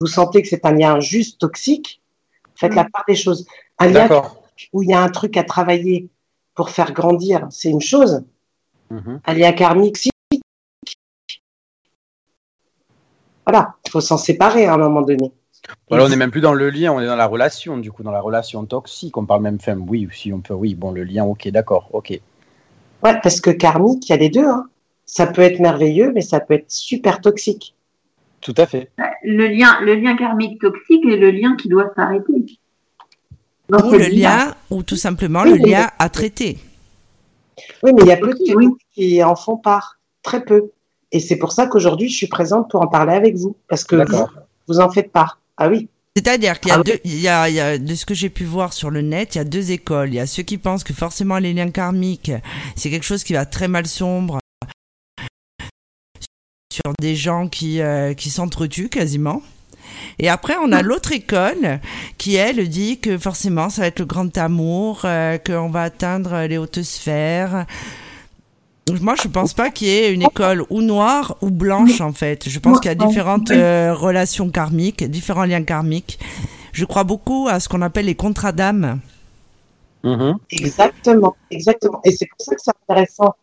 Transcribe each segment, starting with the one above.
vous sentez que c'est un lien juste toxique, faites la part des choses. Un lien où il y a un truc à travailler pour faire grandir, c'est une chose. Mhm. Un lien karmique, si. Voilà, il faut s'en séparer à un moment donné. Voilà, on n'est même plus dans le lien, on est dans la relation, du coup, dans la relation toxique. On parle même, enfin, oui, si on peut, oui, bon, le lien, ok, d'accord, ok. Ouais, parce que karmique, il y a les deux. Hein. Ça peut être merveilleux, mais ça peut être super toxique. Tout à fait. Le lien, le lien karmique toxique est le lien qui doit s'arrêter. Ou le lien, ou tout simplement le lien à traiter. Oui, mais il y a peu de gens qui en font part, très peu. Et c'est pour ça qu'aujourd'hui, je suis présente pour en parler avec vous, parce que vous, vous en faites part. Ah oui. C'est-à-dire qu'il y, a ah deux, il y, a, il y a, de ce que j'ai pu voir sur le net, il y a deux écoles. Il y a ceux qui pensent que forcément les liens karmiques, c'est quelque chose qui va très mal sombre sur des gens qui, euh, qui s'entretuent quasiment. Et après, on a l'autre école qui, elle, dit que forcément, ça va être le grand amour, euh, qu'on va atteindre les hautes sphères. Moi, je pense pas qu'il y ait une école ou noire ou blanche, en fait. Je pense qu'il y a différentes euh, relations karmiques, différents liens karmiques. Je crois beaucoup à ce qu'on appelle les contrats d'âme. Mm-hmm. Exactement, exactement. Et c'est pour ça que c'est intéressant.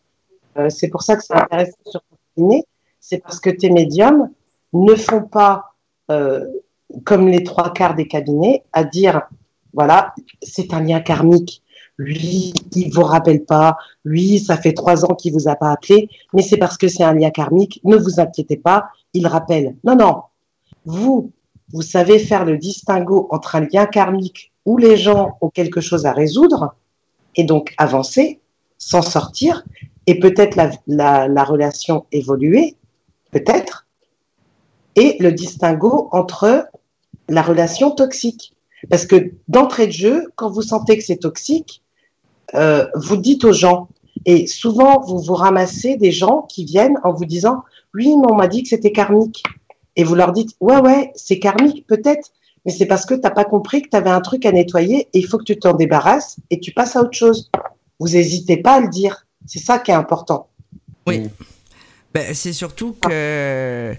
Euh, c'est pour ça que c'est intéressant sur ton C'est parce que tes médiums ne font pas euh, comme les trois quarts des cabinets à dire voilà, c'est un lien karmique. Lui, il vous rappelle pas, lui, ça fait trois ans qu'il vous a pas appelé, mais c'est parce que c'est un lien karmique, ne vous inquiétez pas, il rappelle. Non, non. Vous, vous savez faire le distinguo entre un lien karmique où les gens ont quelque chose à résoudre et donc avancer, s'en sortir et peut-être la, la relation évoluer, peut-être, et le distinguo entre la relation toxique. Parce que d'entrée de jeu, quand vous sentez que c'est toxique, euh, vous dites aux gens, et souvent vous vous ramassez des gens qui viennent en vous disant, oui, mais on m'a dit que c'était karmique. Et vous leur dites, ouais, ouais, c'est karmique peut-être, mais c'est parce que tu n'as pas compris que tu avais un truc à nettoyer et il faut que tu t'en débarrasses et tu passes à autre chose. Vous n'hésitez pas à le dire. C'est ça qui est important. Oui. Ben, c'est surtout que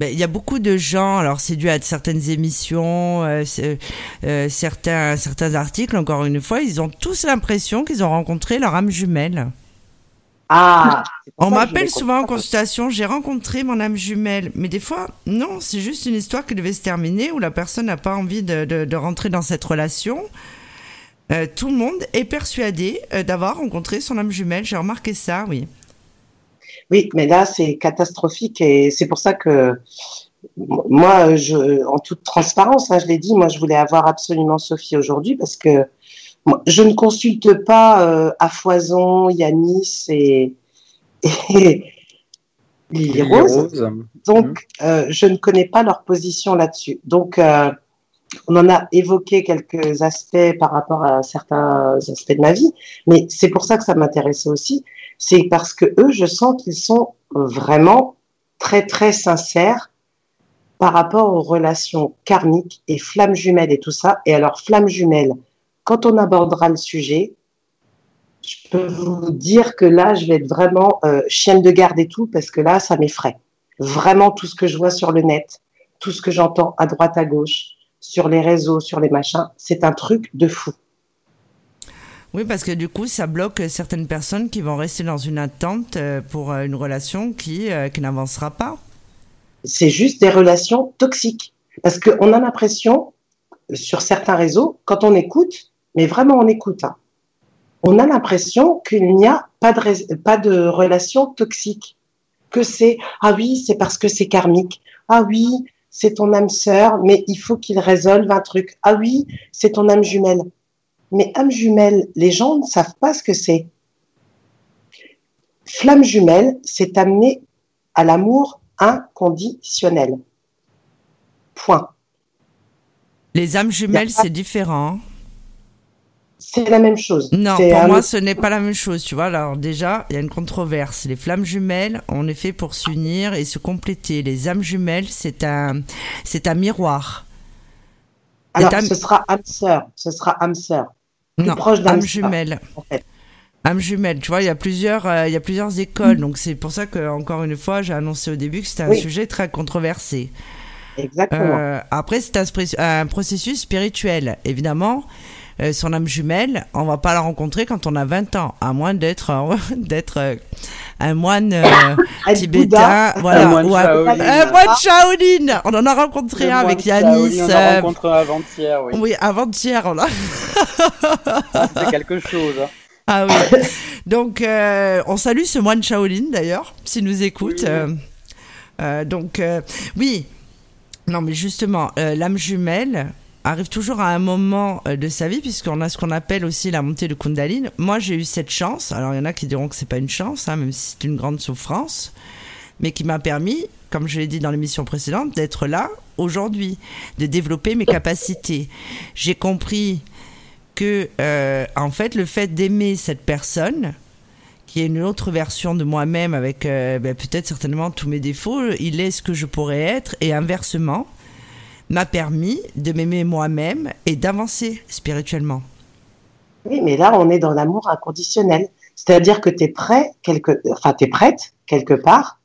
ben, il y a beaucoup de gens, alors c'est dû à certaines émissions, euh, euh, certains, certains articles, encore une fois, ils ont tous l'impression qu'ils ont rencontré leur âme jumelle. Ah, On m'appelle souvent en consultation, j'ai rencontré mon âme jumelle. Mais des fois, non, c'est juste une histoire qui devait se terminer où la personne n'a pas envie de, de, rentrer dans cette relation. Euh, tout le monde est persuadé d'avoir rencontré son âme jumelle. J'ai remarqué ça, oui. Oui, mais là, c'est catastrophique et c'est pour ça que moi, je, en toute transparence, hein, je l'ai dit, moi, je voulais avoir absolument Sophie aujourd'hui parce que je ne consulte pas euh, à foison Yanis et, et Lily Rose. Donc, mhm. euh, je ne connais pas leur position là-dessus. Donc, euh, on en a évoqué quelques aspects par rapport à certains aspects de ma vie, mais c'est pour ça que ça m'intéressait aussi c'est parce que eux, je sens qu'ils sont vraiment très très sincères par rapport aux relations karmiques et flammes jumelles et tout ça. Et alors, flammes jumelles, quand on abordera le sujet, je peux vous dire que là, je vais être vraiment euh, chienne de garde et tout, parce que là, ça m'effraie. Vraiment, tout ce que je vois sur le net, tout ce que j'entends à droite, à gauche, sur les réseaux, sur les machins, c'est un truc de fou. Oui, parce que du coup, ça bloque certaines personnes qui vont rester dans une attente euh, pour euh, une relation qui, euh, qui n'avancera pas. C'est juste des relations toxiques. Parce qu'on a l'impression, sur certains réseaux, quand on écoute, mais vraiment on écoute, hein, on a l'impression qu'il n'y a pas de, pas de relation toxique. Que c'est, ah oui, c'est parce que c'est karmique. Ah oui, c'est ton âme sœur, mais il faut qu'il résolve un truc. Ah oui, c'est ton âme jumelle. Mais âme jumelle, les gens ne savent pas ce que c'est. Flamme jumelle, c'est amener à l'amour inconditionnel. Point. Les âmes jumelles, c'est différent. C'est la même chose. Non, pour moi, ce n'est pas la même chose. Tu vois, alors déjà, il y a une controverse. Les flammes jumelles, on est fait pour s'unir et se compléter. Les âmes jumelles, c'est un, c'est un miroir. Alors, ce sera âme sœur. Ce sera âme sœur non, âme jumelle. Âme jumelle, tu vois, il y a plusieurs, euh, il y a plusieurs écoles, donc c'est pour ça que encore une fois, j'ai annoncé au début que c'était un sujet très controversé. Exactement. Euh, après, c'est un processus spirituel. Évidemment, euh, son âme jumelle, on va pas la rencontrer quand on a 20 ans, à moins d'être euh, d'être euh, un moine tibétain, voilà, Un moine ou un, moine Shaolin. On en a rencontré un avec Yanis. On a rencontré avant-hier, oui. oui, avant-hier, on l'a. C'est quelque chose. hein. Ah oui. Donc, euh, on salue ce moine Shaolin d'ailleurs, s'il nous écoute. Oui. Euh, euh, donc, oui. Non, mais justement, l'âme jumelle arrive toujours à un moment euh, de sa vie, puisqu'on a ce qu'on appelle aussi la montée de Kundalini. Moi, j'ai eu cette chance. Alors, il y en a qui diront que c'est pas une chance, hein, même si c'est une grande souffrance, mais qui m'a permis, comme je l'ai dit dans l'émission précédente, d'être là aujourd'hui, de développer mes capacités. J'ai compris que, euh, en fait, le fait d'aimer cette personne, qui est une autre version de moi-même avec euh, ben, peut-être certainement tous mes défauts, il est ce que je pourrais être, et inversement, m'a permis de m'aimer moi-même et d'avancer spirituellement. Oui, mais là, on est dans l'amour inconditionnel. C'est-à-dire que tu es prêt, quelque... enfin, es prête, quelque part,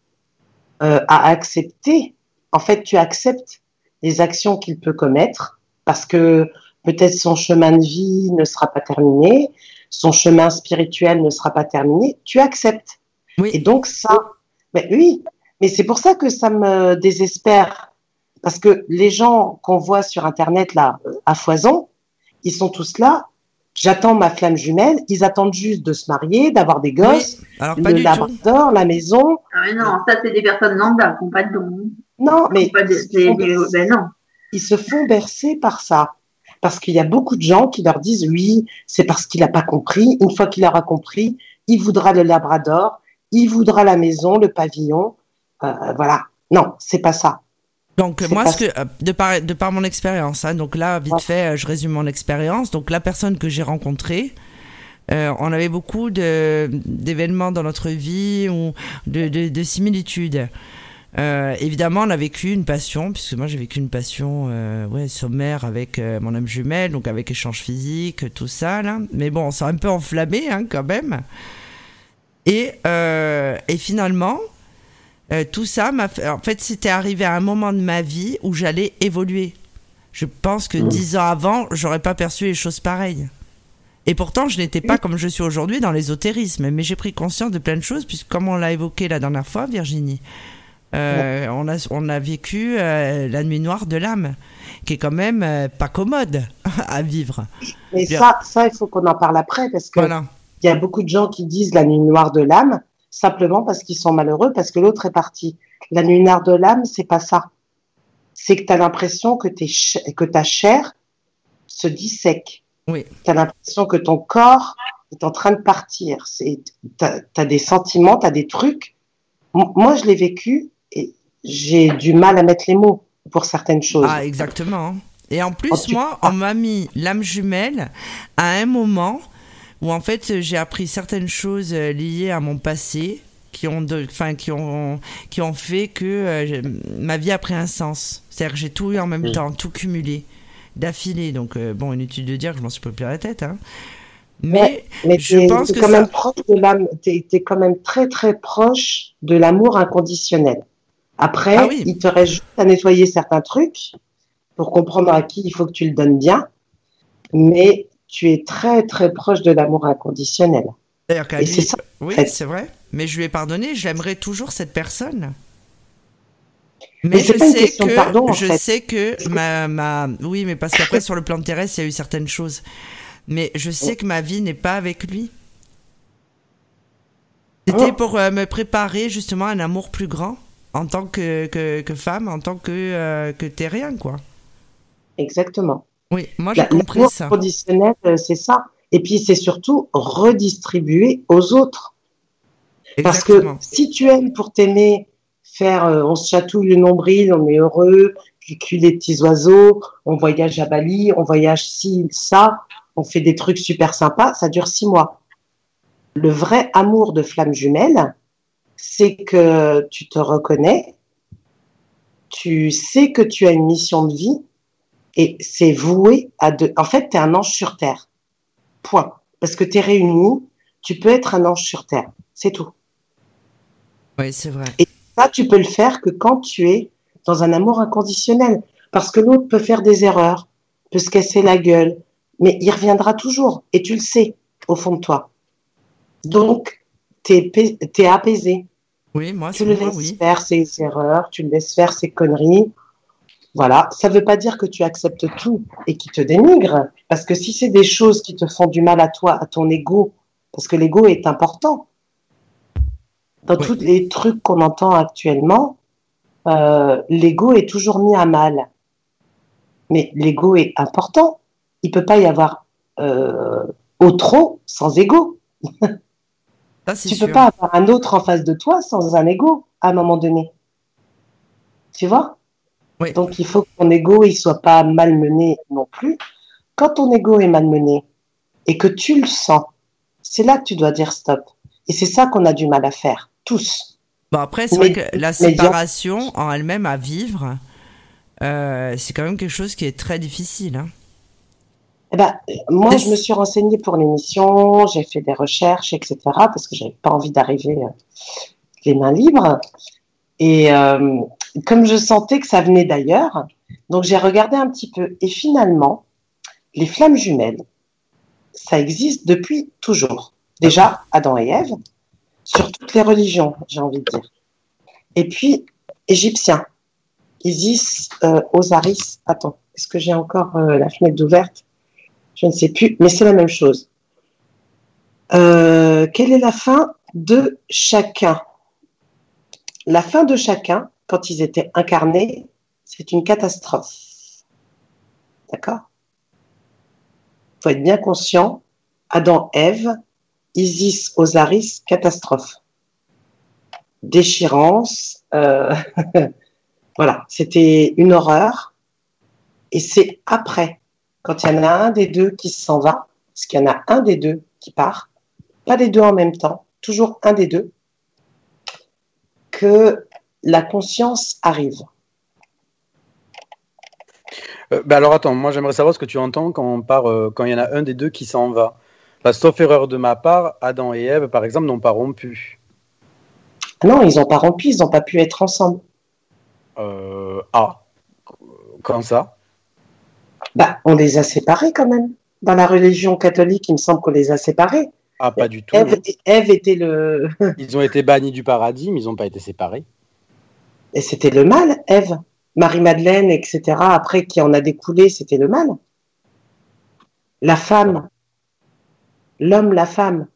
euh, à accepter. En fait, tu acceptes les actions qu'il peut commettre parce que peut-être son chemin de vie ne sera pas terminé, son chemin spirituel ne sera pas terminé. Tu acceptes. Oui. Et donc, ça, mais oui, mais c'est pour ça que ça me désespère. Parce que les gens qu'on voit sur Internet, là, euh, à foison, ils sont tous là. J'attends ma flamme jumelle. Ils attendent juste de se marier, d'avoir des gosses, Alors, pas tout. labrador, la maison. Ah, mais non, ça, c'est des personnes lambda qui n'ont pas de dons. Non, mais Pas de- ils se des- ben non. ils se font bercer par ça. Parce qu'il y a beaucoup de gens qui leur disent oui, c'est parce qu'il n'a pas compris. Une fois qu'il aura compris, il voudra le labrador, il voudra la maison, le pavillon. Euh, voilà. Non, c'est pas ça. Donc moi, pas ce que, euh, de par de par mon expérience, hein, donc là vite Ouais. fait, euh, je résume mon expérience. Donc la personne que j'ai rencontrée, euh, on avait beaucoup de d'événements dans notre vie ou de de, de similitudes. Euh, évidemment, on a vécu une passion, puisque moi j'ai vécu une passion euh, ouais, sommaire avec euh, mon âme jumelle, donc avec échange physique, tout ça. Là. Mais bon, on s'est un peu enflammé hein, quand même. Et, euh, et finalement, euh, tout ça m'a fait. En fait, c'était arrivé à un moment de ma vie où j'allais évoluer. Je pense que dix ans avant, j'aurais pas perçu les choses pareilles. Et pourtant, je n'étais pas comme je suis aujourd'hui dans l'ésotérisme, mais j'ai pris conscience de plein de choses, puisque comme on l'a évoqué la dernière fois, Virginie, euh, on, a, on a vécu euh, la nuit noire de l'âme, qui est quand même euh, pas commode à vivre. Mais Bien. ça, ça, il faut qu'on en parle après parce que Voilà. il y a beaucoup de gens qui disent la nuit noire de l'âme simplement parce qu'ils sont malheureux, parce que l'autre est parti. La nuit noire de l'âme, c'est pas ça. C'est que tu as l'impression que, t'es que ta chair se dissèque. Oui. Tu as l'impression que ton corps est en train de partir. Tu as, des sentiments, tu as des trucs. M- Moi, je l'ai vécu et j'ai du mal à mettre les mots pour certaines choses. Ah, exactement. Et en plus, Oh, moi, on m'a mis l'âme jumelle à un moment où, en fait, j'ai appris certaines choses euh, liées à mon passé qui ont, de, qui ont, qui ont fait que euh, ma vie a pris un sens. C'est-à-dire que j'ai tout eu en même Oui. temps, tout cumulé, d'affilée. Donc, euh, bon, inutile de dire que je m'en suis pas pris la tête. Hein. Mais Mais je pense que quand ça- même proche de l'âme, t'es, t'es quand même très très proche de l'amour inconditionnel. Après, Ah oui. il te reste juste à nettoyer certains trucs pour comprendre à qui il faut que tu le donnes bien, mais tu es très très proche de l'amour inconditionnel. D'ailleurs, lui- c'est ça, Oui, c'est vrai. Mais je lui ai pardonné, j'aimerais toujours cette personne. Mais je sais question que, pardon, je fait. sais que ma, ma, oui, mais parce qu'après sur le plan Thérèse, il y a eu certaines choses. Mais je sais que ma vie n'est pas avec lui. C'était Oh. pour euh, me préparer justement à un amour plus grand en tant que, que, que femme, en tant que, euh, que terrien, quoi. Exactement. Oui, moi j'ai La- compris ça. inconditionnel, euh, c'est ça. Et puis c'est surtout redistribuer aux autres. Parce que si tu aimes pour t'aimer, faire, euh, on se chatouille le nombril, on est heureux, cuicule les petits oiseaux, on voyage à Bali, on voyage ci, ça, on fait des trucs super sympas, ça dure six mois. Le vrai amour de flamme jumelle, c'est que tu te reconnais, tu sais que tu as une mission de vie et c'est voué à de. En fait, tu es un ange sur terre. Point. Parce que tu es réuni, tu peux être un ange sur terre. C'est tout. Oui, c'est vrai. Ça, tu peux le faire que quand tu es dans un amour inconditionnel. Parce que l'autre peut faire des erreurs, peut se casser la gueule, mais il reviendra toujours. Et tu le sais, au fond de toi. Donc, tu es, apaisé. Oui, moi, tu le laisses faire ses erreurs, tu le laisses faire ses conneries. Voilà, ça ne veut pas dire que tu acceptes tout et qui te dénigre, parce que si c'est des choses qui te font du mal à toi, à ton ego, parce que l'ego est important. Dans tous les trucs qu'on entend actuellement, euh, l'ego est toujours mis à mal. Mais l'ego est important. Il peut pas y avoir euh, au trop sans ego. tu peux pas avoir un autre en face de toi sans un ego à un moment donné. Tu vois? Donc il faut que ton ego il soit pas malmené non plus. Quand ton ego est malmené et que tu le sens, c'est là que tu dois dire stop. Et c'est ça qu'on a du mal à faire, tous. Bon après c'est vrai que la séparation en elle-même à vivre, euh, c'est quand même quelque chose qui est très difficile. Hein. Eh ben, moi, je me suis renseignée pour l'émission, j'ai fait des recherches, etc., parce que j'avais pas envie d'arriver euh, les mains libres. Et euh, comme je sentais que ça venait d'ailleurs, donc j'ai regardé un petit peu. Et finalement, les flammes jumelles, ça existe depuis toujours. Déjà, Adam et Ève, sur toutes les religions, j'ai envie de dire. Et puis, égyptiens, Isis, euh, Osiris. Attends, est-ce que j'ai encore la fenêtre ouverte je ne sais plus, mais c'est la même chose. Euh, quelle est la fin de chacun? La fin de chacun, quand ils étaient incarnés, c'est une catastrophe. D'accord? Il faut être bien conscient. Adam, Ève, Isis, Osiris, catastrophe. Déchirance. Euh, voilà, c'était une horreur. Et c'est après quand il y en a un des deux qui s'en va, parce qu'il y en a un des deux qui part, pas des deux en même temps, toujours un des deux, que la conscience arrive. Euh, ben alors attends, moi j'aimerais savoir ce que tu entends quand on part, euh, quand il y en a un des deux qui s'en va. Parce sauf erreur de ma part, Adam et Ève, par exemple, n'ont pas rompu. Non, ils n'ont pas rompu, ils n'ont pas pu être ensemble. Euh, ah, quand ça? Bah, on les a séparés quand même. Dans la religion catholique, il me semble qu'on les a séparés. Ah, pas du tout. Ève, était le. ils ont été bannis du paradis, mais ils n'ont pas été séparés. Et c'était le mal, Ève. Marie-Madeleine, etc. Après, qui en a découlé, c'était le mal. La femme. L'homme, la femme.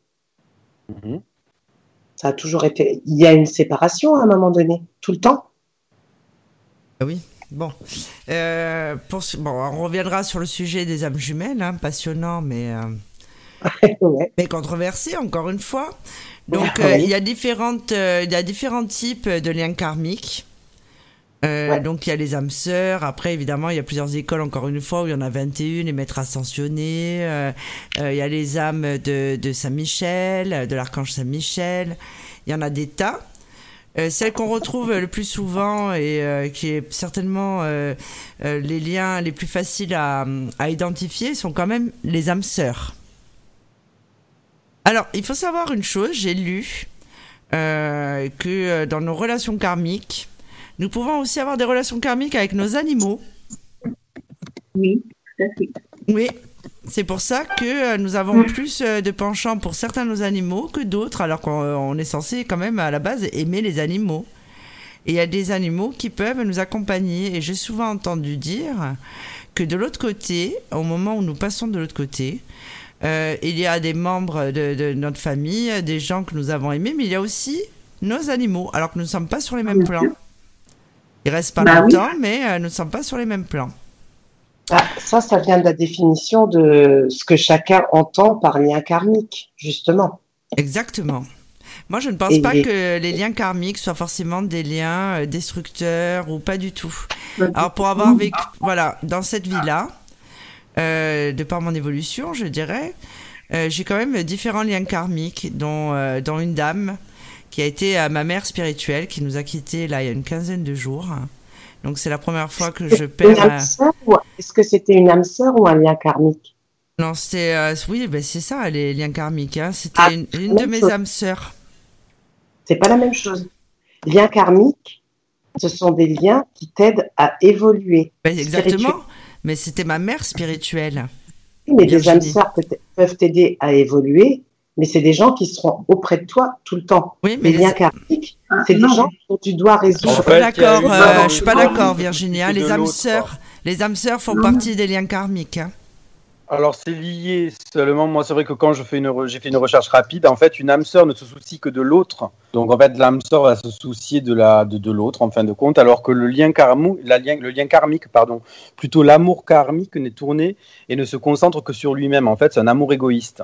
Mhm. Ça a toujours été. Il y a une séparation à un moment donné, tout le temps. Ah oui. Bon. Euh, pour, bon, on reviendra sur le sujet des âmes jumelles, hein, passionnant, mais, euh, mais controversé, encore une fois. Donc, euh, il, y a différentes, il y a différents types de liens karmiques. Donc, il y a les âmes sœurs. Après, évidemment, il y a plusieurs écoles, encore une fois, où il y en a 21, les maîtres ascensionnés. il y a les âmes de, de Saint-Michel, de l'archange Saint-Michel. Il y en a des tas. Euh, celle qu'on retrouve le plus souvent et euh, qui est certainement euh, les liens les plus faciles à, identifier sont quand même les âmes sœurs. Alors, il faut savoir une chose, j'ai lu que dans nos relations karmiques, nous pouvons aussi avoir des relations karmiques avec nos animaux. Oui, tout à fait. Oui, c'est pour ça que euh, nous avons mm. plus euh, de penchant pour certains de nos animaux que d'autres, alors qu'on est censé quand même à la base aimer les animaux. Et il y a des animaux qui peuvent nous accompagner. Et j'ai souvent entendu dire que de l'autre côté, au moment où nous passons de l'autre côté, euh, il y a des membres de, notre famille, des gens que nous avons aimés, mais il y a aussi nos animaux, alors que nous ne sommes pas sur les mêmes plans. Il reste pas bah longtemps, mais nous ne sommes pas sur les mêmes plans. Ah, ça, ça vient de la définition de ce que chacun entend par lien karmique, justement. Exactement. Moi, je ne pense pas que les liens karmiques soient forcément des liens euh, destructeurs ou pas du tout. Alors, pour avoir vécu, voilà, dans cette vie-là, euh, de par mon évolution, je dirais, euh, j'ai quand même différents liens karmiques, dont, dont une dame qui a été ma mère spirituelle, qui nous a quittés là il y a une quinzaine de jours. Donc c'est la première fois que je perds. Est-ce que c'était une âme sœur ou un lien karmique? Non, c'est euh, oui, ben c'est ça, les liens karmiques. Hein. C'était ah, une, de mes âmes sœurs. C'est pas la même chose. Lien karmique, ce sont des liens qui t'aident à évoluer. Ben, exactement. Mais c'était ma mère spirituelle. Mais des âmes sœurs peuvent t'aider à évoluer, mais c'est des gens qui seront auprès de toi tout le temps. Oui, mais les liens karmiques, c'est des gens dont tu dois résoudre. Je suis pas d'accord, euh, je suis pas d'accord, Virginia. Les âmes sœurs, les âmes sœurs font partie des liens karmiques. Hein. Alors c'est lié seulement, moi c'est vrai que quand je fais une j'ai fait une recherche rapide, en fait une âme sœur ne se soucie que de l'autre. Donc en fait l'âme sœur va se soucier de la de, de l'autre en fin de compte, alors que le lien, karmou, la lien, le lien karmique, pardon, plutôt l'amour karmique n'est tourné et ne se concentre que sur lui-même. En fait c'est un amour égoïste.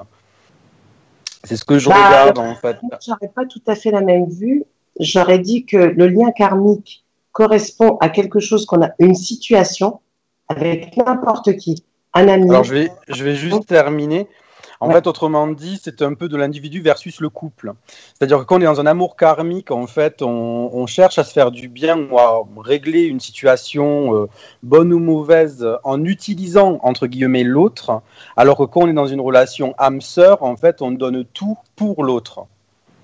C'est ce que je bah, regarde en fait. J'aurais pas tout à fait la même vue. J'aurais dit que le lien karmique correspond à quelque chose qu'on a une situation avec n'importe qui alors je vais, je vais juste terminer. En fait, autrement dit, c'est un peu de l'individu versus le couple. C'est-à-dire que quand on est dans un amour karmique, en fait, on, cherche à se faire du bien ou à régler une situation euh, bonne ou mauvaise en utilisant, entre guillemets, l'autre. Alors que quand on est dans une relation âme-sœur, en fait, on donne tout pour l'autre.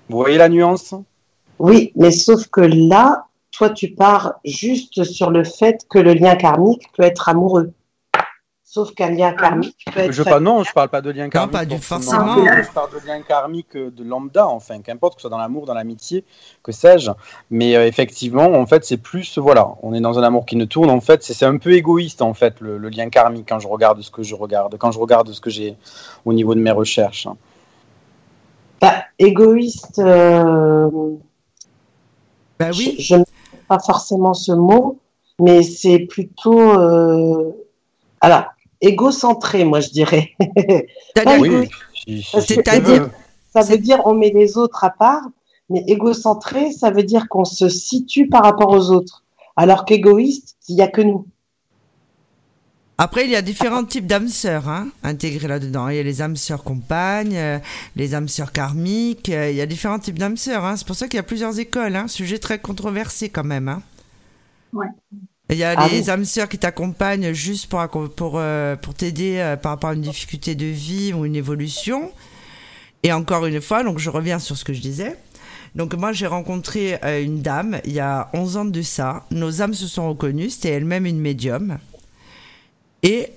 Vous voyez la nuance? Oui, mais sauf que là, toi, tu pars juste sur le fait que le lien karmique peut être amoureux. Sauf qu'un lien karmique peut être. Je pas, non, je parle pas de lien karmique. Non, pas du forcément. Je parle de lien karmique de lambda, enfin, qu'importe que ce soit dans l'amour, dans l'amitié, que sais-je. Mais euh, effectivement, en fait, c'est plus, voilà, on est dans un amour qui ne tourne. En fait, c'est un peu égoïste, en fait, le, lien karmique quand je regarde ce que je regarde, quand je regarde ce que j'ai au niveau de mes recherches. Bah, égoïste. Euh... Bah oui. Je n'aime pas forcément ce mot, mais c'est plutôt. Euh... Alors, égocentré, moi je dirais. C'est-à-dire Ça veut dire on met les autres à part, mais égocentré, ça veut dire qu'on se situe par rapport aux autres. Alors qu'égoïste, il n'y a que nous. Après, il y a différents types d'âmes sœurs hein, intégrés là-dedans. Il y a les âmes sœurs compagnes, euh, les âmes sœurs karmiques. Euh, il y a différents types d'âmes sœurs. Hein. C'est pour ça qu'il y a plusieurs écoles. Hein. Sujet très controversé quand même. Hein. Ouais. Il y a ah les âmes sœurs qui t'accompagnent juste pour, pour, euh, pour t'aider euh, par rapport à une difficulté de vie ou une évolution. Et encore une fois, donc je reviens sur ce que je disais. Donc moi j'ai rencontré euh, une dame il y a 11 ans de ça. Nos âmes se sont reconnues, c'était elle-même une médium. Et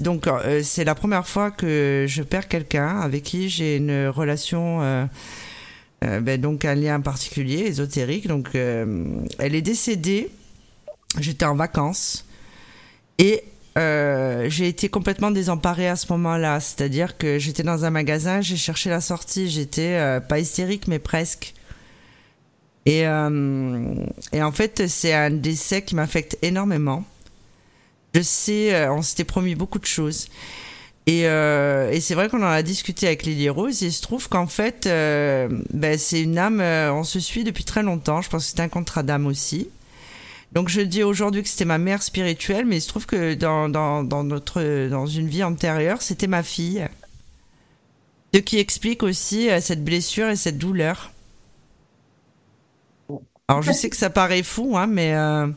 donc c'est la première fois que je perds quelqu'un avec qui j'ai une relation, ben, donc un lien particulier, ésotérique. Donc elle est décédée J'étais en vacances et euh, j'ai été complètement désemparée à ce moment-là. C'est-à-dire que j'étais dans un magasin, j'ai cherché la sortie, j'étais euh, pas hystérique mais presque. Et, euh, et en fait, c'est un décès qui m'affecte énormément. Je sais, on s'était promis beaucoup de choses. Et, et c'est vrai qu'on en a discuté avec Lily Rose et il se trouve qu'en fait, ben, c'est une âme, on se suit depuis très longtemps. Je pense que c'est un contrat d'âme aussi. Donc je dis aujourd'hui que c'était ma mère spirituelle, mais il se trouve que dans, dans, dans, notre, dans une vie antérieure, c'était ma fille. Ce qui explique aussi euh, cette blessure et cette douleur. Alors je sais que ça paraît fou, hein, mais euh,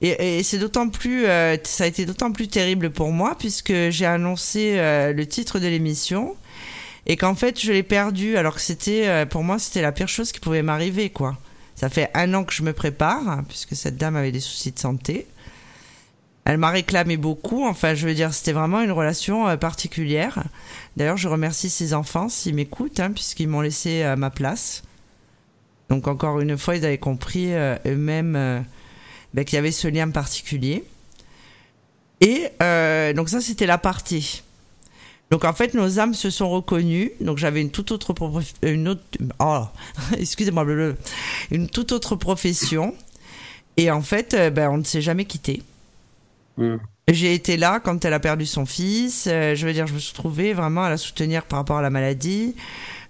et, c'est d'autant plus, euh, ça a été d'autant plus terrible pour moi puisque j'ai annoncé le titre de l'émission et qu'en fait je l'ai perdu alors que c'était, pour moi, c'était la pire chose qui pouvait m'arriver, quoi. Ça fait un an que je me prépare, hein, puisque cette dame avait des soucis de santé. Elle m'a réclamé beaucoup, enfin je veux dire, c'était vraiment une relation euh, particulière. D'ailleurs, je remercie ses enfants s'ils m'écoutent, hein, puisqu'ils m'ont laissé à ma place. Donc encore une fois, ils avaient compris euh, eux-mêmes euh, ben, qu'il y avait ce lien particulier. Et donc ça, c'était la partie. Donc en fait, nos âmes se sont reconnues. Donc j'avais une toute autre une autre oh, excusez-moi une toute autre profession. Et en fait, euh, ben, on ne s'est jamais quitté. Hmm. J'ai été là quand elle a perdu son fils. Euh, je veux dire, je me suis trouvée vraiment à la soutenir par rapport à la maladie.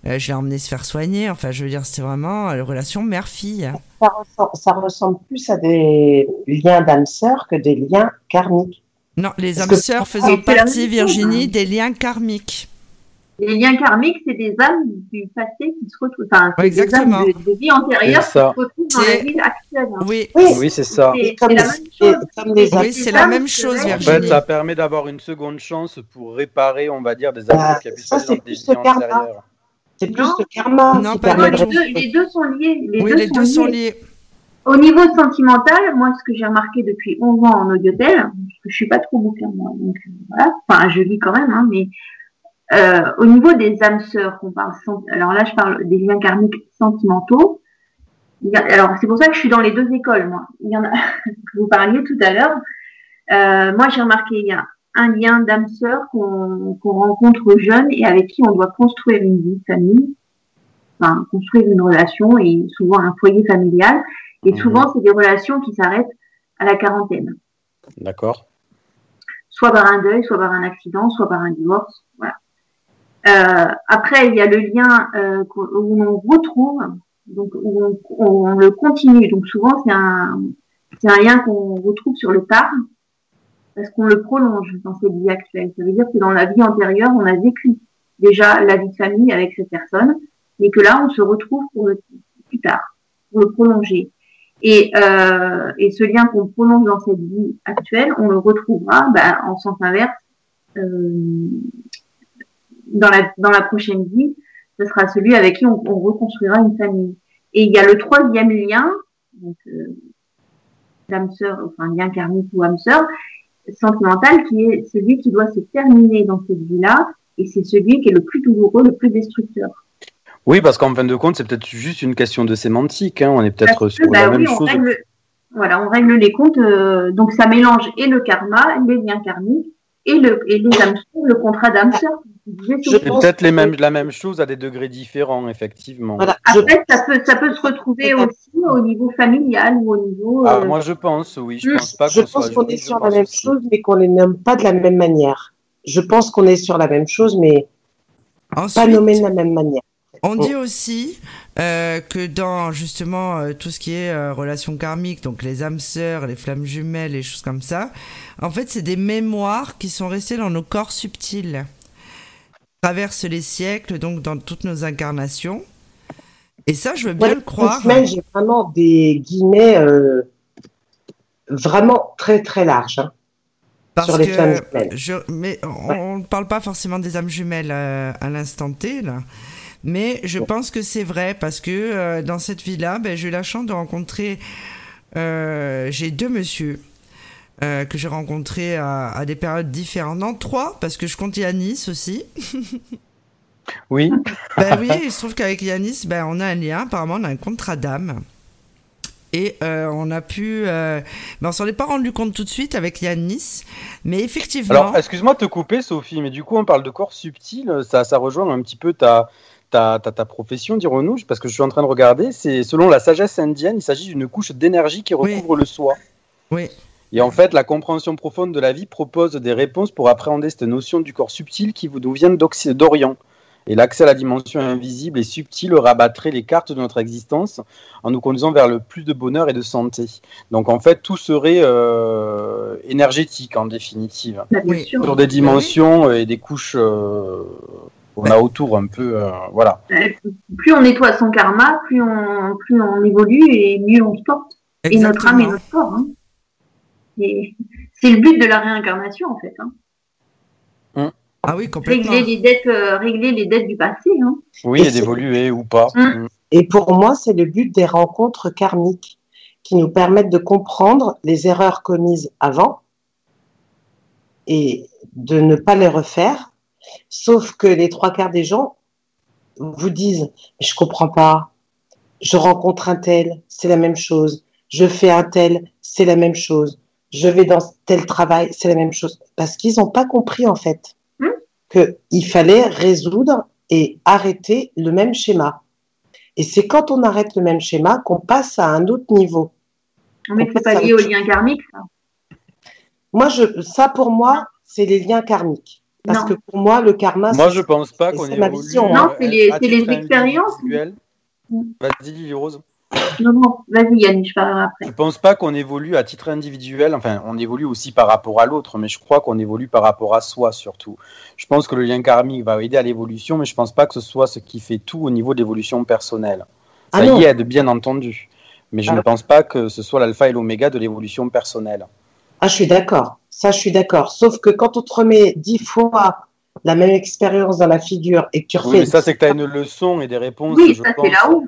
Euh, je l'ai emmenée se faire soigner. Enfin, je veux dire, c'était vraiment une relation mère-fille. Ça, ça, ressemble plus à des liens d'âme-sœur que des liens karmiques. Non, les âmes sœurs faisant partie, Virginie, des liens karmiques. Les liens karmiques, c'est des âmes du passé qui se retrouvent, enfin, oui, exactement. des âmes de, vie antérieure qui se retrouvent dans la vie actuelle. Hein. Oui, oui, c'est ça. C'est la même chose. Oui, c'est la même chose, Virginie. En fait, ça permet d'avoir une seconde chance pour réparer, on va dire, des âmes bah, qui pu se dans des vies antérieures. C'est plus le karma. Non, pas les, deux, les deux sont liés. Les oui, deux les deux sont liés. Au niveau sentimental, moi, ce que j'ai remarqué depuis 11 ans en audiotel, je suis pas trop bouquin, moi, donc voilà. Enfin, je lis quand même, hein, mais euh, au niveau des âmes sœurs, qu'on parle, alors là, je parle des liens karmiques sentimentaux. alors, c'est pour ça que je suis dans les deux écoles, moi. Il y en a vous parliez tout à l'heure. Euh, moi, j'ai remarqué, il y a un lien d'âme sœur qu'on rencontre jeune et avec qui on doit construire une vie de famille, enfin, construire une relation et souvent un foyer familial. Et mhm. souvent, c'est des relations qui s'arrêtent à la quarantaine. D'accord. Soit par un deuil, soit par un accident, soit par un divorce. Voilà. Euh, après, il y a le lien euh, où on retrouve, donc où on, le continue. Donc souvent, c'est un, c'est un lien qu'on retrouve sur le tard parce qu'on le prolonge dans cette vie actuelle. Ça veut dire que dans la vie antérieure, on a vécu déjà la vie de famille avec cette personne, mais que là, on se retrouve pour le plus tard, pour le prolonger. Et, euh, et ce lien qu'on prolonge dans cette vie actuelle, on le retrouvera ben, en sens inverse euh, dans, la, dans la prochaine vie. Ce sera celui avec qui on, on reconstruira une famille. Et il y a le troisième lien, donc euh, l'âme sœur, enfin lien karmique ou âme sœur, sentimental, qui est celui qui doit se terminer dans cette vie-là, et c'est celui qui est le plus douloureux, le plus destructeur. Oui, parce qu'en fin de compte, c'est peut-être juste une question de sémantique. Hein. On est peut-être sur la bah même chose. voilà, on règle les comptes. Euh, donc ça mélange et le karma, les liens karmiques, et, le, et les âmes le contrat d'âme sœur. C'est peut-être les mêmes, la même chose à des degrés différents, effectivement. Voilà. Après, ça, peut, ça peut se retrouver aussi au niveau familial ou au niveau. Ah, euh, moi, je pense, oui. Je pense pas Je pense qu'on est sur la même chose, mais qu'on les nomme pas de la même manière. Je pense qu'on est sur la même chose, mais pas nommé de la même manière. On dit aussi euh, que dans justement euh, tout ce qui est euh, relations karmiques, donc les âmes sœurs, les flammes jumelles, les choses comme ça, en fait, c'est des mémoires qui sont restées dans nos corps subtils, traversent les siècles, donc dans toutes nos incarnations. Et ça, je veux bien le croire. J'ai vraiment des guillemets vraiment très très larges. Hein, sur les flammes jumelles. mais on ne parle pas forcément des âmes jumelles à l'instant T, là. Mais je pense que c'est vrai parce que euh, dans cette vie-là, ben, j'ai eu la chance de rencontrer. Euh, j'ai deux monsieur euh, que j'ai rencontrés à, des périodes différentes. Non, trois, parce que je compte Yanis aussi. oui. ben oui, il se trouve qu'avec Yanis, ben, on a un lien. Apparemment, on a un contrat d'âme. Et on a pu. Ben, on s'en est pas rendu compte tout de suite avec Yanis, mais effectivement. Alors, excuse-moi de te couper, Sophie, mais du coup, on parle de corps subtil. Ça, ça rejoint un petit peu ta, ta, ta, profession, dirons-nous, parce que je suis en train de regarder, c'est selon la sagesse indienne, il s'agit d'une couche d'énergie qui recouvre le soi. Oui. Et en fait, la compréhension profonde de la vie propose des réponses pour appréhender cette notion du corps subtil qui nous vient d'Orient. Et l'accès à la dimension invisible et subtile rabattrait les cartes de notre existence en nous conduisant vers le plus de bonheur et de santé. Donc en fait, tout serait euh, énergétique en définitive, sur des dimensions et des couches euh, on a autour un peu, euh, voilà. Plus on nettoie son karma, plus on, plus on évolue et mieux on se porte. Et notre âme est notre corps. Hein. C'est le but de la réincarnation en fait. Hein. Hum. Ah oui, complètement. Régler les dettes, euh, régler les dettes du passé. Hein. Oui, et, d'évoluer ou pas. Hum. Et pour moi, c'est le but des rencontres karmiques qui nous permettent de comprendre les erreurs commises avant et de ne pas les refaire Sauf que les trois quarts des gens vous disent Je comprends pas. Je rencontre un tel, c'est la même chose. Je fais un tel, c'est la même chose. Je vais dans tel travail, c'est la même chose. Parce qu'ils n'ont pas compris, en fait, hmm? qu'il fallait résoudre et arrêter le même schéma. Et c'est quand on arrête le même schéma qu'on passe à un autre niveau. Mais c'est pas lié au lien karmique, ça Moi, je, ça, pour moi, c'est les liens karmiques. Parce que pour moi, le karma. Moi, je pense pas qu'on ait ma vision. Non, c'est les, les expériences. Vas-y, Rose. Non, non, vas-y Yannick, je parlerai après. Je pense pas qu'on évolue à titre individuel, enfin on évolue aussi par rapport à l'autre, mais je crois qu'on évolue par rapport à soi surtout. Je pense que le lien karmique va aider à l'évolution, mais je pense pas que ce soit ce qui fait tout au niveau de l'évolution personnelle. Ah Ça y aide, bien entendu, mais je ne pense pas que ce soit l'alpha et l'oméga de l'évolution personnelle. Ah, je suis d'accord. Ça, je suis d'accord. Sauf que quand on te remet dix fois la même expérience dans la figure et que tu refais. Oui, mais ça, c'est que tu as une leçon et des réponses. Oui, ça, c'est là-haut.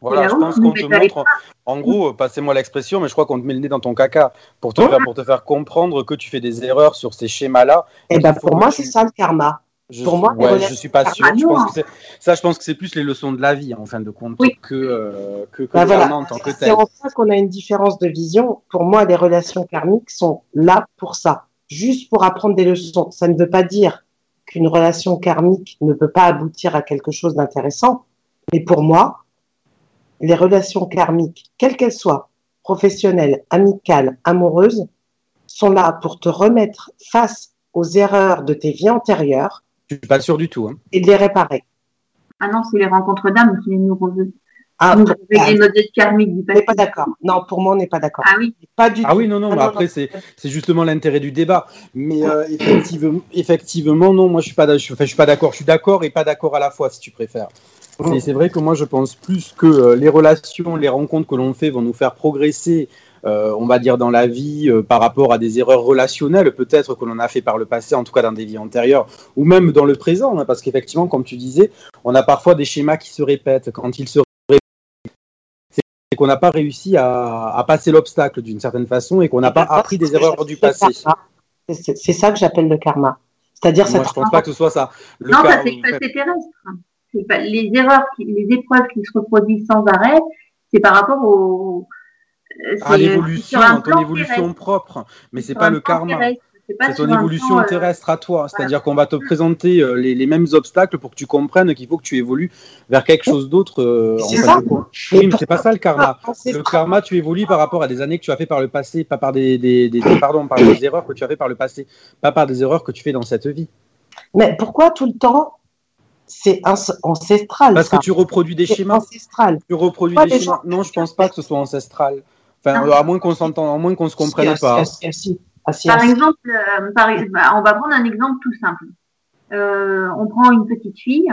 Voilà, je pense qu'on te montre, en gros, passez-moi l'expression, mais je crois qu'on te met le nez dans ton caca pour te, faire, pour te faire comprendre que tu fais des erreurs sur ces schémas-là. Et, eh ben pour moi, c'est ça le karma. Je, pour moi, je suis pas sûr. Je pense que ça, je pense que c'est plus les leçons de la vie, en fin de compte, que, euh, que, que bah en tant que tel. C'est en ça qu'on a une différence de vision. Pour moi, les relations karmiques sont là pour ça, juste pour apprendre des leçons. Ça ne veut pas dire qu'une relation karmique ne peut pas aboutir à quelque chose d'intéressant, mais pour moi, les relations karmiques, quelles qu'elles soient, professionnelles, amicales, amoureuses, sont là pour te remettre face aux erreurs de tes vies antérieures. Je suis pas sûr du tout. Hein. Et de les réparer. Ah non, c'est les rencontres d'âmes qui nous reveulent. Ah, nous les modèles karmiques du passé. pas d'accord. Non, pour moi, on n'est pas d'accord. Ah oui. Pas du ah oui, non, non, mais après, c'est justement l'intérêt du débat. Mais euh, effectivement, effectivement, non, moi, je suis pas, je, je suis pas d'accord. Je suis d'accord et pas d'accord à la fois, si tu préfères. C'est vrai que moi, je pense plus que euh, les relations, les rencontres que l'on fait vont nous faire progresser, euh, on va dire, dans la vie euh, par rapport à des erreurs relationnelles, peut-être que l'on a fait par le passé, en tout cas dans des vies antérieures, ou même dans le présent, hein, parce qu'effectivement, comme tu disais, on a parfois des schémas qui se répètent. Quand ils se répètent, c'est qu'on n'a pas réussi à, à passer l'obstacle d'une certaine façon et qu'on n'a pas appris des erreurs du passé. C'est ça que j'appelle le karma. C'est-à-dire, Moi, je ne pense pas que ce soit ça. Le non, ça c'est terrestre les erreurs, les épreuves qui se reproduisent sans arrêt, c'est par rapport au euh, à l'évolution, ton évolution propre, mais c'est pas le karma. C'est ton évolution euh, terrestre à toi. C'est-à-dire qu'on va te présenter euh, les, mêmes obstacles pour que tu comprennes qu'il faut que tu évolues vers quelque chose d'autre. c'est ça. c'est pas ça le karma. Le karma, tu évolues par rapport à des années que tu as fait par le passé, pas par des, des, pardon, par des erreurs que tu as fait par le passé, pas par des erreurs que tu fais dans cette vie. Mais pourquoi tout le temps c'est ancestral. Parce que tu reproduis des schémas. Ancestral. Tu reproduis des schémas. Non, je pense pas que ce soit ancestral. Enfin, à moins qu'on s'entende, à moins qu'on se comprenne pas. par exemple, euh, bah, on va prendre un exemple tout simple. Euh, on prend une petite fille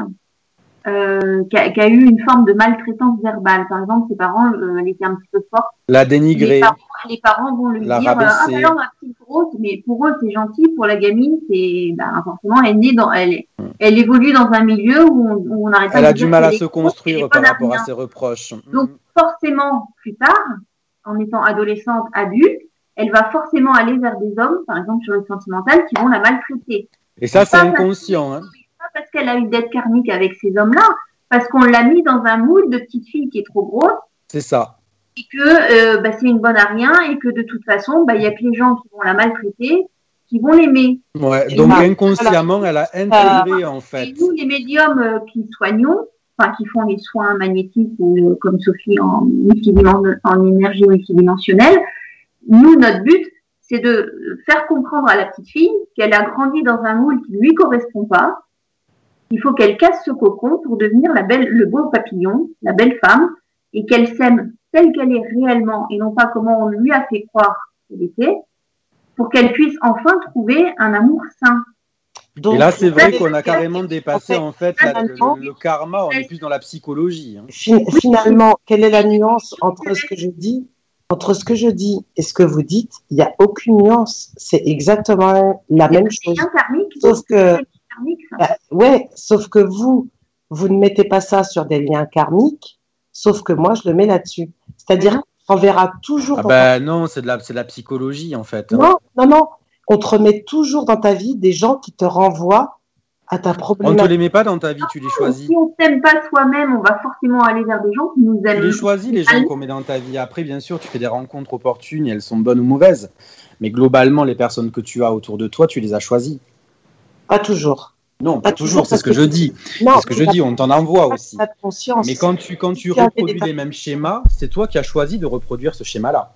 euh, qui, a, eu une forme de maltraitance verbale. Par exemple, ses parents, euh, elle était un petit peu forte. La dénigrer. Les parents, vont lui dire Ah, alors, ma petite grosse, mais pour eux, c'est gentil. Pour la gamine, c'est bah, forcément, elle, est dans, elle, elle évolue dans un milieu où on, où on pas Elle a du mal à se construire par rapport à ses reproches. Donc, forcément, plus tard, en étant adolescente, adulte, elle va forcément aller vers des hommes, par exemple sur le sentimental, qui vont la maltraiter. Et ça, c'est inconscient. Hein parce qu'elle a eu dette karmique avec ces hommes-là, parce qu'on l'a mis dans un moule de petite fille qui est trop grosse. C'est ça. Et que euh, bah, c'est une bonne à rien et que de toute façon, bah, il y a que les gens qui vont la maltraiter qui vont l'aimer. Ouais, donc inconsciemment, elle a intégré en fait. Et nous, les médiums euh, qui soignons, enfin qui font les soins magnétiques ou euh, comme Sophie en, énergie multidimensionnelle, nous, notre but, c'est de faire comprendre à la petite fille qu'elle a grandi dans un moule qui ne lui correspond pas, il faut qu'elle casse ce cocon pour devenir le beau papillon, la belle femme, et qu'elle s'aime telle qu'elle est réellement et non pas comment on lui a fait croire qu'elle était, pour qu'elle puisse enfin trouver un amour sain. Et là, c'est vrai qu'on a carrément dépassé en fait, le, karma, on est plus dans la psychologie. Hein. Finalement, quelle est la nuance entre ce que je dis entre ce que je dis et ce que vous dites, il n'y a aucune nuance. C'est exactement la même chose. Sauf que bah, ouais, sauf que vous, vous ne mettez pas ça sur des liens karmiques, sauf que moi, je le mets là-dessus. C'est-à-dire qu'on verra toujours. Ah bah non, c'est de, la, de la psychologie en fait. Non, non, non. On te remet toujours dans ta vie des gens qui te renvoient à ta problématique. On ne te les met pas dans ta vie, tu les choisis. Si on s'aime pas soi-même, on va forcément aller vers des gens qui nous aiment. Tu les choisis, les gens qu'on met dans ta vie. Après, bien sûr, tu fais des rencontres opportunes et elles sont bonnes ou mauvaises. Mais globalement, les personnes que tu as autour de toi, tu les as choisies. Pas toujours. Non, pas, toujours, c'est ce que, je dis. C'est ce que je dis, on t'en envoie aussi. Mais quand tu, quand tu reproduis les mêmes schémas, c'est toi qui as choisi de reproduire ce schéma-là.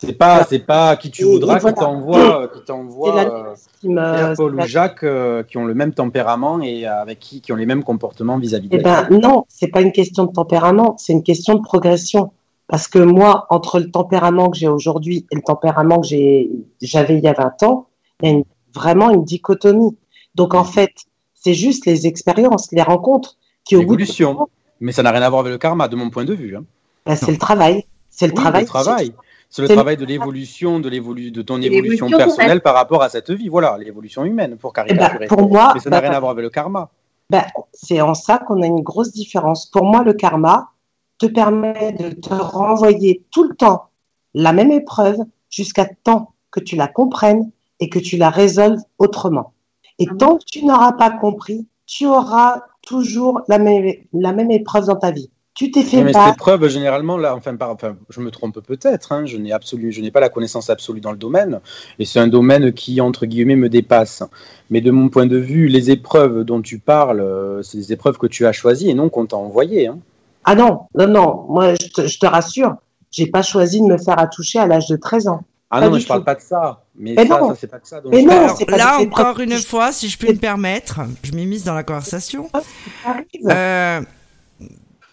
C'est pas, c'est pas qui tu voudras qui t'envoie, qui t'envoie euh, Paul ou Jacques euh, qui ont le même tempérament et avec qui, qui ont les mêmes comportements vis-à-vis de. Eh ben non, c'est pas une question de tempérament, c'est une question de progression. Parce que moi, entre le tempérament que j'ai aujourd'hui et le tempérament que j'ai, j'avais il y a 20 ans, il y a vraiment une dichotomie. Donc en fait, c'est juste les expériences, les rencontres qui au L'évolution. Mais ça n'a rien à voir avec le karma, de mon point de vue. Hein. Bah, c'est le travail. C'est le travail. travail. C'est le travail de l'évolution, de, de ton évolution personnelle par rapport à cette vie. Voilà, l'évolution humaine, pour eh ben, caricaturer. pour moi, Mais ça n'a bah, rien à voir avec le karma. Bah, c'est en ça qu'on a une grosse différence. Pour moi, le karma, te permet de te renvoyer tout le temps la même épreuve jusqu'à temps que tu la comprennes et que tu la résolves autrement. Et Ah tant que tu n'auras pas compris, tu auras toujours la même, la même épreuve dans ta vie. Tu t'es fait mais cette épreuve, généralement, là, enfin, par- enfin, je me trompe peut-être, hein, je n'ai absolu, je n'ai pas la connaissance absolue dans le domaine, et c'est un domaine qui, entre guillemets, me dépasse. Mais de mon point de vue, les épreuves dont tu parles, euh, c'est des épreuves que tu as choisies et non qu'on t'a envoyées. Hein. Ah non, non, non, moi je te, je te rassure, j'ai pas choisi de me faire attoucher à l'âge de 13 ans. Ah Pas non, mais je parle pas de ça. Mais, Mais ça, non. ça c'est pas de ça. Mais non, pas là, encore une fois, si je puis me permettre, je m'immisce dans la conversation. Ça arrive. Euh,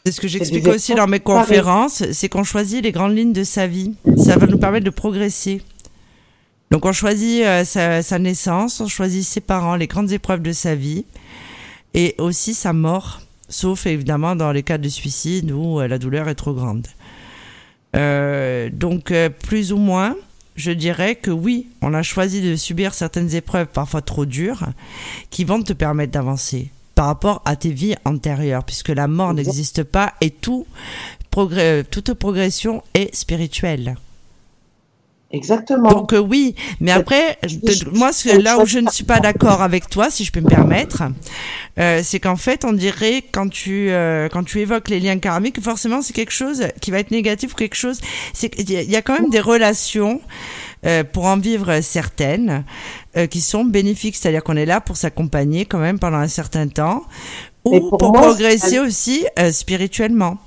c'est ce que j'explique aussi dans mes conférences, c'est qu'on choisit les grandes lignes de sa vie. Ça va nous permettre de progresser. Donc on choisit euh, sa, sa naissance, on choisit ses parents, les grandes épreuves de sa vie, et aussi sa mort, sauf évidemment dans les cas de suicide où euh, la douleur est trop grande. Euh, donc plus ou moins, je dirais que oui, on a choisi de subir certaines épreuves parfois trop dures qui vont te permettre d'avancer par rapport à tes vies antérieures, puisque la mort n'existe pas et tout progrès, toute progression est spirituelle. Exactement. Donc euh, oui, mais après, moi, là où je- ne suis pas d'accord avec toi, si je peux me permettre, euh, c'est qu'en fait, on dirait quand tu euh, quand tu évoques les liens karmiques, forcément, c'est quelque chose qui va être négatif ou quelque chose. C'est y il y a quand même des relations euh, pour en vivre certaines euh, qui sont bénéfiques, c'est-à-dire qu'on est là pour s'accompagner quand même pendant un certain temps. Ou pour pour, moi, progresser aussi euh, spirituellement.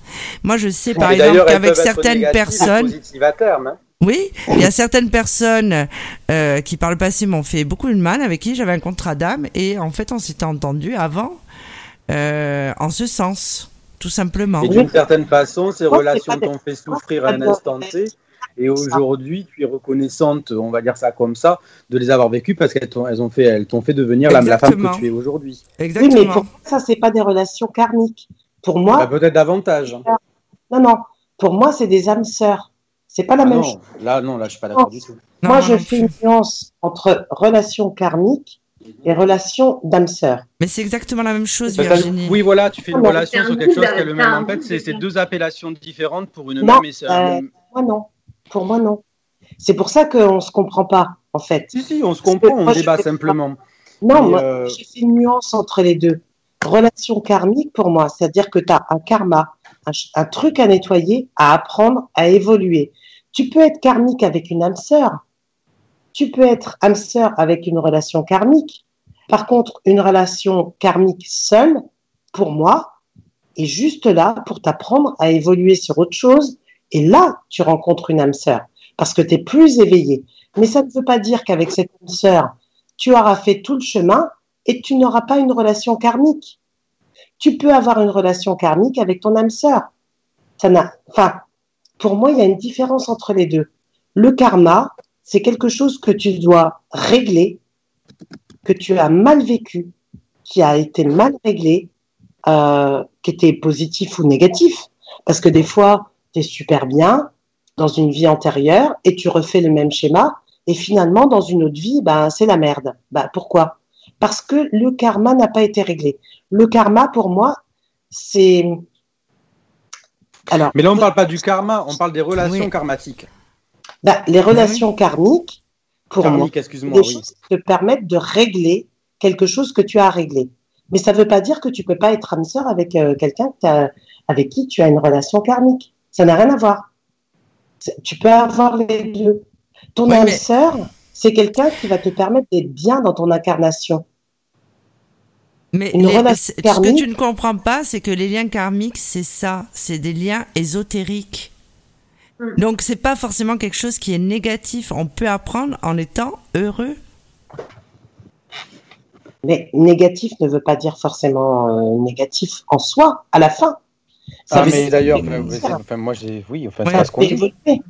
Moi, je sais par exemple qu'avec certaines personnes, à terme. hein. oui, il y a certaines personnes euh, qui par le passé m'ont fait beaucoup de mal, avec qui j'avais un contrat d'âme, et en fait on s'était entendu avant euh, en ce sens, tout simplement. Et d'une certaine façon, ces relations t'ont fait souffrir à un instant T. Et aujourd'hui, tu es reconnaissante, on va dire ça comme ça, de les avoir vécues parce qu'elles t'ont, elles ont fait, elles t'ont fait devenir la, la femme que tu es aujourd'hui. oui, Exactement. mais pour moi, ça, c'est pas des relations karmiques. Pour moi, Bah, peut-être davantage. non, non, pour moi, c'est des âmes sœurs. C'est pas la Ah même non, chose. là, non, là, je suis pas d'accord du tout. Non, moi, non, je fais une nuance entre relations karmiques et relations d'âmes sœurs. Mais c'est exactement la même chose, Virginie. oui, voilà, tu fais une Ah, relation sur quelque chose qui est le même. un En fait, double c'est, deux appellations différentes pour une Non, même et c'est un euh, Moi, non. Pour moi, non. C'est pour ça qu'on se comprend pas, en fait. Si, si, on se comprend, on moi, débat pas- simplement. Non, moi, euh, j'ai fait une nuance entre les deux. Relation karmique, pour moi, c'est-à-dire que tu as un karma, un, un truc à nettoyer, à apprendre, à évoluer. Tu peux être karmique avec une âme sœur. Tu peux être âme sœur avec une relation karmique. Par contre, une relation karmique seule, pour moi, est juste là pour t'apprendre à évoluer sur autre chose. Et là, tu rencontres une âme sœur parce que tu es plus éveillé. Mais ça ne veut pas dire qu'avec cette âme sœur, tu auras fait tout le chemin et tu n'auras pas une relation karmique. Tu peux avoir une relation karmique avec ton âme sœur. Ça n'a, enfin, pour moi, il y a une différence entre les deux. Le karma, c'est quelque chose que tu dois régler, que tu as mal vécu, qui a été mal réglé, euh, qui était positif ou négatif. Parce que des fois, tu es super bien dans une vie antérieure et tu refais le même schéma et finalement, dans une autre vie, ben, c'est la merde. Ben, pourquoi? Parce que le karma n'a pas été réglé. Le karma, pour moi, c'est... Alors, Mais là, on parle pas du karma, on parle des relations Oui. karmatiques. ben, les relations karmiques, pour moi, des oui. choses qui te permettent de régler quelque chose que tu as réglé. Mais ça ne veut pas dire que tu peux pas être âme sœur avec euh, quelqu'un avec qui tu as une relation karmique. Ça n'a rien à voir. Tu peux avoir les deux. Ton Oui, âme mais- sœur, c'est quelqu'un qui va te permettre d'être bien dans ton incarnation. Mais les- ce que tu ne comprends pas, c'est que les liens karmiques, c'est ça, c'est des liens ésotériques. Mm. Donc c'est pas forcément quelque chose qui est négatif. On peut apprendre en étant heureux. Mais négatif ne veut pas dire forcément euh, négatif en soi, à la fin. Ça Ah, mais d'ailleurs, ça enfin, ouais, c'est- enfin, moi, j'ai, oui, enfin, Ouais. c'est pas ce qu'on te fait dit. évoluer.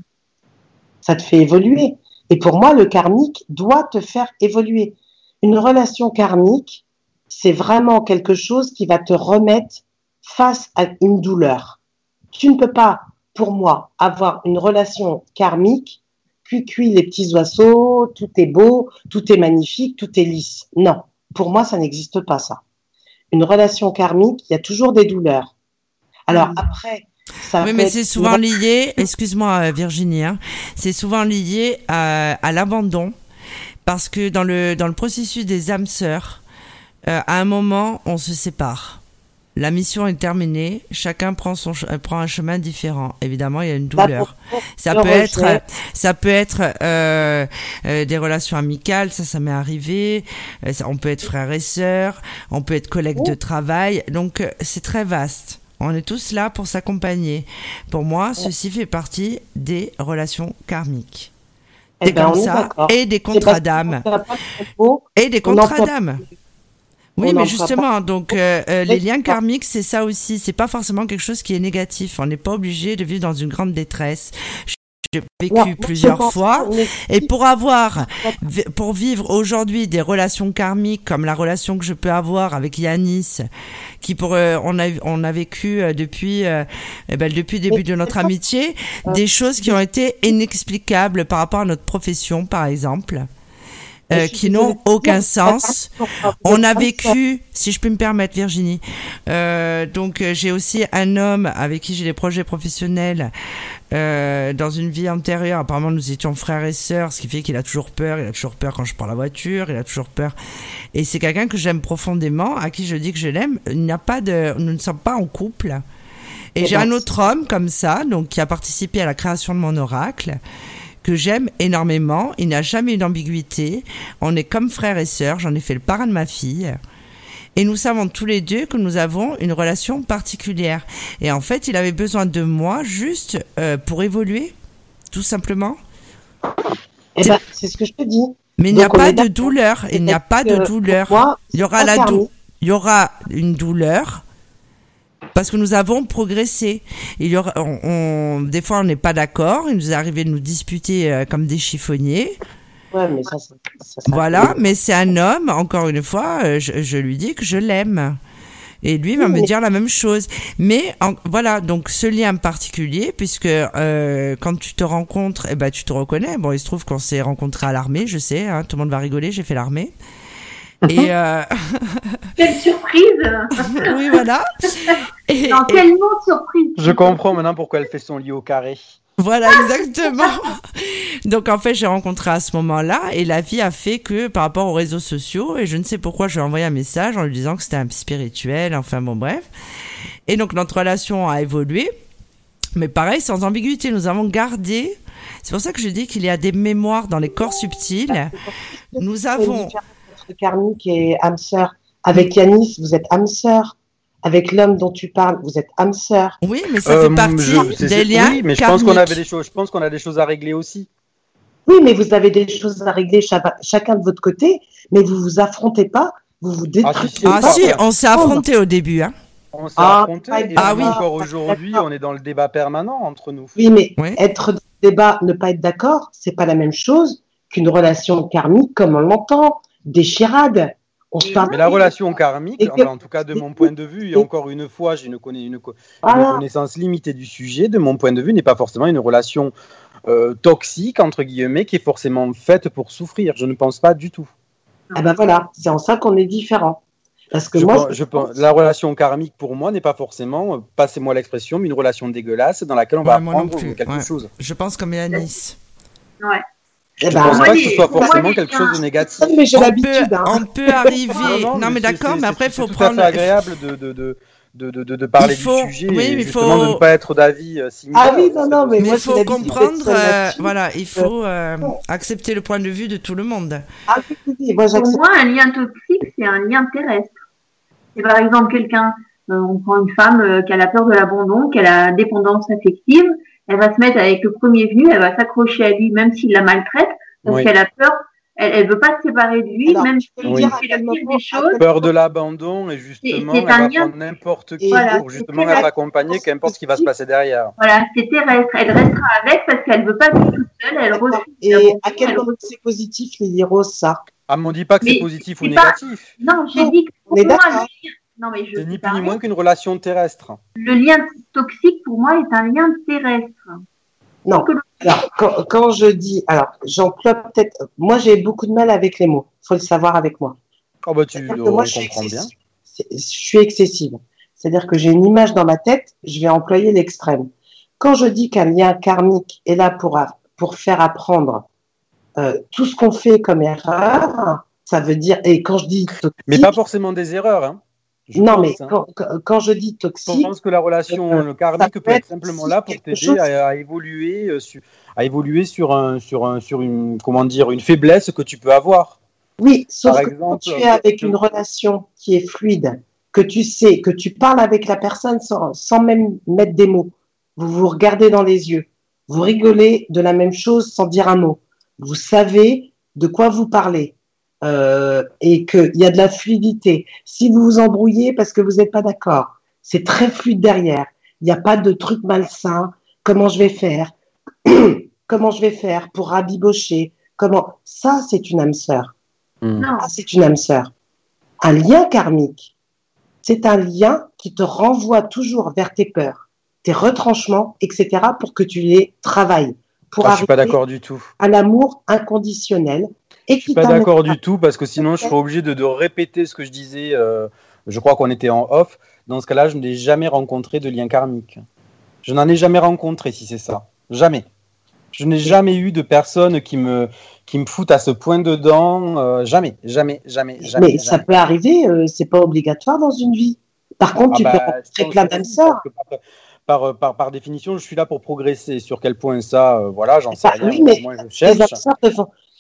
Ça te fait évoluer. Et pour moi, le karmique doit te faire évoluer. Une relation karmique, c'est vraiment quelque chose qui va te remettre face à une douleur. Tu ne peux pas, pour moi, avoir une relation karmique, puis cuit les petits oiseaux, tout est beau, tout est magnifique, tout est lisse. Non, pour moi, ça n'existe pas ça. Une relation karmique, il y a toujours des douleurs. Alors Mhm. après, oui, mais c'est souvent lié, excuse-moi euh, Virginie, hein, c'est souvent lié à, à l'abandon, parce que dans le, dans le processus des âmes sœurs, euh, à un moment, on se sépare. La mission est terminée, chacun prend son euh, prend un chemin différent. Évidemment, il y a une douleur. Ça peut être ça peut être euh, euh, des relations amicales, ça ça m'est arrivé. On peut être frère et sœur, on peut être collègue de travail. Donc c'est très vaste. On est tous là pour s'accompagner. Pour moi, ceci fait partie des relations karmiques. Eh Des ben, comme ça et des contrats d'âme et des on contrats d'âme. Oui, mais justement, donc euh, euh, les liens karmiques, c'est ça aussi. C'est pas forcément quelque chose qui est négatif. On n'est pas obligé de vivre dans une grande détresse. J'ai vécu plusieurs fois. Et pour avoir, pour vivre aujourd'hui des relations karmiques comme la relation que je peux avoir avec Yanis, qui pour, euh, on a, on a vécu euh, depuis, euh, eh ben, depuis le début de notre amitié, des choses qui ont été inexplicables par rapport à notre profession, par exemple, euh, qui n'ont aucun sens. On a vécu, si je peux me permettre, Virginie. Euh, donc euh, j'ai aussi un homme avec qui j'ai des projets professionnels euh, dans une vie antérieure. Apparemment, nous étions frères et sœurs, ce qui fait qu'il a toujours peur. Il a toujours peur quand je prends la voiture. Il a toujours peur. Et c'est quelqu'un que j'aime profondément, à qui je dis que je l'aime. Il n'y a pas de, nous ne sommes pas en couple. Et Eh j'ai ben, un autre homme comme ça, donc qui a participé à la création de mon oracle que j'aime énormément. Il n'a jamais eu d'ambiguïté. On est comme frères et sœurs. J'en ai fait le parrain de ma fille. Et nous savons tous les deux que nous avons une relation particulière. Et en fait, il avait besoin de moi juste euh, pour évoluer, tout simplement. Eh ben, c'est ce que je te dis. Mais il n'y a pas de douleur. Il n'y a pas de douleur. Il y aura la dou il y aura une douleur parce que nous avons progressé. Il y aura, on, on- des fois, on n'est pas d'accord. Il nous est arrivé de nous disputer euh, comme des chiffonniers. Ouais, mais ça, ça, ça- Voilà, mais c'est un homme, encore une fois, euh, je, je lui dis que je l'aime. Et lui va me dire la même chose. Mais en- voilà, donc ce lien particulier, puisque euh, quand tu te rencontres, eh ben, tu te reconnais. Bon, il se trouve qu'on s'est rencontrés à l'armée, je sais, hein, tout le monde va rigoler, j'ai fait l'armée. Et euh, Quelle surprise oui, voilà. Et, Non, et- tellement surprise Je comprends maintenant pourquoi elle fait son lit au carré. Voilà, exactement. Donc en fait, j'ai rencontré à ce moment-là et la vie a fait que par rapport aux réseaux sociaux, et je ne sais pourquoi, je lui ai envoyé un message en lui disant que c'était un spirituel, enfin bon bref. Et donc notre relation a évolué, mais pareil, sans ambiguïté, nous avons gardé. C'est pour ça que je dis qu'il y a des mémoires dans les corps subtils. Nous avons... entre karmique et âme sœur. Avec Yanis, vous êtes âme sœur. Avec l'homme dont tu parles, vous êtes âme sœur. Oui, mais ça Euh, fait partie je- c'est- des liens Oui, mais je pense qu'on avait des choses. Je pense qu'on a des choses à régler aussi. Oui, mais vous avez des choses à régler cha- chacun de votre côté, mais vous vous affrontez pas, vous vous détruisez si, Ah pas. si, on s'est affrontés au début. Hein. On s'est Ah, affrontés et Ah oui. encore aujourd'hui, on est dans le débat permanent entre nous. Oui, mais Oui. être dans le débat, ne pas être d'accord, c'est pas la même chose qu'une relation karmique comme on l'entend, des chirades. On se parle. Mais la relation karmique, que- en tout cas de mon point de vue, et encore une fois, j'ai une, connais- une co- une Voilà. connaissance limitée du sujet, de mon point de vue, n'est pas forcément une relation euh, toxique, entre guillemets, qui est forcément faite pour souffrir. Je ne pense pas du tout. Ah ben voilà, c'est en ça qu'on est différents. Parce que Je moi, pense- je pense- la relation karmique, pour moi, n'est pas forcément, euh, passez-moi l'expression, mais une relation dégueulasse dans laquelle on va Ouais, apprendre quelque ouais. chose. Je pense comme Yanis. eh Je ben, pense pas que ce soit forcément quelque chose de négatif. mais j'ai on peut, l'habitude. hein. on peut arriver. non, mais c'est- d'accord, c'est- mais après, il c'est faut tout prendre. fait agréable de, de, de, de, de, de- de parler Il faut- du sujet oui, et mais il justement faut- de ne pas être d'avis euh, similaire. Ah oui, non, non, mais Mais moi, il j'ai faut comprendre, euh, voilà, il faut euh, accepter le point de vue de tout le monde. Ah oui, oui, oui, moi, Pour moi, un lien toxique, c'est un lien terrestre. C'est par exemple quelqu'un, euh, on prend une femme euh, qui a la peur de l'abandon, qui a la dépendance affective, elle va se mettre avec le premier venu, elle va s'accrocher à lui même s'il la maltraite, parce Oui. qu'elle a peur, elle, elle veut pas se séparer de lui, Alors, même me Oui. à fait des choses. Peur de l'abandon et justement, C'est- elle va lien- prendre n'importe qui pour justement être accompagnée, qu'importe ce qui va se passer derrière. Voilà, c'est terrestre. Elle restera avec parce qu'elle veut pas vivre toute seule, elle refuse. Et à quel elle moment c'est positif, Lily Rose, ça? Ah, mais on dit pas que c'est positif ou pas- négatif. Non, j'ai dit que pour moi, non mais je C'est ni plus ni moins qu'une relation terrestre. le lien toxique pour moi est un lien terrestre. Non. Alors, quand, quand je dis, alors, j'emploie peut-être, moi, j'ai beaucoup de mal avec les mots. Faut le savoir avec moi. Oh bah tu moi, je suis comprend bien. Je suis excessive. C'est-à-dire que j'ai une image dans ma tête, je vais employer l'extrême. Quand je dis qu'un lien karmique est là pour, pour faire apprendre euh, tout ce qu'on fait comme erreur, ça veut dire, et quand je dis toxique, Mais pas forcément des erreurs, hein. Non, mais hein. quand, je dis toxique. Je pense que la relation euh, le karmique peut, être simplement là pour t'aider à, évoluer, euh, sur, à évoluer sur, un, sur, un, sur une, comment dire, une faiblesse que tu peux avoir. Oui, sauf que quand tu es avec une relation qui est fluide, que tu sais, que tu parles avec la personne sans, sans même mettre des mots, vous vous regardez dans les yeux, vous rigolez de la même chose sans dire un mot, vous savez de quoi vous parlez, euh, et qu'il y a de la fluidité. Si vous vous embrouillez parce que vous n'êtes pas d'accord, c'est très fluide derrière. Il n'y a pas de truc malsain. Comment je vais faire? Comment je vais faire pour rabibocher? Comment? Ça, c'est une âme sœur. Non, c'est une âme sœur. Un lien karmique, c'est un lien qui te renvoie toujours vers tes peurs, tes retranchements, etc., pour que tu les travailles. Pour ah, je suis pas d'accord du tout. À l'amour inconditionnel. Et je suis pas d'accord du tout parce que sinon je serais obligé de, répéter ce que je disais. Euh, je crois qu'on était en off. Dans ce cas-là, je n'ai jamais rencontré de lien karmique. Je n'en ai jamais rencontré si c'est ça. Jamais. Je n'ai jamais eu de personne qui me, qui me foutent à ce point dedans. Euh, jamais, jamais, jamais, jamais. Mais ça peut arriver, euh, c'est pas obligatoire dans une vie. Par contre, ah tu peux bah, rencontrer plein d'âmes sœurs. Par, par, par, définition, je suis là pour progresser. Sur quel point ça, euh, voilà, j'en sais bah, rien. Oui, mais moi, je cherche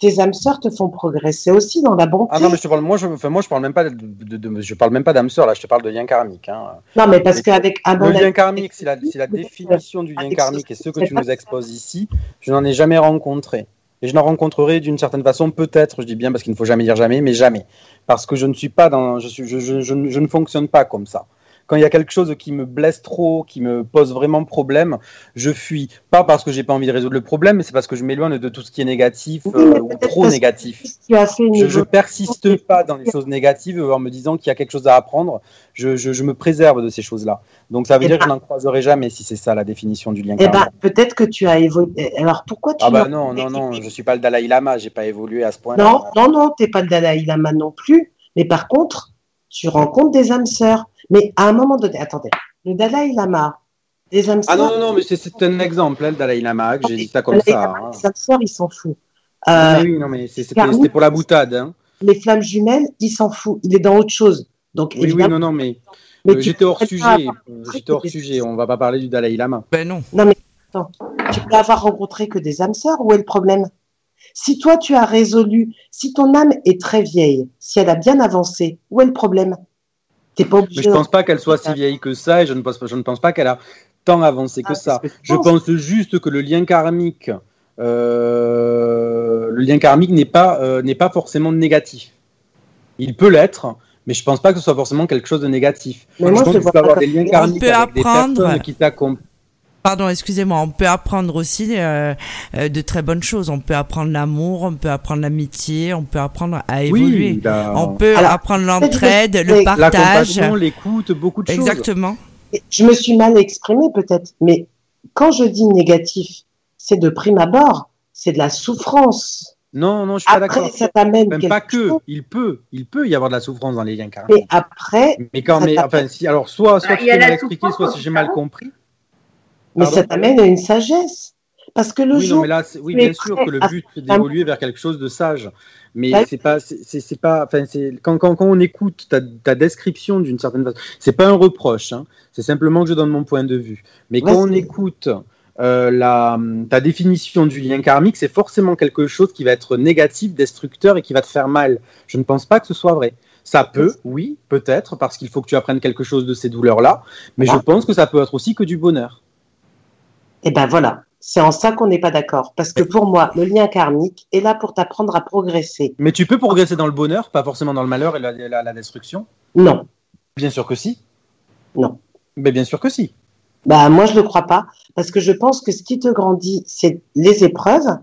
tes âmes sœurs te font progresser aussi dans la bonté. Ah non, mais je te parle, moi, je, enfin, moi, je parle même pas de, de, je parle même pas d'âme sœur, là, je te parle de lien karmique. Hein. Non, mais parce qu'avec Le lien karmique, c'est la, la, définition du lien karmique et ce que tu nous exposes ici, je n'en ai jamais rencontré. Et je n'en rencontrerai d'une certaine façon, peut-être, je dis bien parce qu'il ne faut jamais dire jamais, mais jamais. Parce que je ne suis pas dans, je, suis, je, je, je ne fonctionne pas comme ça quand il y a quelque chose qui me blesse trop, qui me pose vraiment problème, je fuis. Pas parce que j'ai pas envie de résoudre le problème, mais c'est parce que je m'éloigne de tout ce qui est négatif euh, ou trop négatif. Je, je persiste pas dans les choses négatives en me disant qu'il y a quelque chose à apprendre. Je, je, me préserve de ces choses-là. Donc ça veut eh dire que je ben n'en croiserai jamais si c'est ça la définition du lien. Eh ben, peut-être que tu as évolué. Alors pourquoi tu Ah bah non, non, non, je suis pas le Dalai Lama, j'ai pas évolué à ce point-là. Non, non, non, t'es pas le Dalai Lama non plus. Mais par contre, tu rencontres des âmes sœurs. Mais à un moment donné, attendez, le Dalai Lama, des âmes sœurs. Ah non, non, non, mais c'est un exemple, hein, le Dalai Lama, que j'ai dit ça comme ça. Hein. Les âmes sœurs, ils s'en foutent. Euh, oui, non, mais c'était pour la boutade. Hein. Les flammes jumelles, il s'en fout. Il est dans autre chose. Donc, oui, oui, non, non, mais, euh, j'étais hors sujet. J'étais hors sujet. On va pas parler du Dalai Lama. Ben non. Non, mais attends. Tu peux avoir rencontré que des âmes sœurs. Où est le problème? Si toi, tu as résolu, si ton âme est très vieille, si elle a bien avancé, où est le problème? Mais je ne pense pas qu'elle soit si vieille que ça et je ne pense, je ne pense pas qu'elle a tant avancé que ah, ça. Je pense juste que le lien karmique, euh, le lien karmique n'est pas, euh, n'est pas forcément négatif. Il peut l'être, mais je ne pense pas que ce soit forcément quelque chose de négatif. je, pense qu'il peut avoir des liens karmiques avec des personnes qui t'accompagnent Pardon, excusez-moi, on peut apprendre aussi euh, euh, de très bonnes choses. On peut apprendre l'amour, on peut apprendre l'amitié, on peut apprendre à évoluer. On peut apprendre l'entraide, le partage. l'écoute, beaucoup de choses. Exactement. Je me suis mal exprimée peut-être, mais quand je dis négatif, c'est de prime abord, c'est de la souffrance. Non, non, je suis pas d'accord. ça t'amène Même pas que. Il peut, il peut y avoir de la souffrance dans les liens carrés. Mais après. Mais quand, mais, enfin, si, alors, soit, soit tu peux m'expliquer, soit si j'ai mal compris. Mais ça t'amène à une sagesse. Parce que le oui, jour. Non, mais là, oui, bien sûr que le but, c'est d'évoluer vers quelque chose de sage. Mais bah c'est pas, c'est pas, enfin, quand, quand, quand, on écoute ta, ta description d'une certaine façon, c'est pas un reproche, hein, c'est simplement que je donne mon point de vue. Mais quand on écoute euh, la, ta définition du lien karmique, c'est forcément quelque chose qui va être négatif, destructeur et qui va te faire mal. Je ne pense pas que ce soit vrai. Ça peut, oui, peut-être, parce qu'il faut que tu apprennes quelque chose de ces douleurs-là, mais je pense que ça peut être aussi que du bonheur. Eh ben voilà, c'est en ça qu'on n'est pas d'accord. Parce que pour moi, le lien karmique est là pour t'apprendre à progresser. Mais tu peux progresser dans le bonheur, pas forcément dans le malheur et la, destruction Non. Bien sûr que si. Non. Mais bien sûr que si. Bah moi je ne crois pas, parce que je pense que ce qui te grandit, c'est les épreuves.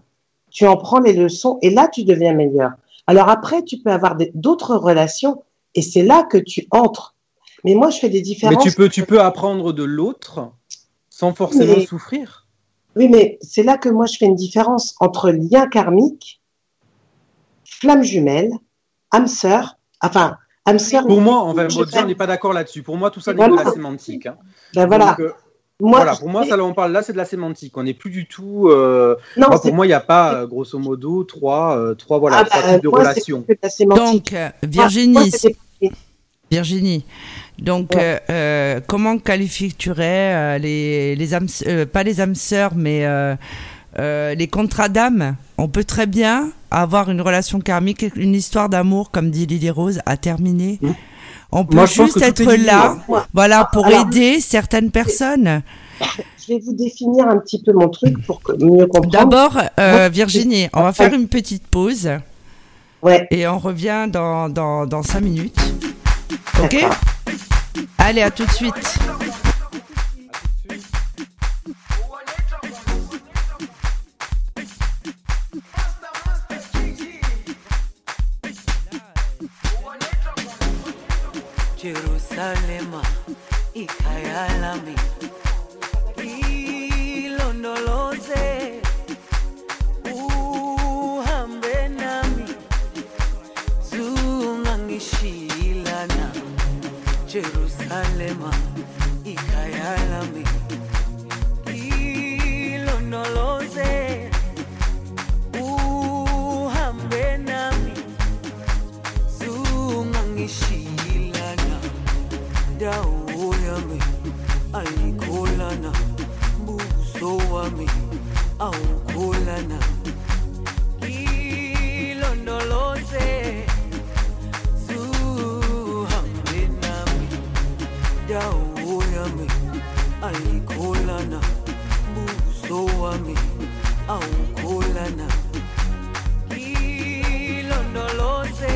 Tu en prends les leçons et là tu deviens meilleur. Alors après, tu peux avoir d'autres relations et c'est là que tu entres. Mais moi je fais des différences. Mais tu peux, tu peux apprendre de l'autre sans forcément souffrir. Oui, mais c'est là que moi je fais une différence entre lien karmique, flamme jumelle, âme sœur, enfin, Pour moi, en fait, on n'est pas d'accord là-dessus. Pour moi, tout ça n'est de la sémantique. Hein. Ben voilà. Euh, voilà, pour moi, ça, on parle là, c'est de la sémantique. On n'est plus du tout. Euh, non, pour moi, il n'y a pas, euh, grosso modo, trois, trois, voilà, ah, trois bah, types de relations. Donc, Virginie, Virginie, donc, comment qualifierais-tu les, les âmes, pas les âmes sœurs, mais les contrats d'âme On peut très bien avoir une relation karmique, une histoire d'amour, comme dit Lily Rose, à terminer. Mmh. On peut juste être là, voilà, pour aider certaines personnes. Je vais vous définir un petit peu mon truc pour mieux comprendre. D'abord, euh, Virginie, on va faire une petite pause. Ouais. Et on revient dans, dans, dans 5 minutes. Ok Allez, à tout de suite. Jerusalema ikhaya lami ilondoloze Jerusalema ikhaya lami ilondoloze uhambe nami. Zungangishilana dawo yami ayikholana buso wami awukholana dawo yami ayikholana buso wami awukholana ilondoloze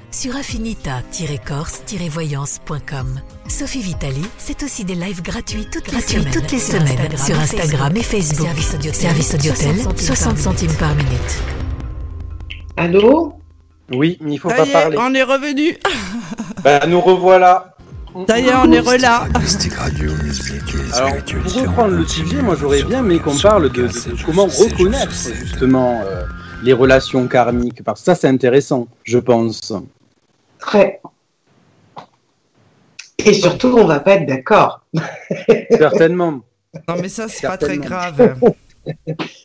sur affinita-corse-voyance.com. Sophie Vitali, c'est aussi des lives gratuits toutes les Gratuits semaines, toutes les sur semaines, Instagram, sur Instagram et Facebook. Service audiotel, Service audiotel, 60 centimes par minute. Allô? Oui, mais il faut Ça pas y est, parler. on est revenu. Bah, nous revoilà. Est, on est relà. Alors, pour reprendre le sujet, moi j'aurais bien aimé qu'on parle de, de comment reconnaître justement euh, les relations karmiques, parce que ça c'est intéressant, je pense. Très. Et surtout, on va pas être d'accord. Certainement. Non, mais ça, c'est pas très grave.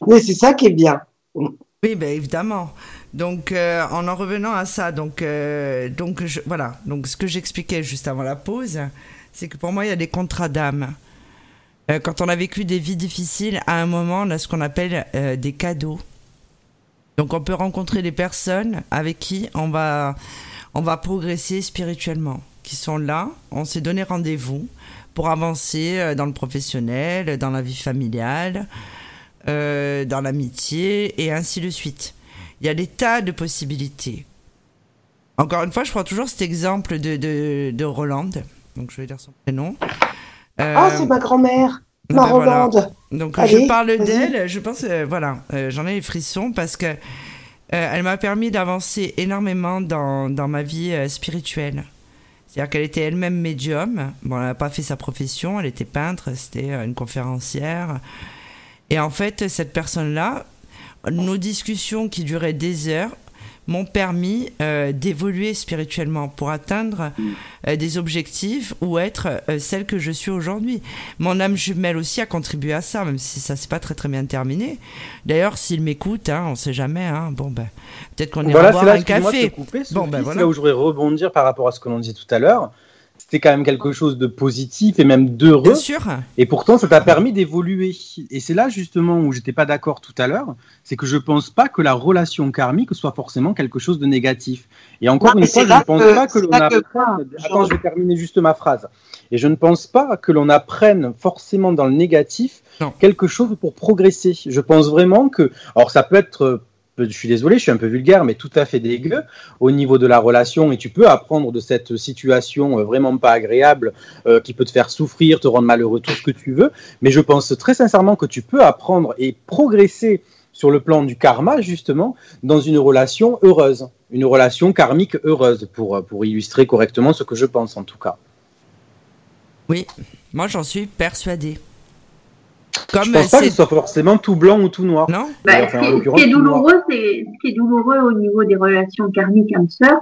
Mais c'est ça qui est bien. Oui, ben évidemment. Donc, euh, en en revenant à ça, donc, euh, donc je, voilà. Donc, ce que j'expliquais juste avant la pause, c'est que pour moi, il y a des contrats d'âme. Euh, quand on a vécu des vies difficiles, à un moment, on a ce qu'on appelle euh, des cadeaux. Donc, on peut rencontrer des personnes avec qui on va, on va progresser spirituellement, qui sont là. On s'est donné rendez-vous pour avancer euh, dans le professionnel, dans la vie familiale, euh, dans l'amitié et ainsi de suite. Il y a des tas de possibilités. Encore une fois, je prends toujours cet exemple de, de, de Roland. Donc, je vais dire son prénom. Euh, Ah, c'est ma grand-mère, ben ma voilà. Rolande. donc Allez, je parle d'elle, je pense, euh, voilà, euh, j'en ai les frissons parce que euh, elle m'a permis d'avancer énormément dans, dans ma vie euh, spirituelle. C'est-à-dire qu'elle était elle-même médium. Bon, elle n'a pas fait sa profession, elle était peintre, c'était euh, une conférencière. Et en fait, cette personne-là, nos discussions qui duraient des heures m'ont permis euh, d'évoluer spirituellement pour atteindre euh, des objectifs ou être euh, celle que je suis aujourd'hui. Mon âme jumelle aussi a contribué à ça, même si ça s'est pas très très bien terminé. D'ailleurs, s'il m'écoute, hein, on sait jamais. Hein, bon ben, peut-être qu'on ira Voilà, boire là, un café. couper, Bon, ben voilà. là où je voudrais rebondir par rapport à ce que l'on disait tout à l'heure. C'était quand même quelque chose de positif et même d'heureux. Bien sûr. Et pourtant, ça t'a permis d'évoluer. Et c'est là justement où j'étais pas d'accord tout à l'heure, c'est que je pense pas que la relation karmique soit forcément quelque chose de négatif. Et encore Non, une fois, je ne pense que- pas que l'on que- apprenne. Attends, je vais terminer juste ma phrase. Et je ne pense pas que l'on apprenne forcément dans le négatif Non. quelque chose pour progresser. Je pense vraiment que, alors ça peut être euh, je suis désolé, je suis un peu vulgaire, mais tout à fait dégueu au niveau de la relation. Et tu peux apprendre de cette situation euh, vraiment pas agréable euh, qui peut te faire souffrir, te rendre malheureux, tout ce que tu veux. Mais je pense très sincèrement que tu peux apprendre et progresser sur le plan du karma, justement, dans une relation heureuse, une relation karmique heureuse, pour, pour illustrer correctement ce que je pense en tout cas. Oui, moi j'en suis persuadée. Comme je pense pas que c'est ce soit forcément tout blanc ou tout noir. non Bah, Enfin, ce qui- l'occurrence, ce qui est douloureux, c'est ce qui est douloureux au niveau des relations karmiques âme-sœur,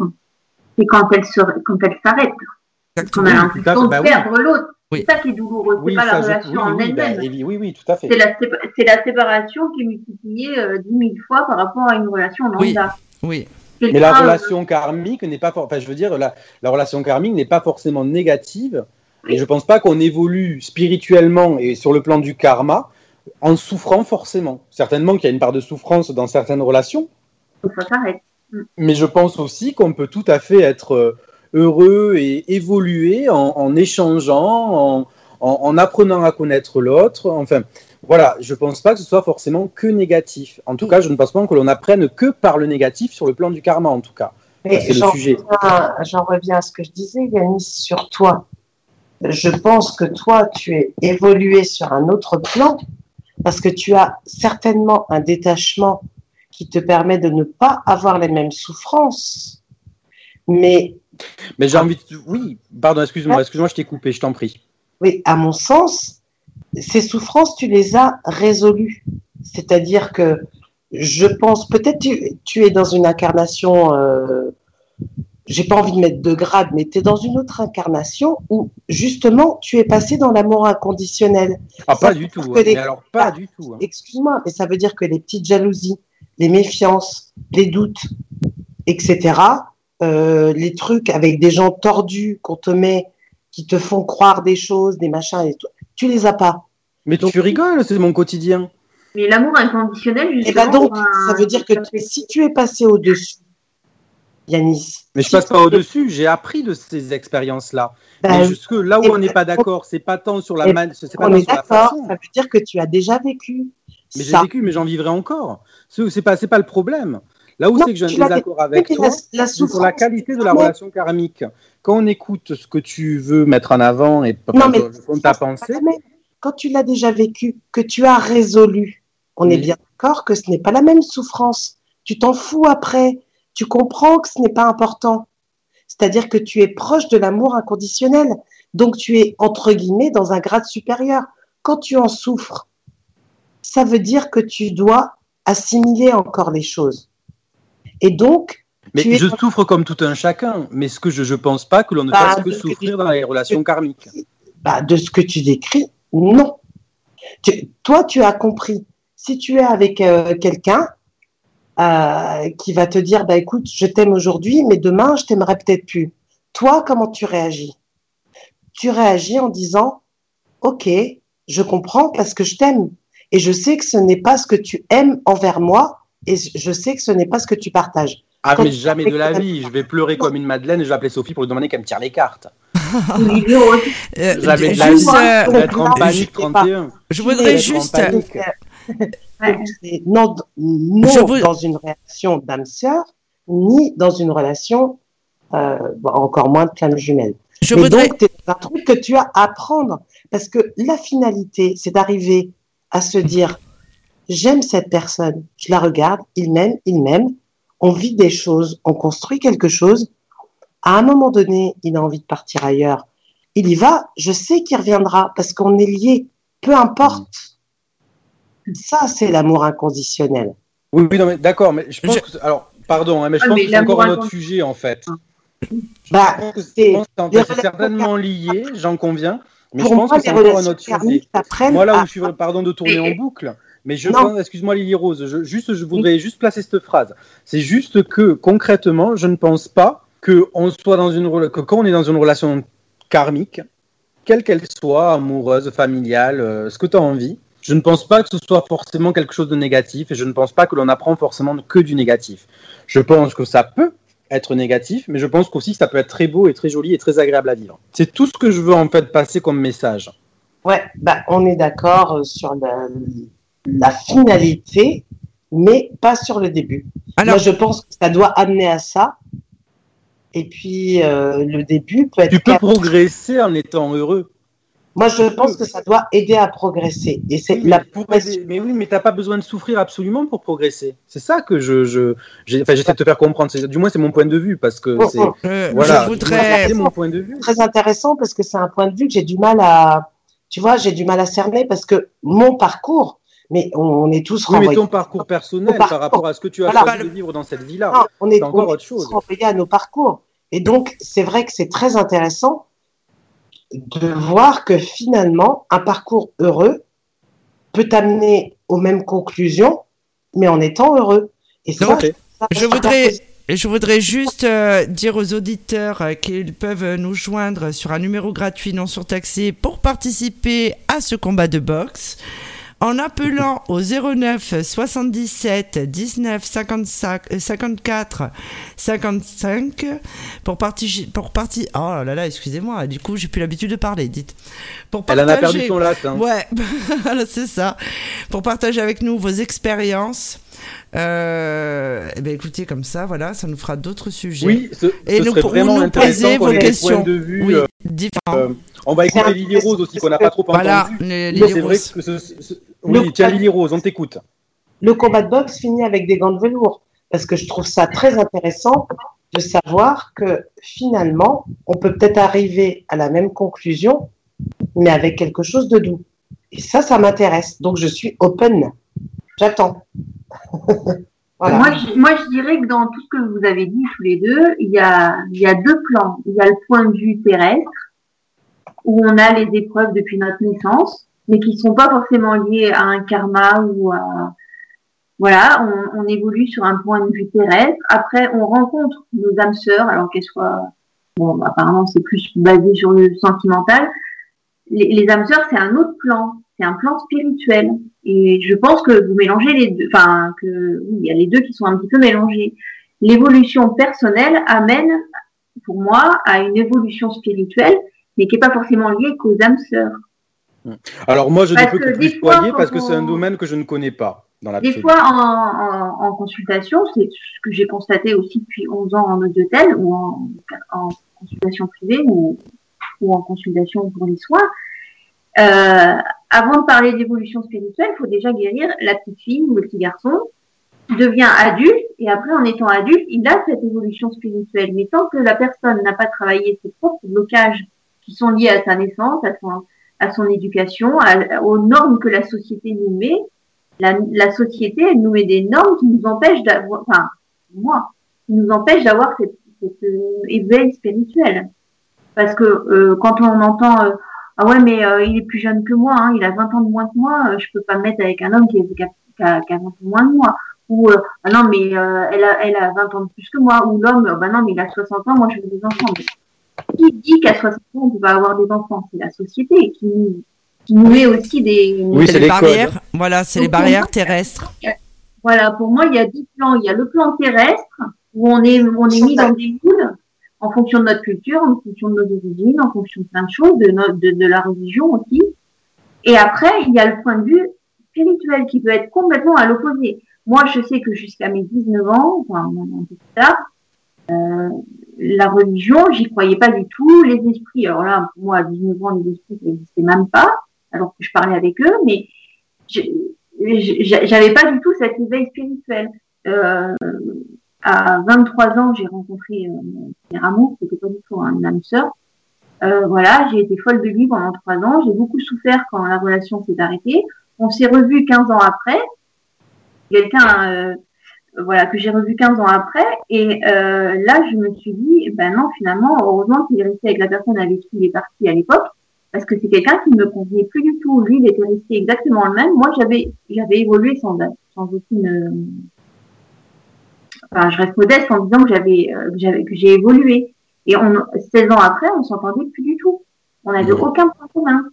c'est quand elles se, quand elles s'arrêtent, qu'on exactement. a l'impression de bah oui. perdre l'autre. Oui. C'est ça qui est douloureux, c'est Oui, pas la ça, relation oui, en oui, bah, elle-même. Évi- oui, oui, tout à fait. C'est la, sépa- c'est la séparation qui est multipliée euh, 10 000 fois par rapport à une relation lambda. Oui. C'est Mais la relation karmique n'est pas, for- enfin, je veux dire, la, la relation karmique n'est pas forcément négative. Et je pense pas qu'on évolue spirituellement et sur le plan du karma en souffrant forcément. Certainement qu'il y a une part de souffrance dans certaines relations, ça s'arrête. mais je pense aussi qu'on peut tout à fait être heureux et évoluer en, en échangeant, en, en- en apprenant à connaître l'autre. Enfin, voilà, je pense pas que ce soit forcément que négatif. En tout cas, je ne pense pas que l'on apprenne que par le négatif sur le plan du karma, en tout cas. Reviens- J'en reviens à ce que je disais, Yanis, sur toi. Je pense que toi, tu es évolué sur un autre plan parce que tu as certainement un détachement qui te permet de ne pas avoir les mêmes souffrances. Mais Mais j'ai envie de... Oui, pardon, excuse-moi, excuse-moi, je t'ai coupé, je t'en prie. Oui, à mon sens, ces souffrances, tu les as résolues. C'est-à-dire que je pense, peut-être tu, tu es dans une incarnation, euh, j'ai pas envie de mettre de grade, mais tu es dans une autre incarnation où justement tu es passé dans l'amour inconditionnel. Ah, Ça pas veut du dire tout. hein, les- Mais alors, pas du tout. hein. Excuse-moi, mais ça veut dire que les petites jalousies, les méfiances, les doutes, etc., euh, les trucs avec des gens tordus qu'on te met, qui te font croire des choses, des machins et tout, tu les as pas. Mais tu rigoles, c'est mon quotidien. Mais l'amour inconditionnel, Et justement. ben donc, ben, ça veut dire que si tu es passé au-dessus, Yanis. Mais je passe pas es- au-dessus, j'ai appris de ces expériences-là. ben, Mais jusque là où on n'est ben, pas d'accord, c'est pas tant sur la man... c'est pas on tant est sur la d'accord, façon. ça veut dire que tu as déjà vécu. Mais j'ai vécu, mais j'en vivrai encore. C'est pas, c'est pas le problème. Là où c'est que j'ai un désaccord avec toi, la, la c'est sur la qualité de la relation karmique. Quand on écoute ce que tu veux mettre en avant et Non, mais de ta pensée. Quand tu l'as déjà vécu, que tu as résolu, on est bien d'accord que ce n'est pas la même souffrance. Tu t'en fous après. Tu comprends que ce n'est pas important. C'est-à-dire que tu es proche de l'amour inconditionnel. Donc tu es, entre guillemets, dans un grade supérieur. Quand tu en souffres, ça veut dire que tu dois assimiler encore les choses. Et donc, mais tu es je souffre comme tout un chacun. Mais ce que je ne pense pas que l'on ne Bah, fasse que souffrir tu- dans les relations karmiques. bah, de ce que tu décris, non. Tu- toi, tu as compris. Si tu es avec euh, quelqu'un euh, qui va te dire, bah écoute, je t'aime aujourd'hui, mais demain, je t'aimerai peut-être plus. Toi, comment tu réagis? Tu réagis en disant, ok, je comprends parce que je t'aime et je sais que ce n'est pas ce que tu aimes envers moi et je sais que ce n'est pas ce que tu partages. Ah, Quand mais jamais de la vie. Je vais pleurer comme une madeleine et je vais appeler Sophie pour lui demander qu'elle me tire les cartes. Olivier Rose. Euh, J'avais de la juste, vie. euh, Je vais être en là, panique je sais pas. 31. je Mais voudrais juste. Ouais. Non, non dans une relation d'âme-sœur, ni dans une relation, euh, bon, encore moins de flamme jumelle. Je Mais voudrais. donc, c'est un truc que tu as à apprendre. Parce que la finalité, c'est d'arriver à se dire, j'aime cette personne, je la regarde, il m'aime, il m'aime, on vit des choses, on construit quelque chose. À un moment donné, il a envie de partir ailleurs. Il y va, je sais qu'il reviendra parce qu'on est liés, peu importe. Ça, c'est l'amour inconditionnel. Oui, oui, non, mais d'accord, mais je pense Je- que. Alors, pardon, hein, mais je Ah, pense mais que c'est encore un autre sujet, en fait. Bah, Je pense que c'est- certainement lié, j'en conviens, mais je pense que c'est encore un autre sujet. Moi, là à- où je suis, pardon de tourner en boucle, mais je excuse-moi Lily Rose, je, juste, je voudrais juste placer cette phrase. C'est juste que, concrètement, je ne pense pas que, on soit dans une, que quand on est dans une relation karmique, quelle qu'elle soit, amoureuse, familiale, euh, ce que tu as envie, je ne pense pas que ce soit forcément quelque chose de négatif et je ne pense pas que l'on apprend forcément que du négatif. Je pense que ça peut être négatif, mais je pense qu'aussi ça peut être très beau et très joli et très agréable à vivre. C'est tout ce que je veux en fait passer comme message. Ouais, bah, on est d'accord euh, sur la, la finalité, mais pas sur le début. Alors, Moi, je pense que ça doit amener à ça. Et puis, euh, le début peut être. Tu peux progresser en étant heureux. Moi, je pense que ça doit aider à progresser. Et c'est Oui, la mais, oui, mais t'as pas besoin de souffrir absolument pour progresser. C'est ça que je, je, j'essaie de te faire comprendre. Du moins, c'est mon point de vue parce que Oh, c'est, oh, euh, voilà, je voudrais. c'est mon point de vue. très intéressant parce que c'est un point de vue que j'ai du mal à. Tu vois, j'ai du mal à cerner parce que mon parcours, mais on, est tous Oui, mais renvoyés. ton parcours personnel Ton parcours. par rapport à ce que tu as Voilà. choisi de vivre dans cette vie-là. On est, c'est encore on est autre chose. tous renvoyés à nos parcours. Et donc, c'est vrai que c'est très intéressant de voir que finalement, un parcours heureux peut t'amener aux mêmes conclusions, mais en étant heureux. Et ça, Ok. ça, Je voudrais, je voudrais juste euh, dire aux auditeurs euh, qu'ils peuvent nous joindre sur un numéro gratuit non surtaxé pour participer à ce combat de boxe en appelant au 09 77 19 55 euh, 54 55 pour partir pour partir oh là là excusez-moi du coup j'ai plus l'habitude de parler dites pour Elle en a perdu partager- son latin. Ouais, voilà, c'est ça. Pour partager avec nous vos expériences. Euh, eh ben écoutez, comme ça, voilà, ça nous fera d'autres sujets. Oui, ce, Et ce nous- vraiment nous qu'on vos questions. de vue. Oui, euh, différents. euh, on va écouter Lily Rose aussi qu'on n'a pas trop voilà, entendu. c'est vrai que ce, ce- oui, Le- tiens Lily Rose, on t'écoute. le combat de boxe finit avec des gants de velours. Parce que je trouve ça très intéressant de savoir que finalement, on peut peut-être arriver à la même conclusion, mais avec quelque chose de doux. Et ça, ça m'intéresse. Donc, je suis open. J'attends. voilà. Moi, je, moi, je dirais que dans tout ce que vous avez dit tous les deux, il y a, il y a deux plans. Il y a le point de vue terrestre, où on a les épreuves depuis notre naissance, mais qui sont pas forcément liées à un karma ou à... Voilà, on, on évolue sur un point de vue terrestre. Après, on rencontre nos âmes sœurs, alors qu'elles soient... Bon, apparemment, c'est plus basé sur le sentimental. Les, les âmes sœurs, c'est un autre plan. c'est un plan spirituel. Et je pense que vous mélangez les deux, enfin, que oui, il y a les deux qui sont un petit peu mélangés. L'évolution personnelle amène, pour moi, à une évolution spirituelle, mais qui n'est pas forcément liée qu'aux âmes sœurs. Alors moi, je Parce ne peux que que fois, parce que c'est un domaine que je ne connais pas dans la Des fois, en, en, en consultation, c'est ce que j'ai constaté aussi depuis 11 ans en hôtel ou en, en consultation privée ou, ou en consultation pour les soins. Euh, avant de parler d'évolution spirituelle, il faut déjà guérir la petite fille ou le petit garçon devient adulte et après, en étant adulte, il a cette évolution spirituelle. Mais tant que la personne n'a pas travaillé ses propres blocages qui sont liés à sa naissance, à son, à son éducation, à- aux normes que la société nous met, la, la société, elle nous met des normes qui nous empêchent d'avoir, enfin, moi, qui nous empêchent d'avoir cette, cette euh, éveil spirituel. Parce que euh, quand on entend euh, ah ouais mais euh, il est plus jeune que moi, hein, il a 20 ans de moins que moi, euh, je peux pas me mettre avec un homme qui, est- a, qui a, qui a 20 ans de moins que moi. Ou euh, ah non mais euh, elle a elle a 20 ans de plus que moi. Ou l'homme euh, bah non mais il a 60 ans, moi je veux des enfants. Qui dit qu'à 60 ans on peut pas avoir des enfants? C'est la société qui nous qui nous met aussi des Oui, codes. barrières. Voilà, c'est les barrières moi, terrestres. Voilà, pour moi, il y a dix plans. Il y a le plan terrestre, où on est, on est mis dans des moules, en fonction de notre culture, en fonction de nos origines, en fonction de plein de choses, de, notre, de, de la religion aussi. Et après, il y a le point de vue spirituel qui peut être complètement à l'opposé. Moi, je sais que jusqu'à mes 19 ans, enfin, un peu plus tard, euh, la religion, j'y croyais pas du tout. Les esprits, alors là, pour moi, à 19 ans, les esprits, ça n'existait même pas, alors que je parlais avec eux, mais j'avais pas du tout cet éveil spirituel. Euh, à 23 ans, j'ai rencontré euh, mon premier amour, c'était pas du tout un âme sœur. Euh, voilà, j'ai été folle de lui pendant trois ans. J'ai beaucoup souffert quand la relation s'est arrêtée. On s'est revus 15 ans après. Quelqu'un, voilà, que j'ai revu 15 ans après. Et euh, là, je me suis dit, ben non, finalement, heureusement qu'il est resté avec la personne avec qui il est parti à l'époque, parce que c'est quelqu'un qui ne me convenait plus du tout. Lui, il était resté exactement le même. Moi, j'avais, j'avais évolué sans, sans aucune. Enfin, je reste modeste en disant que j'avais, euh, que j'avais, que j'ai évolué. Et on, 16 ans après, on s'entendait plus du tout. On n'avait aucun point commun.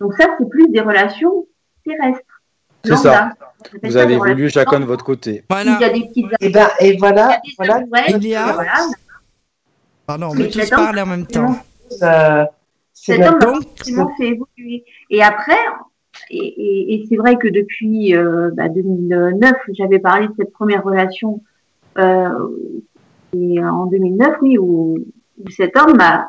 Donc ça, c'est plus des relations terrestres. C'est ça. Vous avez relations chacun de votre côté. Voilà. Il y a des petites Et ben et voilà il y a voilà des amourettes, Il y a- voilà, Pardon, on tous cet homme, parler en même temps. euh, c'est cet la- Donc, fait évoluer. Et après, et, et- et c'est vrai que depuis euh, bah, 2009, j'avais parlé de cette première relation euh, et en 2009, oui, où, où cet homme m'a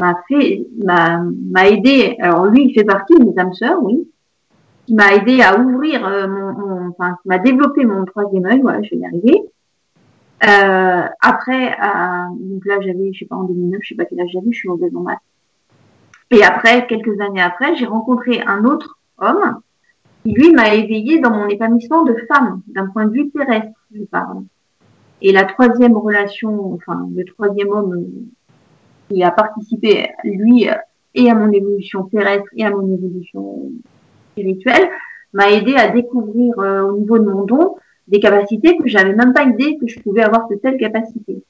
m'a fait m'a m'a aidé. Alors lui, il fait partie de mes âmes sœurs, oui, qui m'a aidé à ouvrir euh, mon, enfin, qui m'a développé mon troisième œil. Voilà, je vais y arriver. Euh, après, donc là, j'avais, je sais pas, en 2009, je sais pas quel âge j'avais, je suis mauvaise en maths. Et après, quelques années après, j'ai rencontré un autre homme qui, lui, m'a éveillé dans mon épanouissement de femme, d'un point de vue terrestre, je parle. Et la troisième relation, enfin, le troisième homme qui a participé, lui, et à mon évolution terrestre et à mon évolution spirituelle, m'a aidé à découvrir euh, au niveau de mon don des capacités que j'avais même pas idée que je pouvais avoir de telles capacités.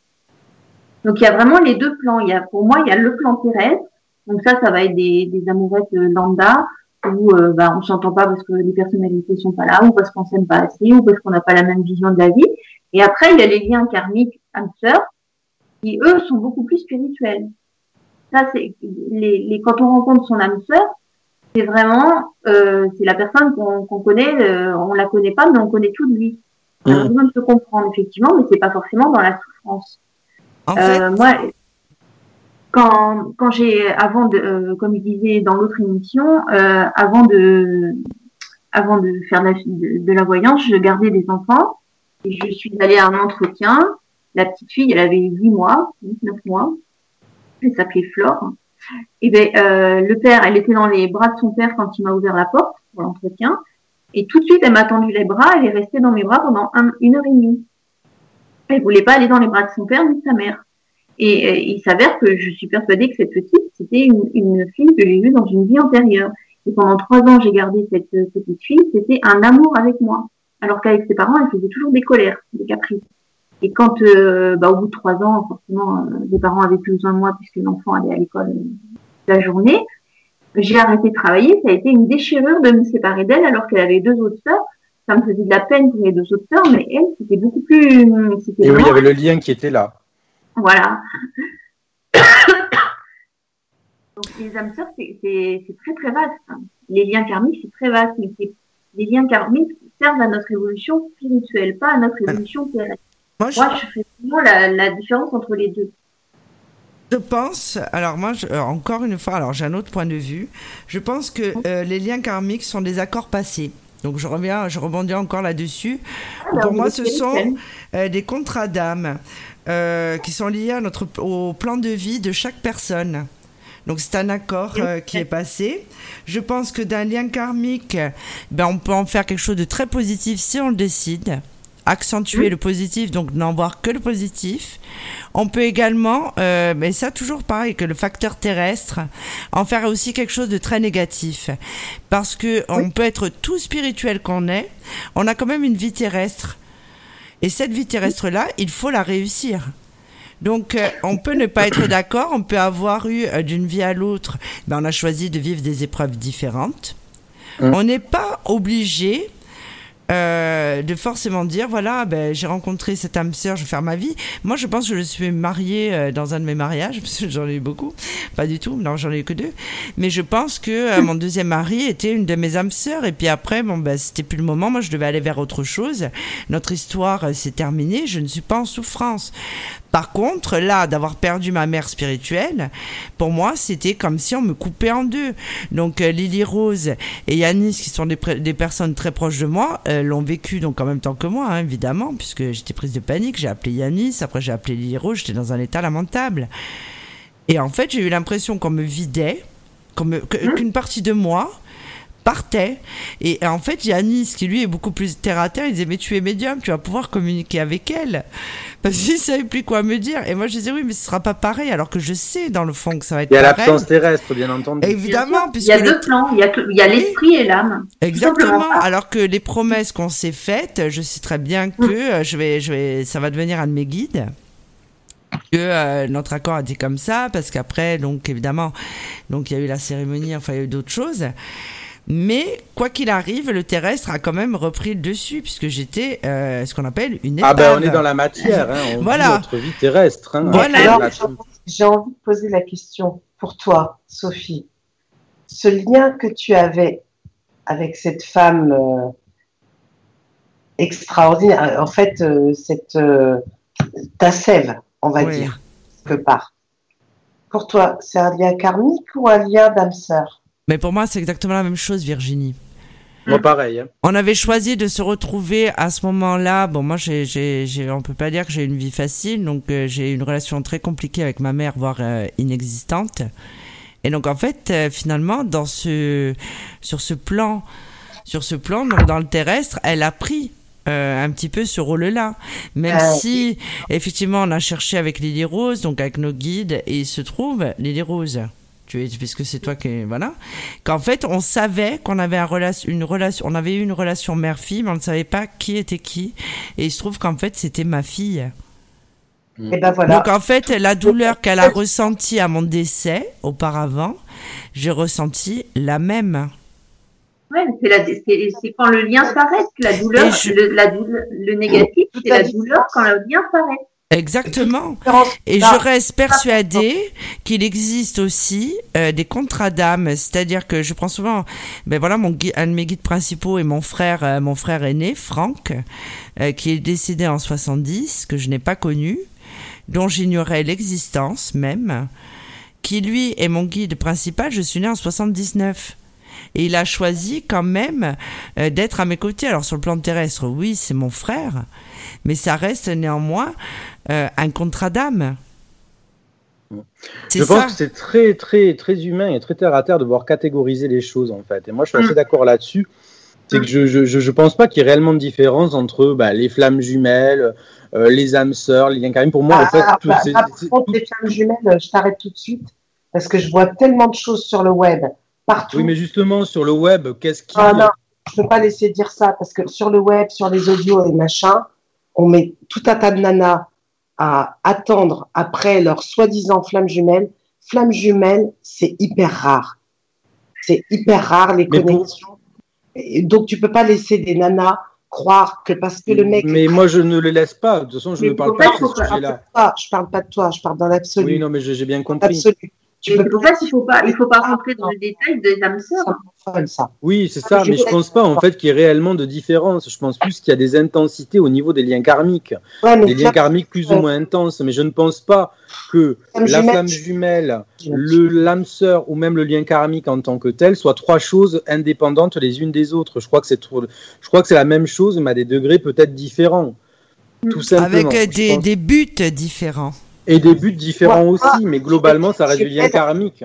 Donc il y a vraiment les deux plans. Il y a, pour moi, il y a le plan terrestre. Donc ça, ça va être des, des amourettes euh, lambda où euh, bah, on s'entend pas parce que les personnalités sont pas là, ou parce qu'on s'aime pas assez, ou parce qu'on n'a pas la même vision de la vie. Et après, il y a les liens karmiques âme-sœur qui eux sont beaucoup plus spirituels. Ça, c'est les, les quand on rencontre son âme sœur, c'est vraiment euh, c'est la personne qu'on connaît, euh, on la connaît pas, mais on connaît tout de lui. On a besoin de se comprendre effectivement, mais c'est pas forcément dans la souffrance. En fait, Euh, moi, quand, quand j'ai, avant de, euh, comme je disais dans l'autre émission, avant de, avant de faire la- de, de la voyance, je gardais des enfants et je suis allée à un entretien. La petite fille, elle avait 8 mois, 9 mois. Elle s'appelait Flore. Et ben, euh, le père, elle était dans les bras de son père quand il m'a ouvert la porte pour l'entretien. Et tout de suite, elle m'a tendu les bras. Elle est restée dans mes bras pendant un- une heure et demie. Elle voulait pas aller dans les bras de son père ni de sa mère. Et euh, il s'avère que je suis persuadée que cette petite, c'était une, une fille que j'ai vue dans une vie antérieure. Et pendant trois ans, j'ai gardé cette euh, petite fille. C'était un amour avec moi. Alors qu'avec ses parents, elle faisait toujours des colères, des caprices. Et quand, euh, bah, au bout de trois ans, forcément, euh, les parents avaient plus besoin de moi puisque l'enfant allait à l'école euh, la journée. j'ai arrêté de travailler, ça a été une déchirure de me séparer d'elle alors qu'elle avait deux autres sœurs. Ça me faisait de la peine pour les deux autres sœurs, mais elle, c'était beaucoup plus. Et oui, il y avait le lien qui était là. Voilà. Donc les âmes sœurs, c'est très très vaste. Les liens karmiques, c'est très vaste, mais les liens karmiques servent à notre évolution spirituelle, pas à notre évolution terrestre. Moi, je, fais vraiment la, différence entre les deux. Je pense, alors moi, euh, encore une fois, alors j'ai un autre point de vue. Je pense que euh, les liens karmiques sont des accords passés. Donc je reviens, je rebondis encore là-dessus. Ah, Pour moi, ce sont euh, des contrats d'âme qui sont liés à notre, au plan de vie de chaque personne. Donc c'est un accord qui est passé. Je pense que d'un lien karmique, ben, on peut en faire quelque chose de très positif si on le décide accentuer le positif, donc n'en voir que le positif. On peut également, euh, mais ça toujours pareil que le facteur terrestre, en faire aussi quelque chose de très négatif, parce que on peut être tout spirituel qu'on est, on a quand même une vie terrestre, et cette vie terrestre là, il faut la réussir. Donc, euh, on peut ne pas être d'accord, on peut avoir eu euh, d'une vie à l'autre, ben, on a choisi de vivre des épreuves différentes. Mmh. On n'est pas obligé euh, de forcément dire voilà ben j'ai rencontré cette âme sœur je vais faire ma vie. Moi je pense que je suis mariée euh, dans un de mes mariages parce que j'en ai eu beaucoup. Pas du tout. Non j'en ai eu que deux. Mais je pense que euh, mon deuxième mari était une de mes âmes sœurs. Et puis après bon ben c'était plus le moment. Moi je devais aller vers autre chose. Notre histoire s'est terminée. Je ne suis pas en souffrance par contre, là, d'avoir perdu ma mère spirituelle, pour moi, c'était comme si on me coupait en deux. Donc, euh, Lily Rose et Yanis, qui sont des, personnes très proches de moi, euh, l'ont vécu donc en même temps que moi, hein, évidemment, puisque j'étais prise de panique. J'ai appelé Yanis, après j'ai appelé Lily Rose, j'étais dans un état lamentable. Et en fait, j'ai eu l'impression qu'on me vidait, hein qu'une partie de moi partait. Et en fait, Yanis, qui lui est beaucoup plus terre à terre, il disait Mais tu es médium, tu vas pouvoir communiquer avec elle. Parce qu'il savait plus quoi me dire. Et moi, je disais Oui, mais ce sera pas pareil, alors que je sais dans le fond que ça va être Il y a l'absence terrestre, bien entendu. Évidemment. Il y a deux plans il y a l'esprit et l'âme. Exactement. Alors que les promesses qu'on s'est faites, je sais très bien que mm. euh, je vais, je vais, ça va devenir un de mes guides que euh, notre accord a été comme ça parce qu'après donc évidemment donc il y a eu la cérémonie enfin il y a eu d'autres choses mais quoi qu'il arrive, le terrestre a quand même repris le dessus puisque j'étais euh, ce qu'on appelle une épave. Ah ben on est dans la matière, hein, on voilà. vit notre vie terrestre. Hein, voilà. j'ai envie de poser la question pour toi, Sophie. Ce lien que tu avais avec cette femme euh, extraordinaire, en fait, euh, cette ta sève, on va dire, quelque part. Pour toi, c'est un lien karmique ou un lien d'âme sœur? Mais pour moi, c'est exactement la même chose, Virginie. Moi, pareil. Hein. On avait choisi de se retrouver à ce moment-là. Bon, moi, j'ai, j'ai, j'ai, on peut pas dire que j'ai une vie facile, donc euh, j'ai une relation très compliquée avec ma mère, voire euh, inexistante. Et donc, en fait, euh, finalement, dans ce, sur ce plan, sur ce plan, donc dans le terrestre, elle a pris un petit peu ce rôle-là. Même si, effectivement, on a cherché avec Lily Rose, donc avec nos guides, et il se trouve, Lily Rose, puisque c'est toi qui voilà. Qu'en fait on savait qu'on avait un relation, une relation on avait eu une relation mère-fille mais on ne savait pas qui était qui. Et il se trouve qu'en fait c'était ma fille. Et ben voilà. donc en fait la douleur qu'elle a ressentie à mon décès auparavant j'ai ressenti la même. Ouais, c'est quand le lien s'arrête, la douleur, le, le négatif, c'est la douleur quand le lien s'arrête. Exactement. Et je reste persuadée qu'il existe aussi euh, des contrats d'âme, c'est-à-dire que je prends souvent, ben voilà, mon un de mes guides principaux est mon frère, euh, mon frère aîné, Franck, euh, qui est décédé en 70, que je n'ai pas connu, dont j'ignorais l'existence même, qui lui est mon guide principal. Je suis né en 79 et il a choisi quand même d'être à mes côtés. Alors sur le plan terrestre, oui, c'est mon frère, mais ça reste néanmoins euh, un contrat d'âme. Je pense que c'est très, très, très humain et très terre à terre de voir catégoriser les choses, en fait. Et moi, je suis assez mm. d'accord là-dessus. C'est que je, je, je, pense pas qu'il y ait réellement de différence entre bah, les flammes jumelles, euh, les âmes sœurs, les liens Pour moi, en fait, ah, bah, bah, les flammes jumelles, je t'arrête tout de suite parce que je vois tellement de choses sur le web, partout. Oui, mais justement, sur le web, qu'est-ce qui. Ah non, je peux pas laisser dire ça parce que sur le web, sur les audios et machin, on met tout un tas de nanas à attendre après leur soi-disant flamme jumelle. Flamme jumelle, c'est hyper rare. C'est hyper rare les Mais pour- connexions. Et Donc tu peux pas laisser des nanas croire que parce que le mec. Mais moi, je ne le laisse pas. De toute façon, je Mais ne parle pas de ce sujet-là. Je parle pas de toi, je parle dans l'absolu. Oui, non, mais j'ai j'ai bien compris. Absolu. Pour ça qu'il faut pas, il faut pas rentrer dans le détail des âmes sœurs. Oui, c'est Ah, ça, mais je mais je sais. pense pas en fait qu'il y ait réellement de différence. Je pense plus qu'il y a des intensités au niveau des liens karmiques, Ouais, des liens karmiques plus ou moins intenses. Mais je ne pense pas que la flamme jumelle, le l'âme sœur ou même le lien karmique en tant que tel soient trois choses indépendantes les unes des autres. Je crois que c'est trop- je crois que c'est la même chose, mais à des degrés peut-être différents. Tout simplement. Avec euh, des buts différents. Et des buts différents Ouais. aussi, mais globalement, ça reste du lien karmique.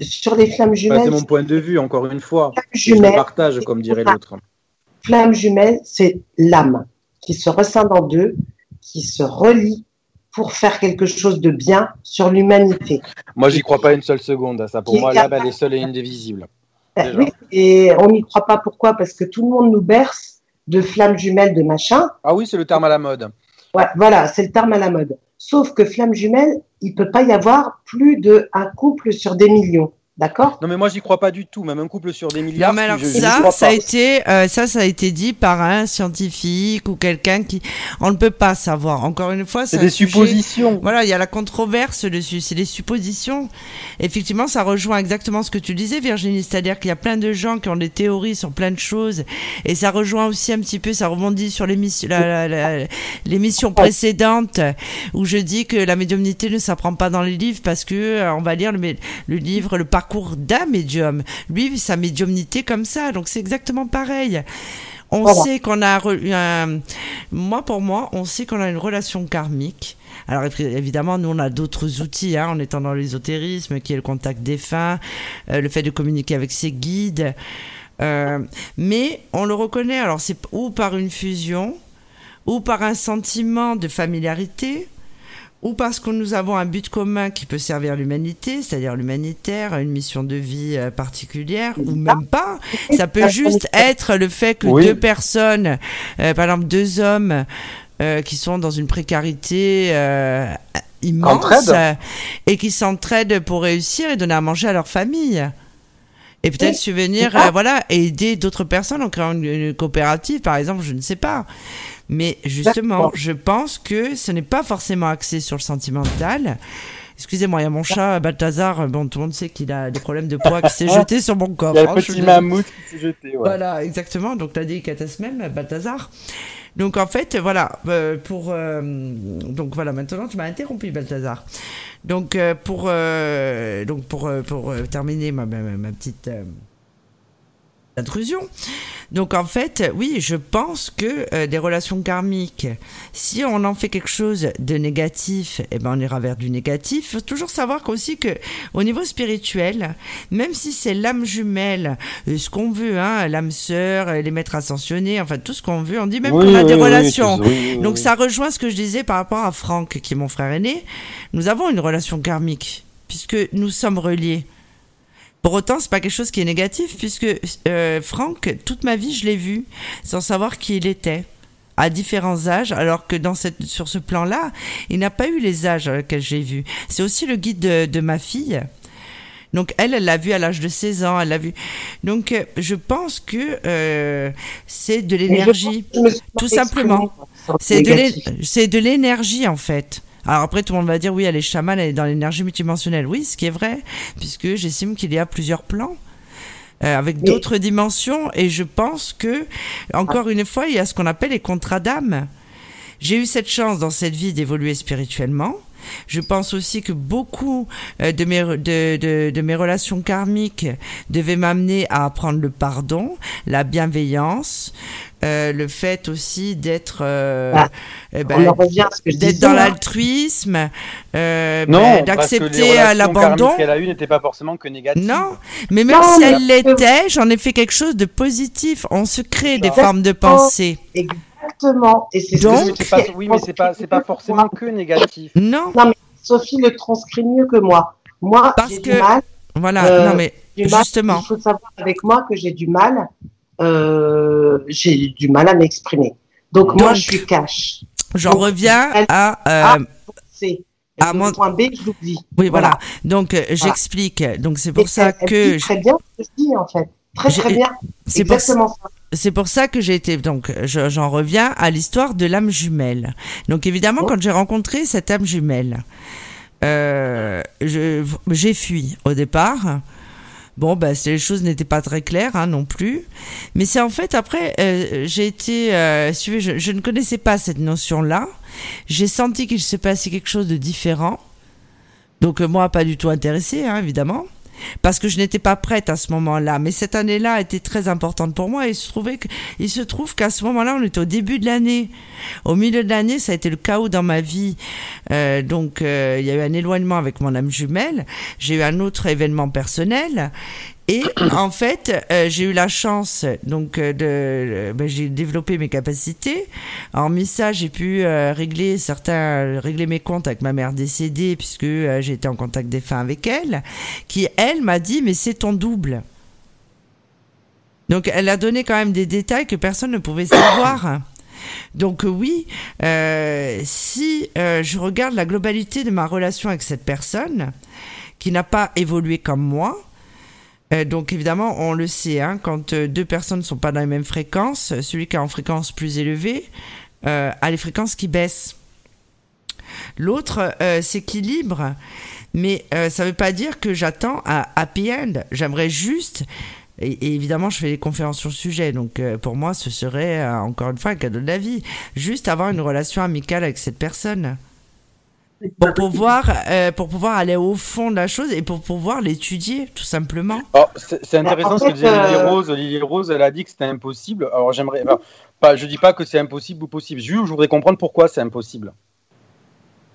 sur les flammes jumelles, c'est mon point de vue, encore une fois. flamme Je partage, comme dirait l'autre. flamme jumelle, c'est l'âme qui se rescinde en deux, qui se relie pour faire quelque chose de bien sur l'humanité. Moi, j'y crois pas une seule seconde à ça. Pour moi, l'âme, elle est seule et indivisible. Ben Déjà. oui, et on n'y croit pas pourquoi? Parce que tout le monde nous berce de flammes jumelles, de machin. Ah oui, c'est le terme à la mode. Ouais, voilà, c'est le terme à la mode. Sauf que flamme jumelle, il peut pas y avoir plus de un couple sur des millions. D'accord Non, mais moi, j'y crois pas du tout. Même un couple sur des milliards. Non, mais alors je- ça, ça a été, euh, ça, ça a été dit par un scientifique ou quelqu'un qui, on ne peut pas savoir. Encore une fois, C'est un des sujet- suppositions. Voilà, il y a la controverse dessus, c'est des suppositions. Effectivement, ça rejoint exactement ce que tu disais, Virginie, c'est-à-dire qu'il y a plein de gens qui ont des théories sur plein de choses, et ça rejoint aussi un petit peu, ça rebondit sur l'émission, la- la- la- l'émission précédente où je dis que la médiumnité ne s'apprend pas dans les livres parce que euh, on va lire le, le livre, le parcours d'un médium. Lui, sa médiumnité comme ça, donc c'est exactement pareil. On Voilà. sait qu'on a un- moi pour moi, on sait qu'on a une relation karmique. Alors évidemment, nous on a d'autres outils, hein, en étant dans l'ésotérisme, qui est le contact défunt, euh, le fait de communiquer avec ses guides. Euh, mais on le reconnaît. Alors c'est ou par une fusion, ou par un sentiment de familiarité, ou parce que nous avons un but commun qui peut servir l'humanité, c'est-à-dire l'humanitaire, une mission de vie euh, particulière, ou même pas. Ça peut juste être le fait que Oui. deux personnes, euh, par exemple deux hommes, euh, qui sont dans une précarité euh, immense euh, et qui s'entraident pour réussir et donner à manger à leur famille. Et peut-être Oui. subvenir, euh, voilà, aider d'autres personnes en créant une, une coopérative, par exemple, je ne sais pas. Mais justement, je pense que ce n'est pas forcément axé sur le sentimental. Excusez-moi, il y a mon chat Balthazar. Bon, tout le monde sait qu'il a des problèmes de poids qui s'est jeté sur mon Il coffre. y a le hein, je petit le- mammouth qui s'est jeté. ouais. voilà, exactement. Donc, la délicatesse même, Balthazar. Donc, en fait, voilà, euh, pour. euh, donc, voilà, maintenant, tu m'as interrompu, Balthazar. Donc, euh, pour, donc pour, pour terminer ma, ma, ma petite. Euh, intrusion. Donc en fait, oui, je pense que euh, des relations karmiques, si on en fait quelque chose de négatif, eh ben on ira vers du négatif. Il faut toujours savoir qu'aussi que au niveau spirituel, même si c'est l'âme jumelle, euh, ce qu'on veut, hein, l'âme sœur, euh, les maîtres ascensionnés, enfin tout ce qu'on veut, on dit même Oui, qu'on a oui, des oui, relations. Donc ça rejoint ce que je disais par rapport à Franck, qui est mon frère aîné. Nous avons une relation karmique, puisque nous sommes reliés. Pour autant, c'est pas quelque chose qui est négatif, puisque euh, Franck, toute ma vie, je l'ai vu, sans savoir qui il était, à différents âges, alors que dans cette, sur ce plan-là, il n'a pas eu les âges que j'ai vus. C'est aussi le guide de, de ma fille. Donc elle, elle l'a vu à l'âge de 16 ans, elle l'a vu. Donc euh, je pense que euh, c'est de l'énergie. Tout simplement. de c'est de l'énergie en fait. Alors après tout le monde va dire oui elle est chamane, elle est dans l'énergie multidimensionnelle. Oui, ce qui est vrai, puisque j'estime qu'il y a plusieurs plans. euh, avec d'autres dimensions et je pense que encore une fois il y a ce qu'on appelle les contrats d'âme. J'ai eu cette chance dans cette vie d'évoluer spirituellement. Je pense aussi que beaucoup euh, de mes, de, de, de mes relations karmiques devaient m'amener à apprendre le pardon, la bienveillance, euh, le fait aussi d'être euh, Ah, eh ben, d'être dans l'altruisme, Non, ben, parce que les d'accepter relations l'abandon. qu'elle a eues n'étaient pas forcément que négatives. Non, mais même Non, si mais- elle l'était, j'en ai fait quelque chose de positif. On se crée des formes de pensée. Exactement. Et c'est ce Donc- que Oui, mais c'est pas, oui, mais c'est pas, c'est pas forcément que négatif. Non, Sophie le transcrit mieux que moi. Moi, Parce j'ai que- du mal. voilà, Euh, non mais du mal. justement. Il faut savoir avec moi que j'ai du mal. euh, j'ai du mal à m'exprimer. Donc, moi, je suis cash. J'en reviens à euh, C'est Ah, le moi- point B, je l'oublie. Oui, voilà. Donc, euh, j'explique. Donc, c'est pour Et ça elle- elle que dit très bien ce que je dis, en fait. Très, très bien. c'est pour exactement ça. C'est pour ça que j'ai été donc je- j'en reviens à l'histoire de l'âme jumelle. Donc évidemment Oh. quand j'ai rencontré cette âme jumelle, euh, j'ai fui au départ. Bon, c'est- les choses n'étaient pas très claires hein, non plus. Mais c'est en fait après, euh, j'ai été, euh, je, je ne connaissais pas cette notion-là. J'ai senti qu'il se passait quelque chose de différent. Donc euh, moi, pas du tout intéressé, hein, évidemment parce que je n'étais pas prête à ce moment-là. Mais cette année-là a été très importante pour moi et il se, trouvait se trouve qu'à ce moment-là, on était au début de l'année. Au milieu de l'année, ça a été le chaos dans ma vie. Euh, donc, euh, il y a eu un éloignement avec mon âme jumelle. J'ai eu un autre événement personnel. Et en fait, euh, j'ai eu la chance, donc euh, de, euh, ben, j'ai développé mes capacités. Hormis ça, j'ai pu euh, régler certains, régler mes comptes avec ma mère décédée puisque euh, j'ai été en contact défunt avec elle, qui elle m'a dit mais c'est ton double. Donc elle a donné quand même des détails que personne ne pouvait savoir. Donc oui, euh, si euh, je regarde la globalité de ma relation avec cette personne, qui n'a pas évolué comme moi, euh, donc évidemment, on le sait, hein, quand euh, deux personnes ne sont pas dans les mêmes fréquences, celui qui est en fréquence plus élevée euh, a les fréquences qui baissent. L'autre euh, s'équilibre, mais euh, ça ne veut pas dire que j'attends un happy end. J'aimerais juste, et, et évidemment je fais des conférences sur le sujet, donc euh, pour moi ce serait euh, encore une fois un cadeau de la vie, juste avoir une relation amicale avec cette personne pour pouvoir, euh, pour pouvoir aller au fond de la chose et pour pouvoir l'étudier tout simplement. Oh, c'est c'est intéressant ce que disait Lily euh, Rose. Lily Rose, elle a dit que c'était impossible. Alors j'aimerais. pas, je dis pas que c'est impossible ou possible. Juste, je voudrais comprendre pourquoi c'est impossible.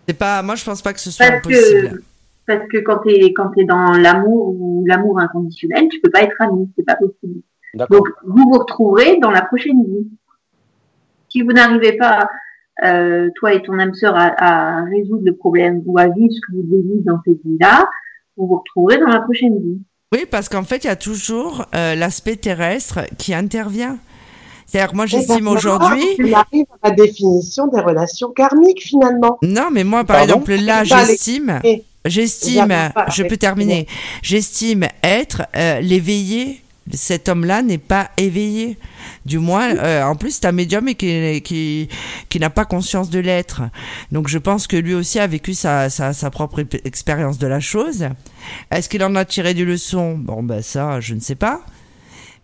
C'est pas, moi je pense pas que ce soit Parce impossible. que, parce que quand tu es, quand t'es dans l'amour ou l'amour inconditionnel, tu peux pas être ami, c'est pas possible. Donc, vous vous retrouverez dans la prochaine vie. Si vous n'arrivez pas, euh, toi et ton âme sœur, à, à résoudre le problème ou à vivre ce que vous devez vivre dans cette vie-là, vous vous retrouverez dans la prochaine vie. Oui, parce qu'en fait, il y a toujours euh, l'aspect terrestre qui intervient. C'est-à-dire, moi, j'estime aujourd'hui. Tu arrives à la définition des relations karmiques, finalement. Non, mais moi, par Pardon exemple, là, j'estime, j'estime, je peux terminer. J'estime être euh, l'éveillé. Cet homme-là n'est pas éveillé. Du moins, euh, en plus, c'est un médium et qui, qui, qui n'a pas conscience de l'être. Donc, je pense que lui aussi a vécu sa, sa, sa propre expérience de la chose. Est-ce qu'il en a tiré des leçons? Bon, ben ça, je ne sais pas.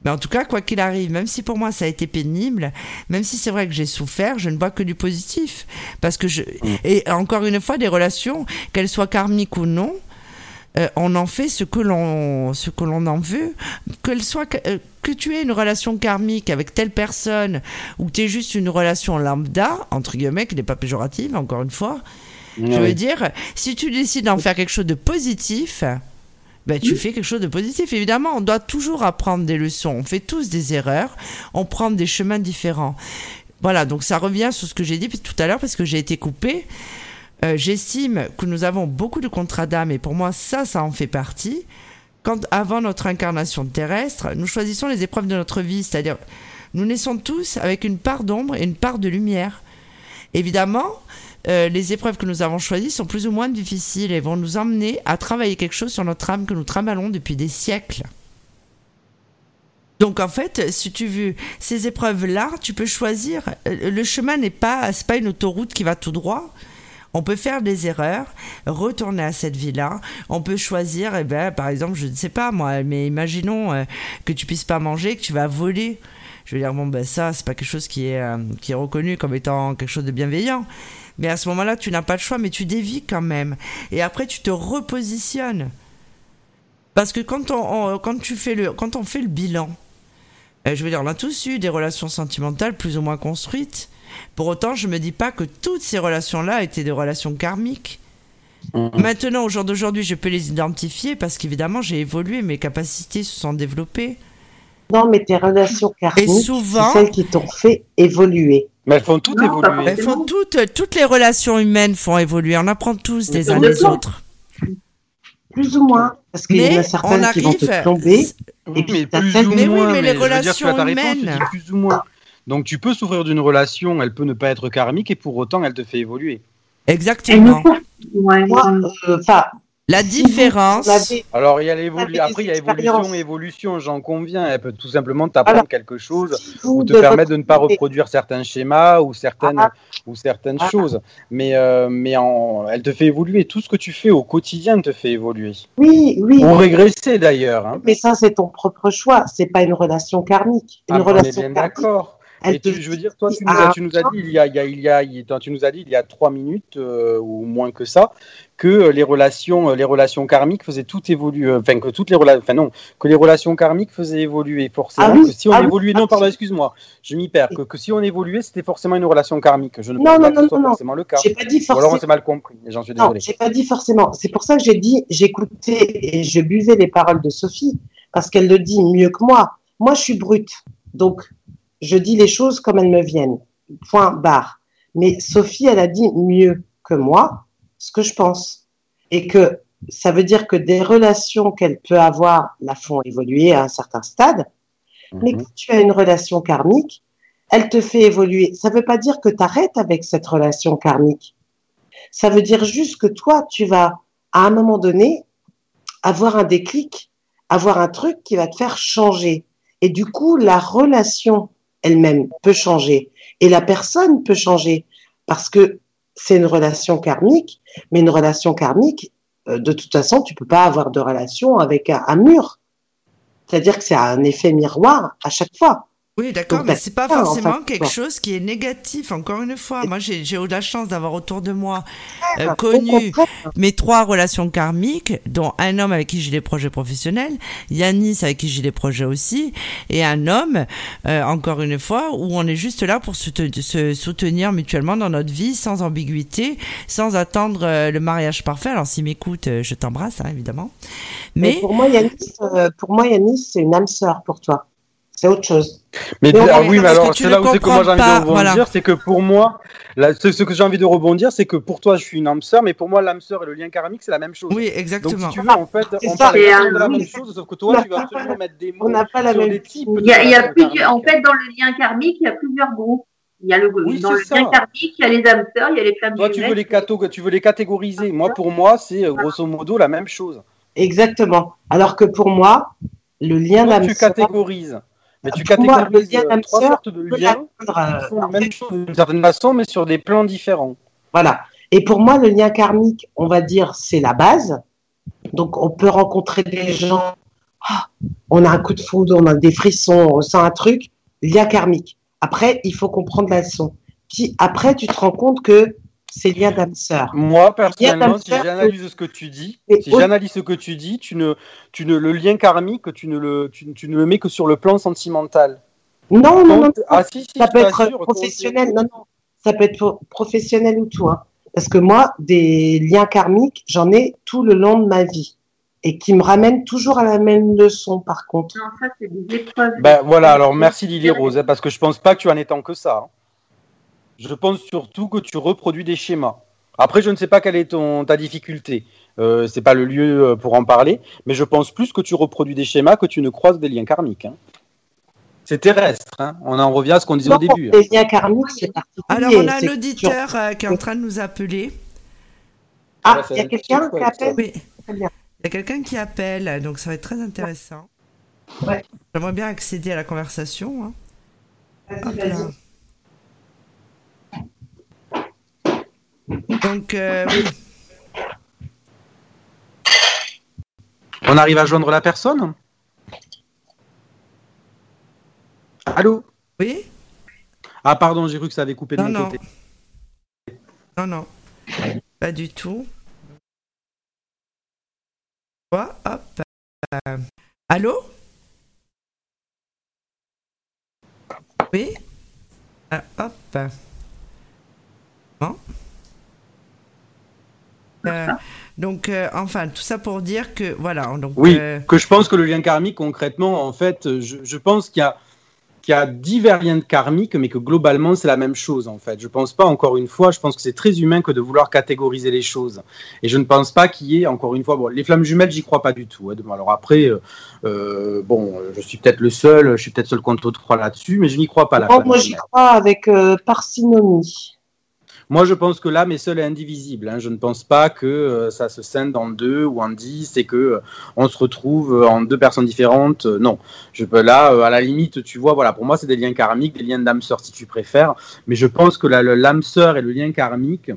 Mais en tout cas, quoi qu'il arrive, même si pour moi ça a été pénible, même si c'est vrai que j'ai souffert, je ne vois que du positif. Parce que je. Et encore une fois, des relations, qu'elles soient karmiques ou non, euh, on en fait ce que l'on ce que l'on en veut qu'elle soit euh, que tu aies une relation karmique avec telle personne ou que tu aies juste une relation lambda entre guillemets qui n'est pas péjorative encore une fois je veux dire si tu décides d'en faire quelque chose de positif ben, tu fais quelque chose de positif. Évidemment, on doit toujours apprendre des leçons. On fait tous des erreurs. On prend des chemins différents. Voilà, donc ça revient sur ce que j'ai dit tout à l'heure parce que j'ai été coupée. Euh, J'estime que nous avons beaucoup de contrats d'âme et pour moi, ça, ça en fait partie. Quand, avant notre incarnation terrestre, nous choisissons les épreuves de notre vie, c'est-à-dire nous naissons tous avec une part d'ombre et une part de lumière. Évidemment, euh, les épreuves que nous avons choisies sont plus ou moins difficiles et vont nous emmener à travailler quelque chose sur notre âme que nous trimballons depuis des siècles. Donc en fait, si tu veux ces épreuves-là, tu peux choisir. euh, Le chemin n'est pas, c'est pas une autoroute qui va tout droit. On peut faire des erreurs, retourner à cette vie-là. On peut choisir, eh ben, par exemple, je ne sais pas moi, mais imaginons euh, que tu puisses pas manger, que tu vas voler. Je veux dire, bon, ben ça, c'est pas quelque chose qui est, euh, qui est reconnu comme étant quelque chose de bienveillant. Mais à ce moment-là, tu n'as pas le choix, mais tu dévis quand même. Et après, tu te repositionnes. Parce que quand on, quand tu fais le, quand on fait le bilan, euh, je veux dire, on a tous eu des relations sentimentales plus ou moins construites. Pour autant, je me dis pas que toutes ces relations-là étaient des relations karmiques. Mhm. Maintenant, au jour d'aujourd'hui, je peux les identifier parce qu'évidemment, j'ai évolué, mes capacités se sont développées. Non, mais tes relations karmiques, Et souvent- celles qui t'ont fait évoluer. Mais elles font toutes Non, évoluer. Elles font toutes, toutes les relations humaines font évoluer. On apprend tous des uns des autres. Plus ou moins. Parce qu'il y en Mais a on certaines qui vont te arrive. plomber. Oui, Et puis, mais plus ou Mais oui, mais les dire, relations réponse, humaines. plus ou moins. Donc tu peux souffrir d'une relation, elle peut ne pas être karmique et pour autant elle te fait évoluer. Exactement. ouais, euh, La différence. Alors, il y a Vous l'évolu- avez des après, il y a évolution, évolution, j'en conviens. Elle peut tout simplement t'apprendre Alors, quelque chose ou te permettre de ne pas reproduire certains schémas ou certaines, Ah. ou certaines Ah. choses. Mais, euh, mais en, elle te fait évoluer. Tout ce que tu fais au quotidien te fait évoluer. Oui, oui. Ou régresser d'ailleurs. Hein. Mais ça, c'est ton propre choix. C'est pas une relation karmique. Une Ah, on est relation bien karmique, d'accord. Te tu- je veux dire, toi, tu nous as, tu nous as dit il y a, il y a, il y a, tu nous as dit il y a trois minutes euh, ou moins que ça que les relations, euh, les relations karmiques faisaient tout évoluer. euh, Enfin que toutes les relations, enfin non, que les relations karmiques faisaient évoluer forcément. Ah oui, que si on ah oui, évoluait, non, pardon, excuse-moi, je m'y perds. Que, que si on évoluait, c'était forcément une relation karmique. Je ne Non, pense non, pas que non, ce soit forcément le cas. Pas dit Ou alors on s'est mal compris. J'en suis désolé. j'ai pas dit forcément. C'est pour ça que j'ai dit, j'écoutais et je buvais les paroles de Sophie parce qu'elle le dit mieux que moi. Moi, je suis brute, donc je dis les choses comme elles me viennent. Point barre. Mais Sophie, elle a dit mieux que moi ce que je pense et que ça veut dire que des relations qu'elle peut avoir la font évoluer à un certain stade. Mais Mhm. quand tu as une relation karmique, elle te fait évoluer. Ça ne veut pas dire que tu arrêtes avec cette relation karmique. Ça veut dire juste que toi, tu vas, à un moment donné, avoir un déclic, avoir un truc qui va te faire changer. Et du coup, la relation elle-même peut changer. Et la personne peut changer. Parce que c'est une relation karmique, mais une relation karmique, euh, de toute façon, tu peux pas avoir de relation avec un mur. C'est-à-dire que c'est un effet miroir à chaque fois. Oui, d'accord, mais bah, c'est pas forcément quelque chose qui est négatif. Encore une fois, moi, j'ai eu la chance d'avoir autour de moi euh, Au connu contraire, mes trois relations karmiques, dont un homme avec qui j'ai des projets professionnels, Yanis avec qui j'ai des projets aussi, et un homme, euh, encore une fois, où on est juste là pour se, te- se soutenir mutuellement dans notre vie, sans ambiguïté, sans attendre euh, le mariage parfait. Alors, s'il m'écoute, euh, je t'embrasse, hein, évidemment. Mais Mais pour moi, Yanis, euh, pour moi, Yanis, c'est une âme sœur pour toi. C'est autre chose. Mais on ah oui, mais alors tu c'est là où c'est que moi j'ai envie de rebondir, voilà. c'est que pour moi, là, ce, ce que j'ai envie de rebondir, c'est que pour toi je suis une âme sœur, mais pour moi l'âme sœur et le lien karmique c'est la même chose. oui, Donc exactement. si tu veux, en fait, C'est on ça. parle un- de la oui. même chose, sauf que On toi tu vas pas- absolument mettre des On mots n'a pas la sur même. des types Il y a, il y a plusieurs, en fait, dans le lien karmique, il y a plusieurs groupes. Il y a le, Oui, dans le ça. lien karmique, il y a les âmes sœurs, il y a les flammes Toi tu veux les cato- tu veux les catégoriser. Moi pour moi c'est euh, grosso modo la même chose. Exactement. Alors que pour moi, le lien d'âme tu sœur, catégorises. Mais tu catégorises euh, trois sortes de liens qui euh, la même chose d'une certaine façon, mais sur des plans différents. Voilà. Et pour moi, le lien karmique, on va dire, c'est la base. Donc, on peut rencontrer des gens. ah, on a un coup de foudre, on a des frissons, on ressent un truc. Lien karmique. Après, il faut comprendre la leçon. Puis après, tu te rends compte que d'âme sœur. Moi, personnellement, si j'analyse ce que tu dis, Et si au- j'analyse ce que tu dis, tu ne, tu ne, le lien karmique, tu ne le, tu, tu ne le mets que sur le plan sentimental. Non, non, non. Ah si, si, ça peut être professionnel. Non, non. Ça peut être pro- professionnel ou tout. hein. Parce que moi, des liens karmiques, j'en ai tout le long de ma vie. Et qui me ramènent toujours à la même leçon, par contre. Non, ça, c'est des épreuves. Ben voilà, alors merci Lily Rose, hein, parce que je pense pas que tu en es tant que ça. hein. Je pense surtout que tu reproduis des schémas. Après, je ne sais pas quelle est ton, ta difficulté. Euh, c'est pas le lieu euh, pour en parler, mais je pense plus que tu reproduis des schémas que tu ne croises des liens karmiques. hein. C'est terrestre. hein. On en revient à ce qu'on disait au début. hein. Les liens karmiques, c'est particulier. Alors, on a C'est un auditeur euh, qui est en train de nous appeler. Ah, il y a quelqu'un qui appelle Oui. Très bien. Il y a quelqu'un qui appelle, donc ça va être très intéressant. Ouais. J'aimerais bien accéder à la conversation. hein. Vas-y, Hop vas-y. là. Donc, euh, oui. On arrive à joindre la personne Allô Oui Ah pardon, j'ai cru que ça avait coupé de Non, mon non. côté. Non, non. Pas du tout. Quoi? Hop. Euh, Allô? Oui Ah, Hop. Bon. Euh, donc, euh, enfin, tout ça pour dire que, voilà, donc... Oui, euh, que je pense que le lien karmique, concrètement, en fait, je, je pense qu'il y a, qu'il y a divers liens karmiques, mais que globalement, c'est la même chose, en fait. Je pense pas, encore une fois, je pense que c'est très humain que de vouloir catégoriser les choses. Et je ne pense pas qu'il y ait, encore une fois, bon, les flammes jumelles, j'y crois pas du tout. hein. Alors après, euh, euh, bon, je suis peut-être le seul, je suis peut-être seul contre trois là-dessus, mais je n'y crois pas. La Oh, moi, j'y crois avec euh, parcimonie. Moi, je pense que l'âme est seule et indivisible. Hein. Je ne pense pas que euh, ça se scinde en deux ou en dix et que euh, on se retrouve en deux personnes différentes. non, je peux là, à la limite, tu vois, voilà, pour moi, c'est des liens karmiques, des liens d'âme sœur si tu préfères. Mais je pense que l'âme sœur et le lien karmique,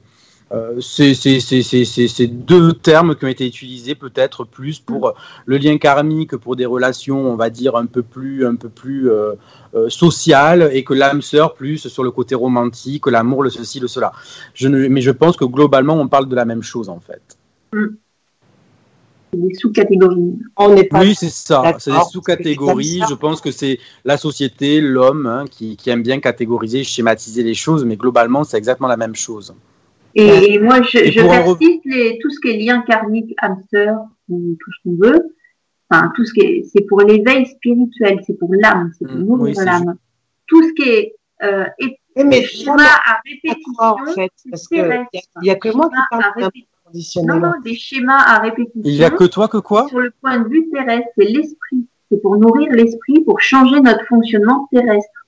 euh, c'est deux termes qui ont été utilisés peut-être plus pour le lien karmique, pour des relations, on va dire, un peu plus, un peu plus euh, euh, sociales, et que l'âme sœur plus sur le côté romantique, l'amour, le ceci, le cela. Je ne, mais je pense que globalement, on parle de la même chose en fait. Mm. Des sous-catégories. Oui, c'est ça. C'est des sous-catégories. Je pense que c'est la société, l'homme, hein, qui, qui aime bien catégoriser, schématiser les choses, mais globalement, c'est exactement la même chose. Et moi, je, je persiste les, tout ce qui est lien karmique, âme sœur, ou tout ce qu'on veut. Enfin, tout ce qui est, c'est pour l'éveil spirituel, c'est pour l'âme, c'est pour mmh, nourrir l'âme. Tout ce qui est, euh, est mais schéma à répétition, en fait, parce que il y, a que moi qui parle non, non, des schémas à répétition. Il y a que toi que quoi? Sur le point de vue terrestre, c'est l'esprit. C'est pour nourrir l'esprit, pour changer notre fonctionnement terrestre.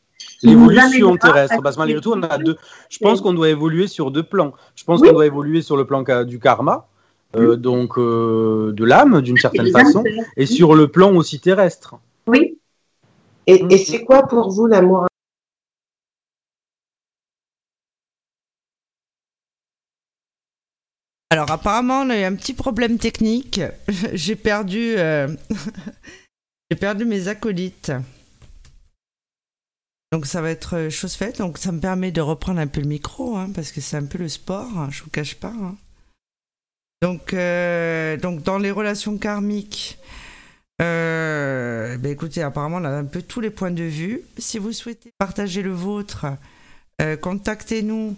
L'évolution terrestre, parce malgré tout, on a deux. Je pense qu'on doit évoluer sur deux plans. Je pense qu'on doit évoluer sur le plan du karma, euh, donc euh, de l'âme d'une certaine façon, et sur le plan aussi terrestre. Oui. Et, et c'est quoi pour vous l'amour? Alors apparemment, on a eu un petit problème technique. J'ai perdu, euh, j'ai perdu mes acolytes. Donc ça va être euh, chose faite. Donc ça me permet de reprendre un peu le micro, hein, parce que c'est un peu le sport, hein, je vous cache pas. Hein. Donc, euh, donc dans les relations karmiques, euh, ben écoutez, apparemment on a un peu tous les points de vue. Si vous souhaitez partager le vôtre, contactez-nous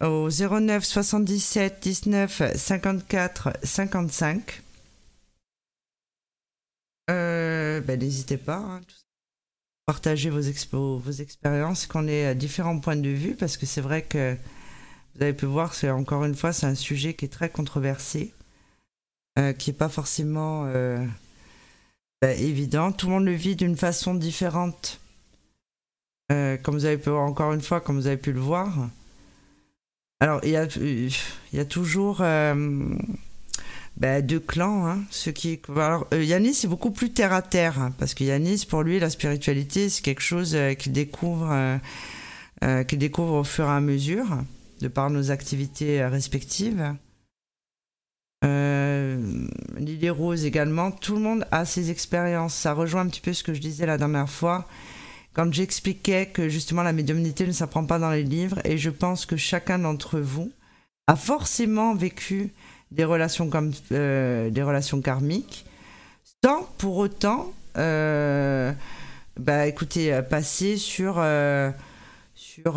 au 09 77 19 54 55. ben n'hésitez pas. Hein, partager vos, expo, vos expériences, qu'on ait euh, différents points de vue, parce que c'est vrai que vous avez pu voir, c'est encore une fois, c'est un sujet qui est très controversé, euh, qui n'est pas forcément euh, bah, évident. Tout le monde le vit d'une façon différente. comme vous avez pu encore une fois, comme vous avez pu le voir. Alors, il y a, il y a toujours bah, deux clans. Hein. Qui... Alors, euh, Yanis est beaucoup plus terre à terre, hein, parce que Yanis, pour lui, la spiritualité, c'est quelque chose euh, qu'il découvre, euh, euh, qu'il découvre au fur et à mesure, de par nos activités respectives. Lily Rose également, tout le monde a ses expériences. Ça rejoint un petit peu ce que je disais la dernière fois, quand j'expliquais que justement la médiumnité ne s'apprend pas dans les livres, et je pense que chacun d'entre vous a forcément vécu des relations comme euh, des relations karmiques, sans pour autant, euh, bah, écoutez, euh, passer sur sur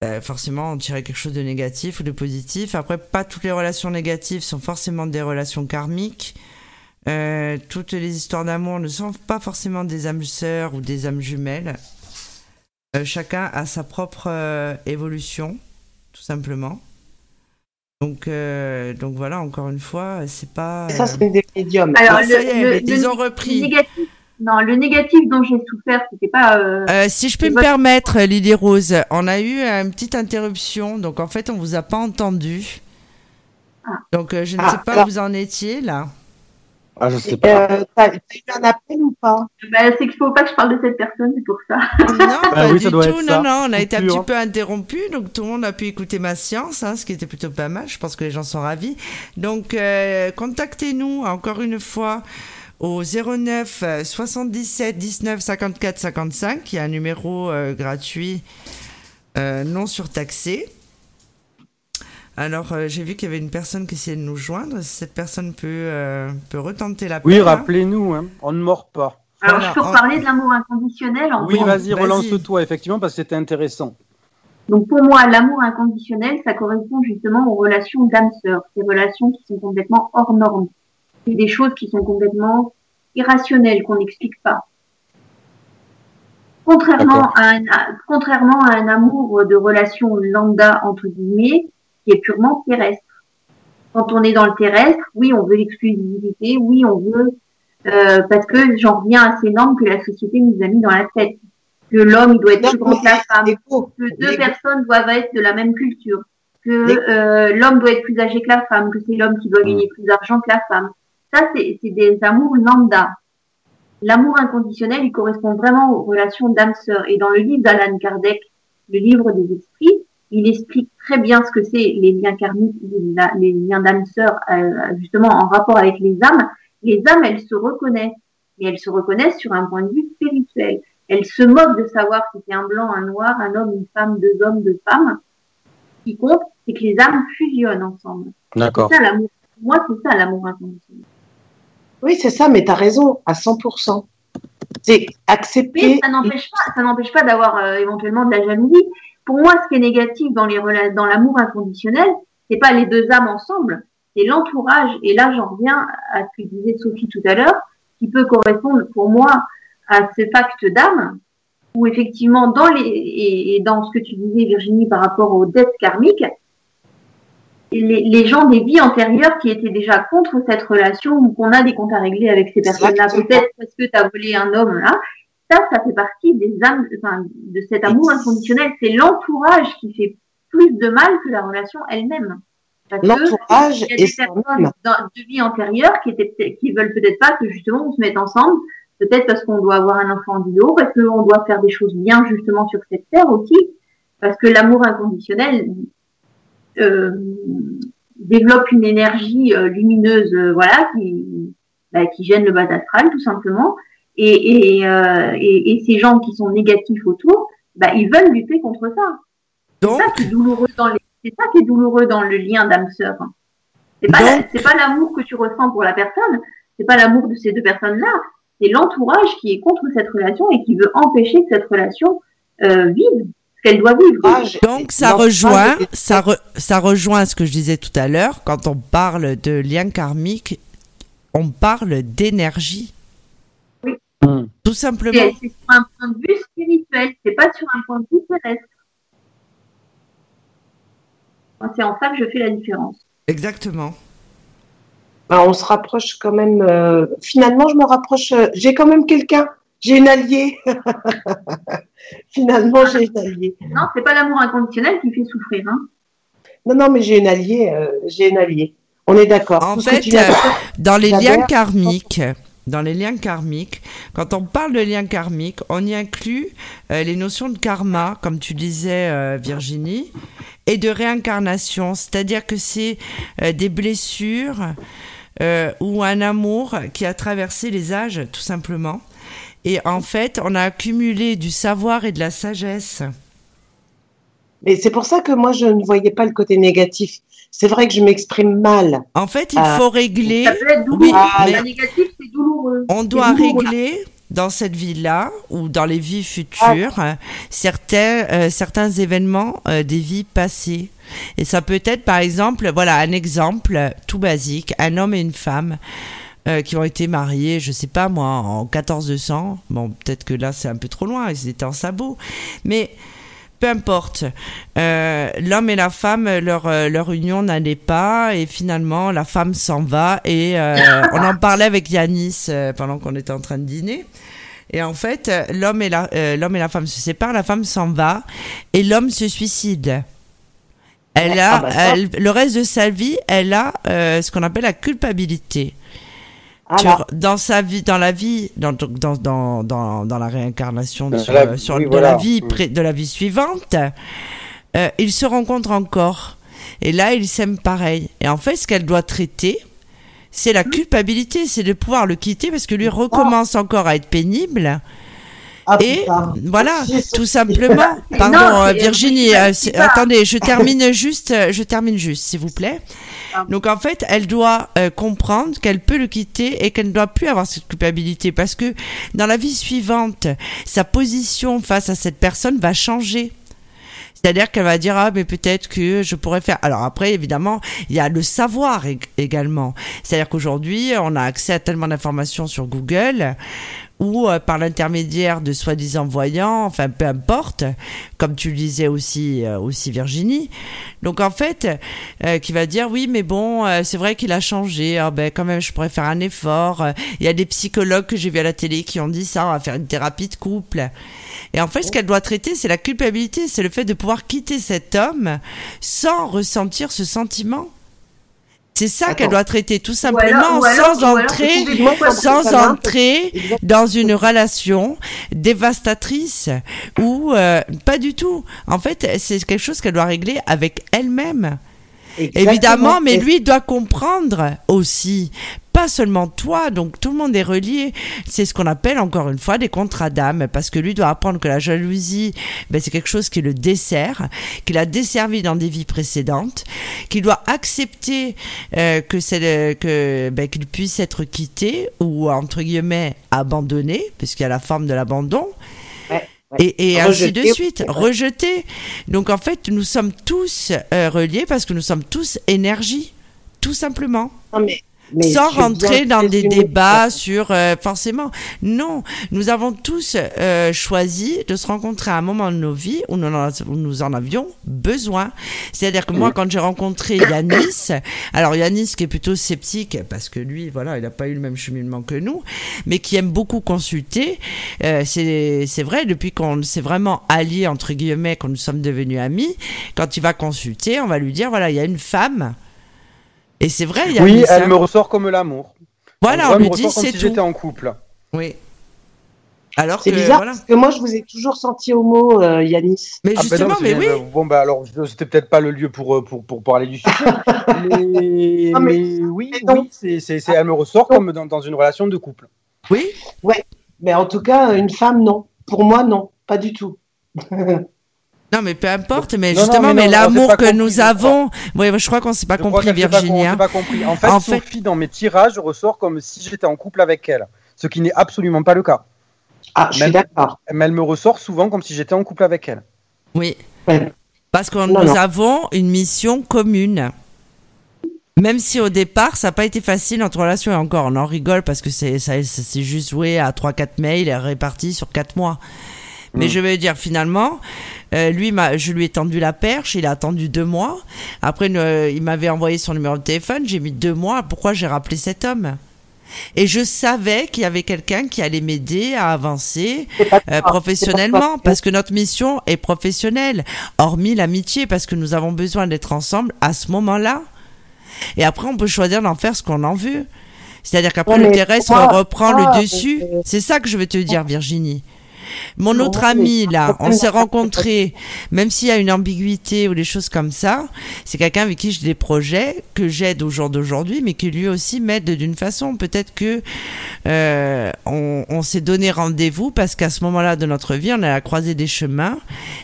bah, forcément en tirer quelque chose de négatif ou de positif. Après, pas toutes les relations négatives sont forcément des relations karmiques. toutes les histoires d'amour ne sont pas forcément des âmes sœurs ou des âmes jumelles. chacun a sa propre évolution, tout simplement. Donc, euh, donc voilà, encore une fois, c'est pas. Ça, c'est des médiums. Alors, ça y est, ils ont repris. négatif, non, le négatif dont j'ai souffert, c'était pas. Euh, euh, si je peux me permettre, Lily Rose, on a eu une petite interruption, donc en fait, on vous a pas entendu. Ah. Donc, je ne ah, sais pas où vous en étiez là. Ah, je sais pas. Euh, T'as eu un appel ou pas? Bah, C'est qu'il faut pas que je parle de cette personne, c'est pour ça. Non, bah pas du tout. Non, non, on a été un petit peu interrompu, donc tout le monde a pu écouter ma science, hein, ce qui était plutôt pas mal. Je pense que les gens sont ravis. Donc, euh, contactez-nous encore une fois au 09 77 19 54 55. Il y a un numéro euh, gratuit euh, non surtaxé. Alors, euh, j'ai vu qu'il y avait une personne qui essayait de nous joindre. Cette personne peut, euh, peut retenter la Oui, rappelez-nous, hein. on ne mord pas. Alors, je peux parler de l'amour inconditionnel en Oui, vas-y, relance-toi, effectivement, parce que c'était intéressant. Donc, pour moi, l'amour inconditionnel, ça correspond justement aux relations d'âme-sœur, ces relations qui sont complètement hors normes. C'est des choses qui sont complètement irrationnelles, qu'on n'explique pas. Contrairement à, un, contrairement à un amour de relation lambda, entre guillemets, qui est purement terrestre. Quand on est dans le terrestre, oui, on veut l'exclusivité, oui, on veut, euh, parce que j'en reviens à ces normes que la société nous a mis dans la tête. que l'homme doit être Non, plus grand que la femme, que deux personnes doivent être de la même culture, que euh, l'homme doit être plus âgé que la femme, que c'est l'homme qui doit Mm. gagner plus d'argent que la femme. Ça, c'est c'est des amours lambda. L'amour inconditionnel, il correspond vraiment aux relations d'âme-sœur. Et dans le livre d'Alan Kardec, le livre des esprits, il explique très bien ce que c'est les liens karmiques, les, liens d'âme-sœur, euh, justement en rapport avec les âmes. Les âmes, elles se reconnaissent, mais elles se reconnaissent sur un point de vue spirituel. Elles se moquent de savoir si c'est un blanc, un noir, un homme, une femme, deux hommes, deux femmes. Ce qui compte, c'est que les âmes fusionnent ensemble. D'accord. C'est ça l'amour. Pour Moi, c'est ça l'amour inconditionnel. Oui, c'est ça, mais tu as raison, à 100%. C'est Mais accepter. ça n'empêche pas, ça n'empêche pas d'avoir euh, éventuellement de la jalousie. Pour moi, ce qui est négatif dans les rela- dans l'amour inconditionnel, c'est pas les deux âmes ensemble, c'est l'entourage. Et là, j'en reviens à ce que disait Sophie tout à l'heure, qui peut correspondre pour moi à ce pacte d'âme, où effectivement, dans les et, et dans ce que tu disais Virginie par rapport aux dettes karmiques, les, les gens des vies antérieures qui étaient déjà contre cette relation ou qu'on a des comptes à régler avec ces personnes-là, peut-être parce que tu as volé un homme là, ça, ça fait partie des âmes, enfin, de cet amour inconditionnel. C'est l'entourage qui fait plus de mal que la relation elle-même. L'entourage et des personnes de vie antérieure qui étaient qui veulent peut-être pas que justement on se mette ensemble, peut-être parce qu'on doit avoir un enfant en duo, parce qu'on doit faire des choses bien justement sur cette terre aussi, parce que l'amour inconditionnel euh, développe une énergie euh, lumineuse, euh, voilà, qui, bah, qui gêne le bas astral tout simplement. Et, et, euh, et, et ces gens qui sont négatifs autour, bah, ils veulent lutter contre ça. C'est ça qui est douloureux dans les, c'est ça qui est douloureux dans le lien d'âme sœur. C'est pas, la- Donc- c'est pas l'amour que tu ressens pour la personne, c'est pas l'amour de ces deux personnes-là, c'est l'entourage qui est contre cette relation et qui veut empêcher que cette relation euh, vive ce qu'elle doit vivre. L'entourage- donc ça rejoint, ça, re- ça rejoint ce que je disais tout à l'heure. Quand on parle de lien karmique, on parle d'énergie. Hmm. Tout simplement. c'est sur un point de vue spirituel, c'est pas sur un point de vue terrestre. C'est en ça que je fais la différence. Exactement. Ben, on se rapproche quand même. euh, finalement, je me rapproche. euh, j'ai quand même quelqu'un. J'ai une alliée. finalement, j'ai une alliée. Non, c'est pas l'amour inconditionnel qui fait souffrir. Hein. Non, non, mais j'ai une alliée. euh, j'ai une alliée. On est d'accord. En Tout fait, euh, Dans les liens karmiques, dans les liens karmiques, quand on parle de liens karmiques, on y inclut euh, les notions de karma, comme tu disais euh, Virginie, et de réincarnation, c'est-à-dire que c'est euh, des blessures ou un amour qui a traversé les âges, tout simplement. Et en fait, on a accumulé du savoir et de la sagesse. Mais c'est pour ça que moi, je ne voyais pas le côté négatif. C'est vrai que je m'exprime mal. En fait, il faut régler. Ça peut être douloureux. Oui, Ah, mais La négative, c'est douloureux. On doit douloureux. régler dans cette vie-là ou dans les vies futures euh, certains, euh, certains événements euh, des vies passées. Et ça peut être, par exemple, voilà, un exemple euh, tout basique, un homme et une femme euh, qui ont été mariés, je sais pas moi, en 1400. Bon, peut-être que là, c'est un peu trop loin, ils étaient en sabot. Mais peu importe. Euh, L'homme et la femme, leur, euh, leur union n'allait pas et finalement la femme s'en va et euh, on en parlait avec Yanis pendant qu'on était en train de dîner. Et en fait, l'homme et la euh, l'homme et la femme se séparent, la femme s'en va et l'homme se suicide. Elle a, Ah bah ça. elle- le reste de sa vie, elle a ce qu'on appelle la culpabilité Ah sur- là, dans sa vie, dans la vie, dans, dans, dans, dans, dans la réincarnation Dans sur, la- euh, sur- oui, de voilà. la vie Mm. pré- de la vie suivante, euh, ils se rencontrent encore. Et là, ils s'aiment pareil. Et en fait, ce qu'elle doit traiter, c'est la culpabilité, c'est de pouvoir le quitter parce que lui recommence encore à être pénible. ah, Et putain. voilà, J'ai tout simplement. Pardon, Non, euh, Virginie. euh, attendez, je termine juste. Je termine juste, s'il vous plaît. Pardon. Donc en fait, elle doit euh, comprendre qu'elle peut le quitter et qu'elle ne doit plus avoir cette culpabilité parce que dans la vie suivante, sa position face à cette personne va changer. C'est-à-dire qu'elle va dire ah mais peut-être que je pourrais faire. Alors après évidemment il y a le savoir ég- également. C'est-à-dire qu'aujourd'hui on a accès à tellement d'informations sur Google ou euh, par l'intermédiaire de soi-disant voyants, enfin peu importe, comme tu le disais aussi, euh, aussi Virginie. Donc en fait, euh, qui va dire oui, mais bon, c'est vrai qu'il a changé. Ah, ben quand même, je pourrais faire un effort. Il y a des psychologues que j'ai vus à la télé qui ont dit ça. On va faire une thérapie de couple. Et en fait, ce qu'elle doit traiter, c'est la culpabilité, c'est le fait de pouvoir quitter cet homme sans ressentir ce sentiment. C'est ça Attends. qu'elle doit traiter, tout Ou simplement, alors- ou alors- sans entrer, sans entrer dans une relation dévastatrice ou euh, pas du tout. En fait, c'est quelque chose qu'elle doit régler avec elle-même. Exactement. Évidemment, mais lui doit comprendre aussi. Pas seulement toi, donc tout le monde est relié. C'est ce qu'on appelle encore une fois des contrats d'âme, parce que lui doit apprendre que la jalousie, ben, c'est quelque chose qui le dessert, qu'il a desservi dans des vies précédentes, qu'il doit accepter euh, que c'est le- que ben, qu'il puisse être quitté ou entre guillemets abandonné, puisqu'il y a la forme de l'abandon. Et, et ainsi de suite, rejeté. Donc en fait, nous sommes tous euh, reliés parce que nous sommes tous énergie, tout simplement. Non, mais, mais Sans rentrer dans des débats sur euh, forcément. Non, nous avons tous euh, choisi de se rencontrer à un moment de nos vies où nous en, où nous en avions besoin. C'est-à-dire que moi, quand j'ai rencontré Yanis, alors Yanis qui est plutôt sceptique parce que lui, voilà, il n'a pas eu le même cheminement que nous, mais qui aime beaucoup consulter. euh, c'est c'est vrai depuis qu'on s'est vraiment alliés entre guillemets, quand nous sommes devenus amis. Quand il va consulter, on va lui dire voilà, il y a une femme. Et c'est vrai, Yanis. Oui, elle me ressort comme l'amour. Voilà, on lui me dit c'est si tout. j'étais en couple. Oui. Alors C'est que bizarre voilà. parce que moi, je vous ai toujours senti homo, euh, Yanis. Mais Ah, ben justement, non, mais oui. euh, Bon, bah alors, c'était peut-être pas le lieu pour, euh, pour, pour parler du sujet. mais, Non, mais- mais oui, mais non. oui c'est, c'est, c'est- elle me ressort comme dans, dans une relation de couple. Oui. Mais en tout cas, une femme, non. Pour moi, non. Pas du tout. Non, mais peu importe. Mais Non, non, justement, mais l'amour que compris, nous avons. Oui, je crois qu'on s'est pas Je compris, s'est pas- pas compris. En fait, En fait- Sophie, dans mes tirages, ressort comme si j'étais en couple avec elle. Ce qui n'est absolument pas le cas. Ah, je suis Même- d'accord. Mais elle me ressort souvent comme si j'étais en couple avec elle. Oui. Ouais. Parce que Non, nous non. avons une mission commune. Même si au départ, ça n'a pas été facile notre relation, et encore, on en rigole parce que c'est, ça, ça s'est juste joué à 3-4 mails et répartis sur 4 mois. Mais Mm. je veux dire, finalement, euh, lui, m'a, je lui ai tendu la perche, il a attendu deux mois. Après, euh, il m'avait envoyé son numéro de téléphone, j'ai mis deux mois. Pourquoi j'ai rappelé cet homme? Et je savais qu'il y avait quelqu'un qui allait m'aider à avancer euh, professionnellement, parce que notre mission est professionnelle, hormis l'amitié, parce que nous avons besoin d'être ensemble à ce moment-là. Et après, on peut choisir d'en faire ce qu'on en veut. C'est-à-dire qu'après, le terrestre reprend le dessus. euh, C'est ça que je veux te dire, Virginie. Mon autre ami, là, on s'est rencontrés, même s'il y a une ambiguïté ou des choses comme ça, c'est quelqu'un avec qui j'ai des projets que j'aide au jour d'aujourd'hui, mais qui lui aussi m'aide d'une façon. Peut-être que euh, on, on s'est donné rendez-vous parce qu'à ce moment-là de notre vie, on la croisée des chemins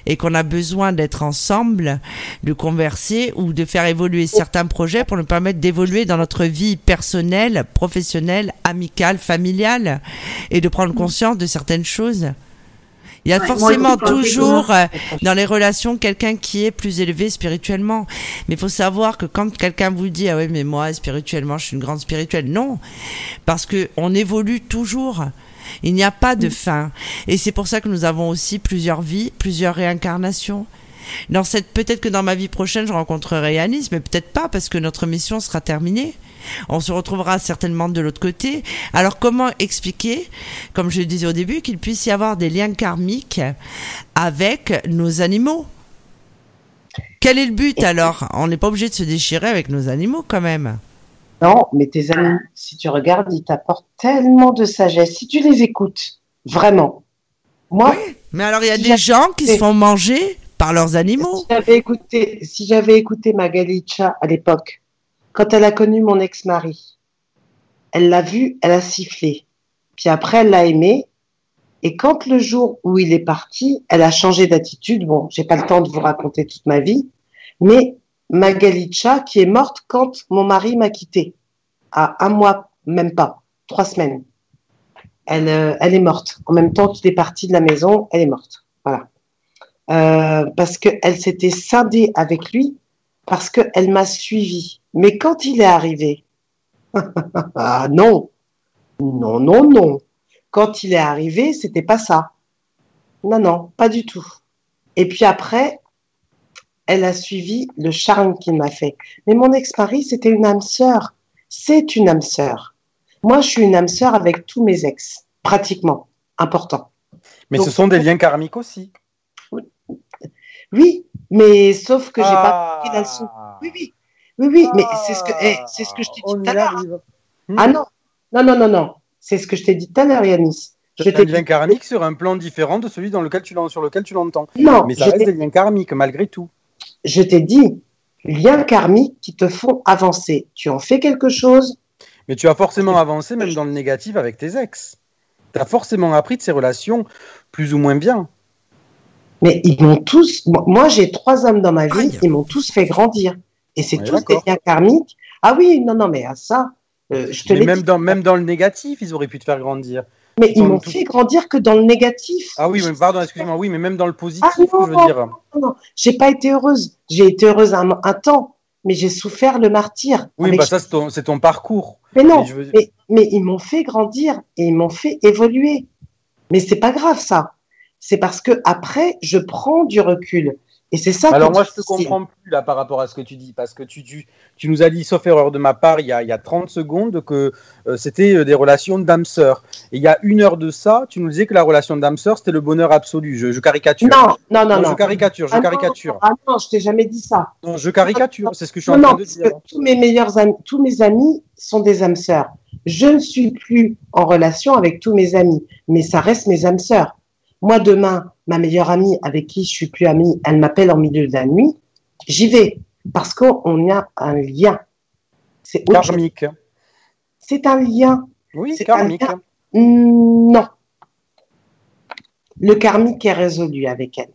et qu'on a besoin d'être ensemble, de converser ou de faire évoluer certains projets pour nous permettre d'évoluer dans notre vie personnelle, professionnelle, amicale, familiale et de prendre conscience de certaines choses. Il y a Ouais, forcément toujours euh, dans les relations quelqu'un qui est plus élevé spirituellement. Mais il faut savoir que quand quelqu'un vous dit ah ouais mais moi spirituellement je suis une grande spirituelle, non, parce que on évolue toujours. Il n'y a pas de fin. Et c'est pour ça que nous avons aussi plusieurs vies, plusieurs réincarnations. Dans cette, peut-être que dans ma vie prochaine, je rencontrerai Yanis, mais peut-être pas parce que notre mission sera terminée. On se retrouvera certainement de l'autre côté. Alors comment expliquer, comme je le disais au début, qu'il puisse y avoir des liens karmiques avec nos animaux? Quel est le but alors? On n'est pas obligé de se déchirer avec nos animaux quand même. Non, mais tes amis, si tu regardes, ils t'apportent tellement de sagesse. Si tu les écoutes, vraiment. Moi, Mais alors il y a Si des gens qui se font manger par leurs animaux. si j'avais écouté, si j'avais écouté Magalicha à l'époque, quand elle a connu mon ex-mari, elle l'a vu, elle a sifflé. Puis après, elle l'a aimé. Et quand le jour où il est parti, elle a changé d'attitude. Bon, j'ai pas le temps de vous raconter toute ma vie, mais Magalicha, qui est morte quand mon mari m'a quitté, à un mois, même pas, trois semaines. Elle, euh, elle est morte. En même temps qu'il est parti de la maison, elle est morte. Euh, parce qu'elle s'était scindée avec lui, parce qu'elle m'a suivi. Mais quand il est arrivé, ah non, non, non, non. quand il est arrivé, c'était pas ça. Non, non, pas du tout. Et puis après, elle a suivi le charme qu'il m'a fait. Mais mon ex-mari, c'était une âme sœur. C'est une âme sœur. Moi, je suis une âme sœur avec tous mes ex, pratiquement. Important. Mais Donc- ce sont des liens karmiques aussi. Oui, mais sauf que j'ai pas Ah. compris la leçon. Oui, oui. Oui, oui, mais c'est ce que, eh, c'est ce que je t'ai dit On tout à l'heure. arrive. Ah non, non, non, non, non. C'est ce que je t'ai dit tout à l'heure, Yanis. Je C'est t'ai un lien karmique sur un plan différent de celui dans lequel tu sur lequel tu l'entends. non, Mais ça reste des liens karmiques malgré tout. je t'ai dit, liens karmiques qui te font avancer. Tu en fais quelque chose. Mais tu as forcément avancé même dans le négatif avec tes ex. Tu as forcément appris de ces relations plus ou moins bien. Mais ils m'ont tous, moi j'ai trois hommes dans ma vie, Aïe. ils m'ont tous fait grandir. Et c'est Ouais, tous des liens karmiques. Ah oui, non, non, mais à ça, euh, je te Mais l'ai même dit. dans, même dans le négatif, ils auraient pu te faire grandir. Mais ils m'ont tout. fait grandir que dans le négatif. Ah oui, mais pardon, excuse-moi, oui, mais même dans le positif, Ah non, je veux non. dire. Non, non, j'ai pas été heureuse. J'ai été heureuse un, un temps, mais j'ai souffert le martyr. Oui, Avec- bah ça, c'est ton, ton parcours. Mais non, mais je veux- mais, mais ils m'ont fait grandir et ils m'ont fait évoluer. Mais c'est pas grave ça. C'est parce que après, je prends du recul. Et c'est ça. Alors moi, je te comprends plus là par rapport à ce que tu dis, parce que tu, tu, tu nous as dit, sauf erreur de ma part, il y a, il y a 30 secondes, que euh, c'était euh, des relations d'âme-sœur. Et il y a une heure de ça, tu nous disais que la relation d'âme-sœur, c'était le bonheur absolu. Je, je caricature. Non, non, non, non. je caricature, je Ah non, caricature. Ah non, je t'ai jamais dit ça. Non, je caricature, c'est ce que je suis Non, en non, train de dire. tous mes meilleurs amis, tous mes amis sont des âmes sœurs. Je ne suis plus en relation avec tous mes amis, mais ça reste mes âmes sœurs. Moi, demain, ma meilleure amie avec qui je suis plus amie, elle m'appelle en milieu de la nuit, j'y vais parce qu'on a un lien. C'est. Karmique. C'est un lien. Oui, C'est karmique. un Non. Le karmique est résolu avec elle.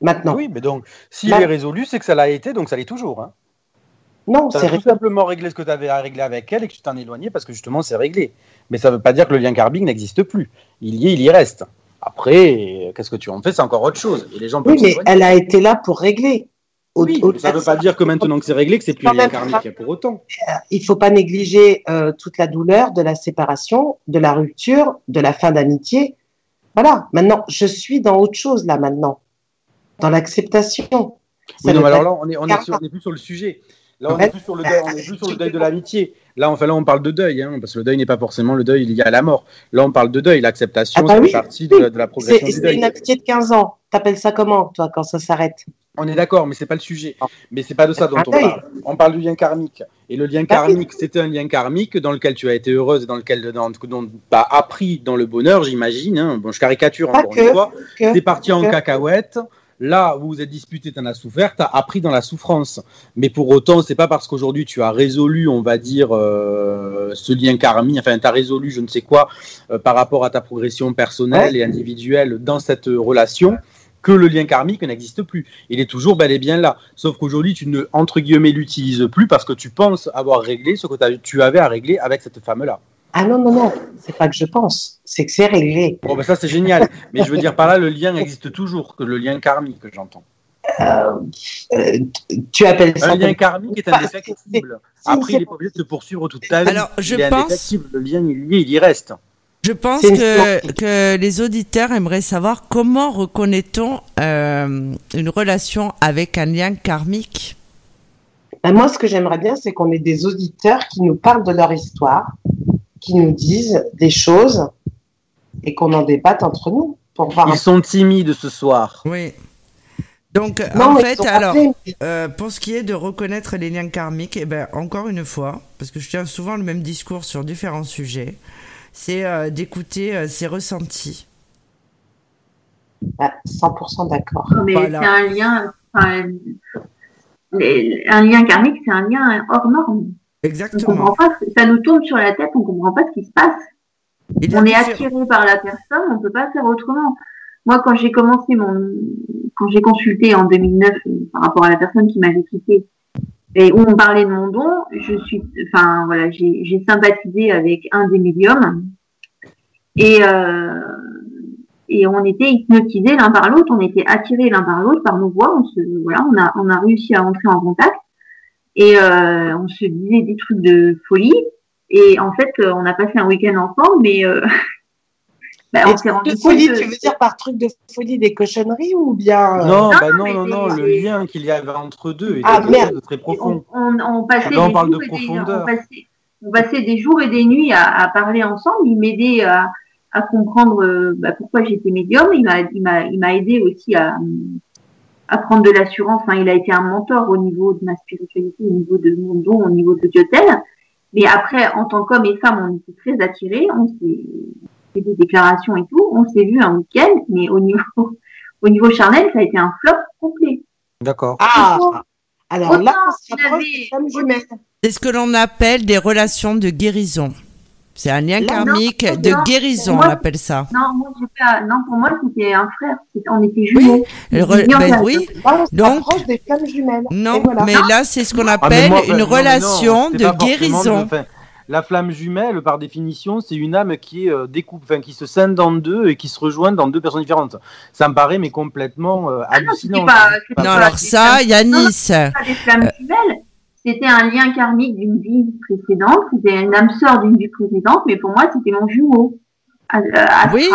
Maintenant. Oui, mais donc, s'il est résolu, c'est que ça l'a été, donc ça l'est toujours. Hein. Non, c'est tout simplement réglé ce que tu avais à régler avec elle et que tu t'en éloigné parce que justement c'est réglé. Mais ça ne veut pas dire que le lien karmique n'existe plus. Il y est, il y reste. Après, qu'est-ce que tu en fais, c'est encore autre chose. Et les gens peuvent Oui, mais elle a été là pour régler. Oui, ça ne veut pas dire que maintenant que c'est réglé, que c'est plus karmique pour autant. il faut pas négliger euh, toute la douleur de la séparation, de la rupture, de la fin d'amitié. Voilà. Maintenant, je suis dans autre chose là maintenant, dans l'acceptation. Oui, non, mais alors là, on est, on est, sur- on est plus sur le sujet. Là, on Ouais. est plus sur le deuil, on est plus sur le deuil de l'amitié. Là, enfin, là, on parle de deuil, hein, parce que le deuil n'est pas forcément le deuil lié à la mort. Là, on parle de deuil. L'acceptation, Ah bah c'est oui, partie de, la- de la C'est progression du c'est une amitié de 15 ans. T'appelles ça comment, toi, quand ça s'arrête? On est d'accord, mais c'est pas le sujet. Mais c'est pas de ça dont on parle. On parle du lien karmique. Et le lien Bah karmique, c'était un lien karmique dans lequel tu as été heureuse et dans lequel tu as appris dans le bonheur, j'imagine. hein. Bon, je caricature encore une fois. T'es parti en cacahuète. Là, vous vous êtes disputé, t'en as souffert, t'as appris dans la souffrance. Mais pour autant, c'est pas parce qu'aujourd'hui tu as résolu, on va dire, euh, ce lien karmique, enfin, t'as résolu je ne sais quoi euh, par rapport à ta progression personnelle et individuelle dans cette relation, que le lien karmique n'existe plus. Il est toujours bel et bien là. Sauf qu'aujourd'hui, tu ne, entre guillemets, l'utilises plus parce que tu penses avoir réglé ce que tu avais à régler avec cette femme-là. Ah non, non, non. C'est pas que je pense. C'est que c'est réglé. Bon, ben ça, c'est génial. Mais je veux dire, par là, le lien existe toujours, que le lien karmique, que j'entends. Euh, euh, tu appelles ça Un lien karmique est Ah, indéfectible. Après, c'est- il est pas obligé de te poursuivre toute ta vie. Alors, je il est pense-. Le lien, il y est, il y reste. Je pense que les auditeurs aimeraient savoir comment reconnaît-on euh, une relation avec un lien karmique Ben, moi, ce que j'aimerais bien, c'est qu'on ait des auditeurs qui nous parlent de leur histoire, qui nous disent des choses et qu'on en débatte entre nous pour voir. Ils sont timides ce soir. Oui. Donc, Non, en fait, alors, euh, pour ce qui est de reconnaître les liens karmiques, eh ben, encore une fois, parce que je tiens souvent le même discours sur différents sujets, c'est euh, d'écouter euh, ses ressentis. Ah, 100% d'accord. Mais Voilà. c'est un lien, un lien karmique, c'est un lien hors norme. On Exactement. comprend pas, ça nous tombe sur la tête, on comprend pas ce qui se passe. On est attiré par la personne, on peut pas faire autrement. Moi, quand j'ai commencé mon, quand j'ai consulté en 2009 euh, par rapport à la personne qui m'avait quitté et où on parlait de mon don, je suis, enfin voilà, j'ai j'ai sympathisé avec un des médiums et euh, et on était hypnotisés l'un par l'autre, on était attirés l'un par l'autre par nos voix, on se, voilà, on a on a réussi à entrer en contact et euh, on se disait des trucs de folie et en fait, euh, on a passé un week-end ensemble, mais euh, bah, Et on s'est rendu de compte folie, que- tu veux dire par truc de folie des cochonneries ou bien euh, Non, Non, bah non, des- le lien qu'il y avait entre deux était Ah, merde. très profond. on, on, on passait Là, on des parle de jours et des, profondeur. on passait, on passait des jours et des nuits à, à parler ensemble. Il m'aidait à, à comprendre bah, pourquoi j'étais médium. Il m'a aidé aussi à, à prendre de l'assurance. Enfin, il a été un mentor au niveau de ma spiritualité, au niveau de mon don, au niveau de Diotel. Mais après, en tant qu'homme et femme, on était très attirés. On s'est fait des déclarations et tout. On s'est vu un week-end, mais au niveau, au niveau charnel, ça a été un flop complet. D'accord. Ah Alors là, on se rapproche. C'est ce que l'on appelle des relations de guérison. C'est un lien Là, karmique non, de non, guérison, on appelle ça. Non, moi, j'ai pas, non, pour moi, c'était un frère. On était jumeaux. Re- ben oui, Là, on se Donc- rapproche des femmes jumelles. non, voilà. mais là, c'est ce qu'on Ah, appelle moi, une non, non, relation de guérison. de- la flamme jumelle, par définition, c'est une âme qui est euh, découpe, enfin, qui se scinde en deux et qui se rejoint dans deux personnes différentes. Ça me paraît mais complètement euh, Ah non, hallucinant. pas- Non, pas- alors ça, Yanis, pas des flammes jumelles. C'était un lien karmique d'une vie précédente. C'était une âme sœur d'une vie précédente, mais pour moi, c'était mon jumeau. Ah, euh, ouais.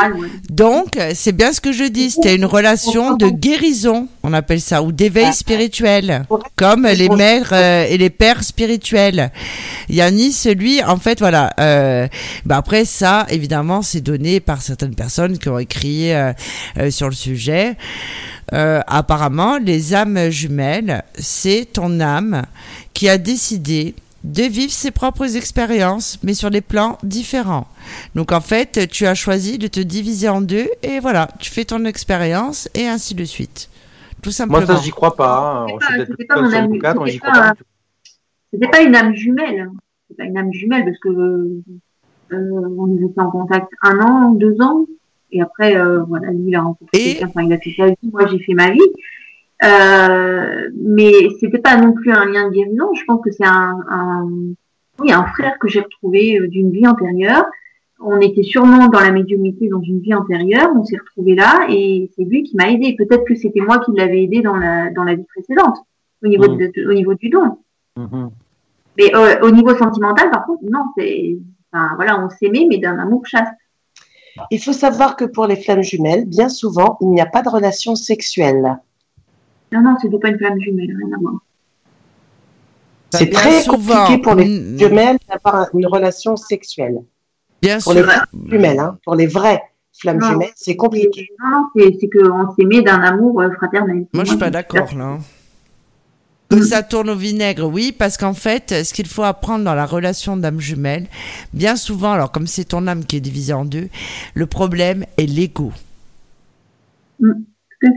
donc, c'est bien ce que je dis, c'était une relation de guérison, on appelle ça, ou d'éveil spirituel, comme les mères euh, et les pères spirituels. Yanis, lui, en fait, voilà. Euh, bah après ça, évidemment, c'est donné par certaines personnes qui ont écrit euh, sur le sujet. Apparemment, les âmes jumelles, c'est ton âme qui a décidé de vivre ses propres expériences, mais sur des plans différents. Donc en fait, tu as choisi de te diviser en deux et voilà, tu fais ton expérience et ainsi de suite. Tout simplement. Moi, ça, j'y crois pas. hein. C'était pas- pas pas une âme jumelle. C'est pas une âme jumelle parce que euh, on était en contact un an, deux ans, et après euh, voilà, lui il a rencontré Et- quelqu'un, enfin il a fait sa vie, moi j'ai fait ma vie. Euh, mais c'était pas non plus un lien de guérison. Je pense que c'est un, un, oui, un frère que j'ai retrouvé euh, d'une vie antérieure. On était sûrement dans la médiumnité dans une vie antérieure. On s'est retrouvé là et c'est lui qui m'a aidé. Peut-être que c'était moi qui l'avais aidé dans la dans la vie précédente au niveau Mm. de, au niveau du don. Mhm. Mais euh, au niveau sentimental, par contre, non, c'est, enfin, voilà, on s'aimait, mais d'un amour chaste. Il faut savoir que pour les flammes jumelles, bien souvent, il n'y a pas de relation sexuelle. Non, non, c'était pas une flamme jumelle, rien à voir. C'est très souvent. compliqué pour les Mm, jumelles d'avoir une relation sexuelle. Bien Pour sûr. les vraies jumelles, hein. pour les vraies flammes Non. jumelles, c'est compliqué. Non, non, c'est, qu'on s'aimait d'un amour euh, fraternel. Moi, je suis pas d'accord, là. Que ça tourne au vinaigre, oui, parce qu'en fait, ce qu'il faut apprendre dans la relation d'âme jumelle, bien souvent, alors comme c'est ton âme qui est divisée en deux, le problème est l'ego.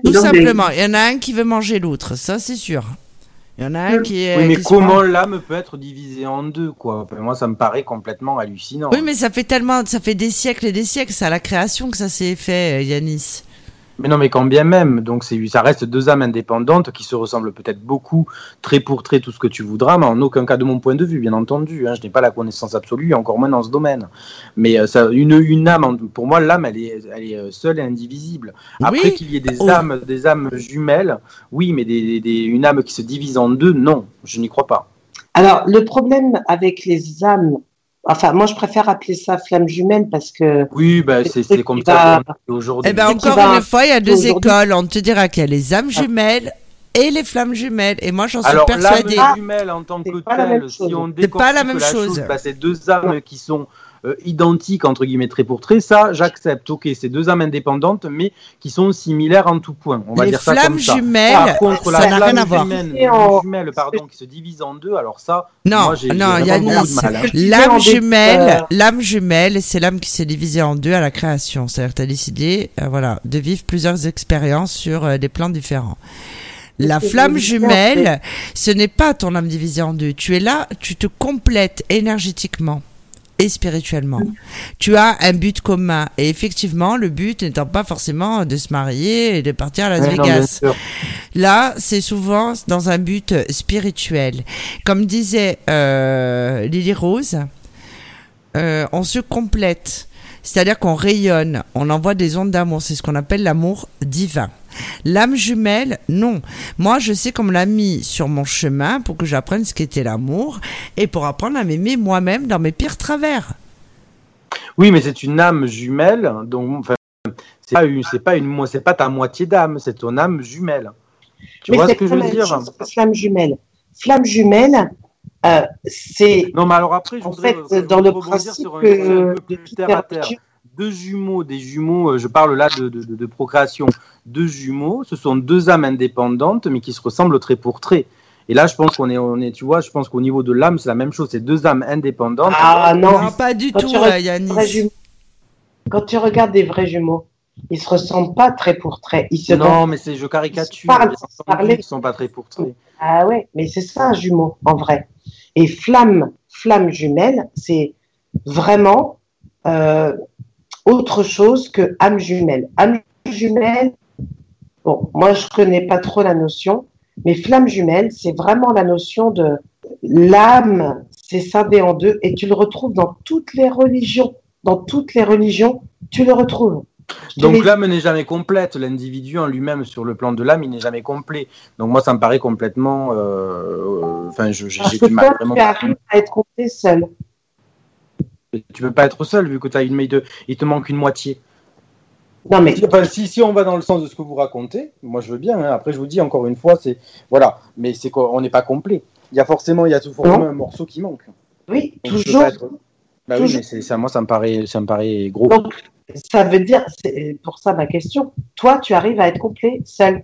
Tout simplement, il y en a un qui veut manger l'autre, ça c'est sûr. Il y en a un qui est. Oui, mais comment prend- l'âme peut être divisée en deux, quoi? Moi, ça me paraît complètement hallucinant. Oui, mais ça fait tellement, ça fait des siècles et des siècles, c'est à la création que ça s'est fait, euh, Yanis. Mais non, mais quand bien même. Donc, ça reste deux âmes indépendantes qui se ressemblent peut-être beaucoup, trait pour trait, tout ce que tu voudras, mais en aucun cas de mon point de vue, bien entendu. hein. je n'ai pas la connaissance absolue, encore moins dans ce domaine. Mais euh, ça, une, une âme, pour moi, l'âme, elle est, elle est euh, seule et indivisible. Après Oui. qu'il y ait des Oh. âmes, des âmes jumelles, oui, mais des, des- une âme qui se divise en deux, non, je n'y crois pas. Alors, le problème avec les âmes, enfin, moi, je préfère appeler ça flamme jumelle parce que Oui, bah, c'est, comme ça aujourd'hui. Eh ben encore va une fois, il y a deux écoles. On te dira qu'il y a les âmes jumelles et les flammes jumelles. Et moi, j'en suis Alors, persuadée. l'âme jumelle en tant C'est que pas la même telle, chose. si on C'est pas la même chose. bah, c'est deux âmes qui sont euh, identiques, entre guillemets, trait pour trait, ça, j'accepte. Ok, c'est deux âmes indépendantes, mais qui sont similaires en tout point. On va les dire ça flammes comme ça. jumelles, Par contre, la ça n'a rien flamme à voir. jumelle, pardon, qui se divise en deux, alors ça, Non, moi, j'ai j'ai non, de mal. hein. L'âme jumelle, l'âme jumelle, c'est l'âme qui s'est divisée en deux à la création. C'est-à-dire que tu as décidé, euh, voilà, de vivre plusieurs expériences sur euh, des plans différents. La flamme jumelle, ce n'est pas ton âme divisée en deux. Tu es là, tu te complètes énergétiquement et spirituellement. Tu as un but commun. Et effectivement, le but n'étant pas forcément de se marier et de partir à Las Vegas. Là, c'est souvent dans un but spirituel. Comme disait euh, Lily Rose, euh, on se complète. C'est-à-dire qu'on rayonne, on envoie des ondes d'amour. C'est ce qu'on appelle l'amour divin. L'âme jumelle, non. Moi, je sais qu'on me l'a mis sur mon chemin pour que j'apprenne ce qu'était l'amour et pour apprendre à m'aimer moi-même dans mes pires travers. Oui, mais c'est une âme jumelle, donc enfin, c'est pas une, c'est pas une, mo- c'est pas ta moitié d'âme, c'est ton âme jumelle. Tu Mais vois ce c'est que je veux dire? Flamme jumelle. Flamme jumelle, euh, c'est Non, mais alors après, je en voudrais fait euh, dans le principe sur un que sujet un peu de plus toute terre à terre. religion- Deux jumeaux, des jumeaux, euh, je parle là de, de, de- de procréation. Deux jumeaux, ce sont deux âmes indépendantes, mais qui se ressemblent trait pour trait. Et là, je pense qu'on est, on est, tu vois, je pense qu'au niveau de l'âme, c'est la même chose. C'est deux âmes indépendantes. Ah non, Non, pas du Quand tout, jumeaux- quand tu regardes des vrais jumeaux, ils se ressemblent pas trait pour trait. Ils se Non, mais c'est je caricature. ils qui sont pas très pour trait. Ah ouais, mais c'est ça un jumeau en vrai. Et flamme, flamme jumelle, c'est vraiment euh, autre chose que âme jumelle. Âme jumelle, bon, moi je connais pas trop la notion, mais flamme jumelle, c'est vraiment la notion de l'âme, c'est scindé en deux, et tu le retrouves dans toutes les religions. Dans toutes les religions, tu le retrouves. Donc l'âme n'est jamais complète. L'individu en lui-même, sur le plan de l'âme, il n'est jamais complet. Donc moi, ça me paraît complètement. euh, euh, Enfin, je- j'ai du mal toi, vraiment. tu arrives à être compté seul. Tu peux pas être seul vu que tu as une, il te, il te manque une moitié. Non, mais Enfin, si, si on va dans le sens de ce que vous racontez, moi je veux bien. hein. Après, je vous dis encore une fois, c'est voilà, mais c'est qu'on n'est pas complet. Il y a forcément, il y a toujours Non. un morceau qui manque. oui, Donc, toujours. être- Bah oui, mais ça. Moi, ça me paraît, ça me paraît gros. Donc, ça veut dire, c'est pour ça ma question. Toi, tu arrives à être complet seul.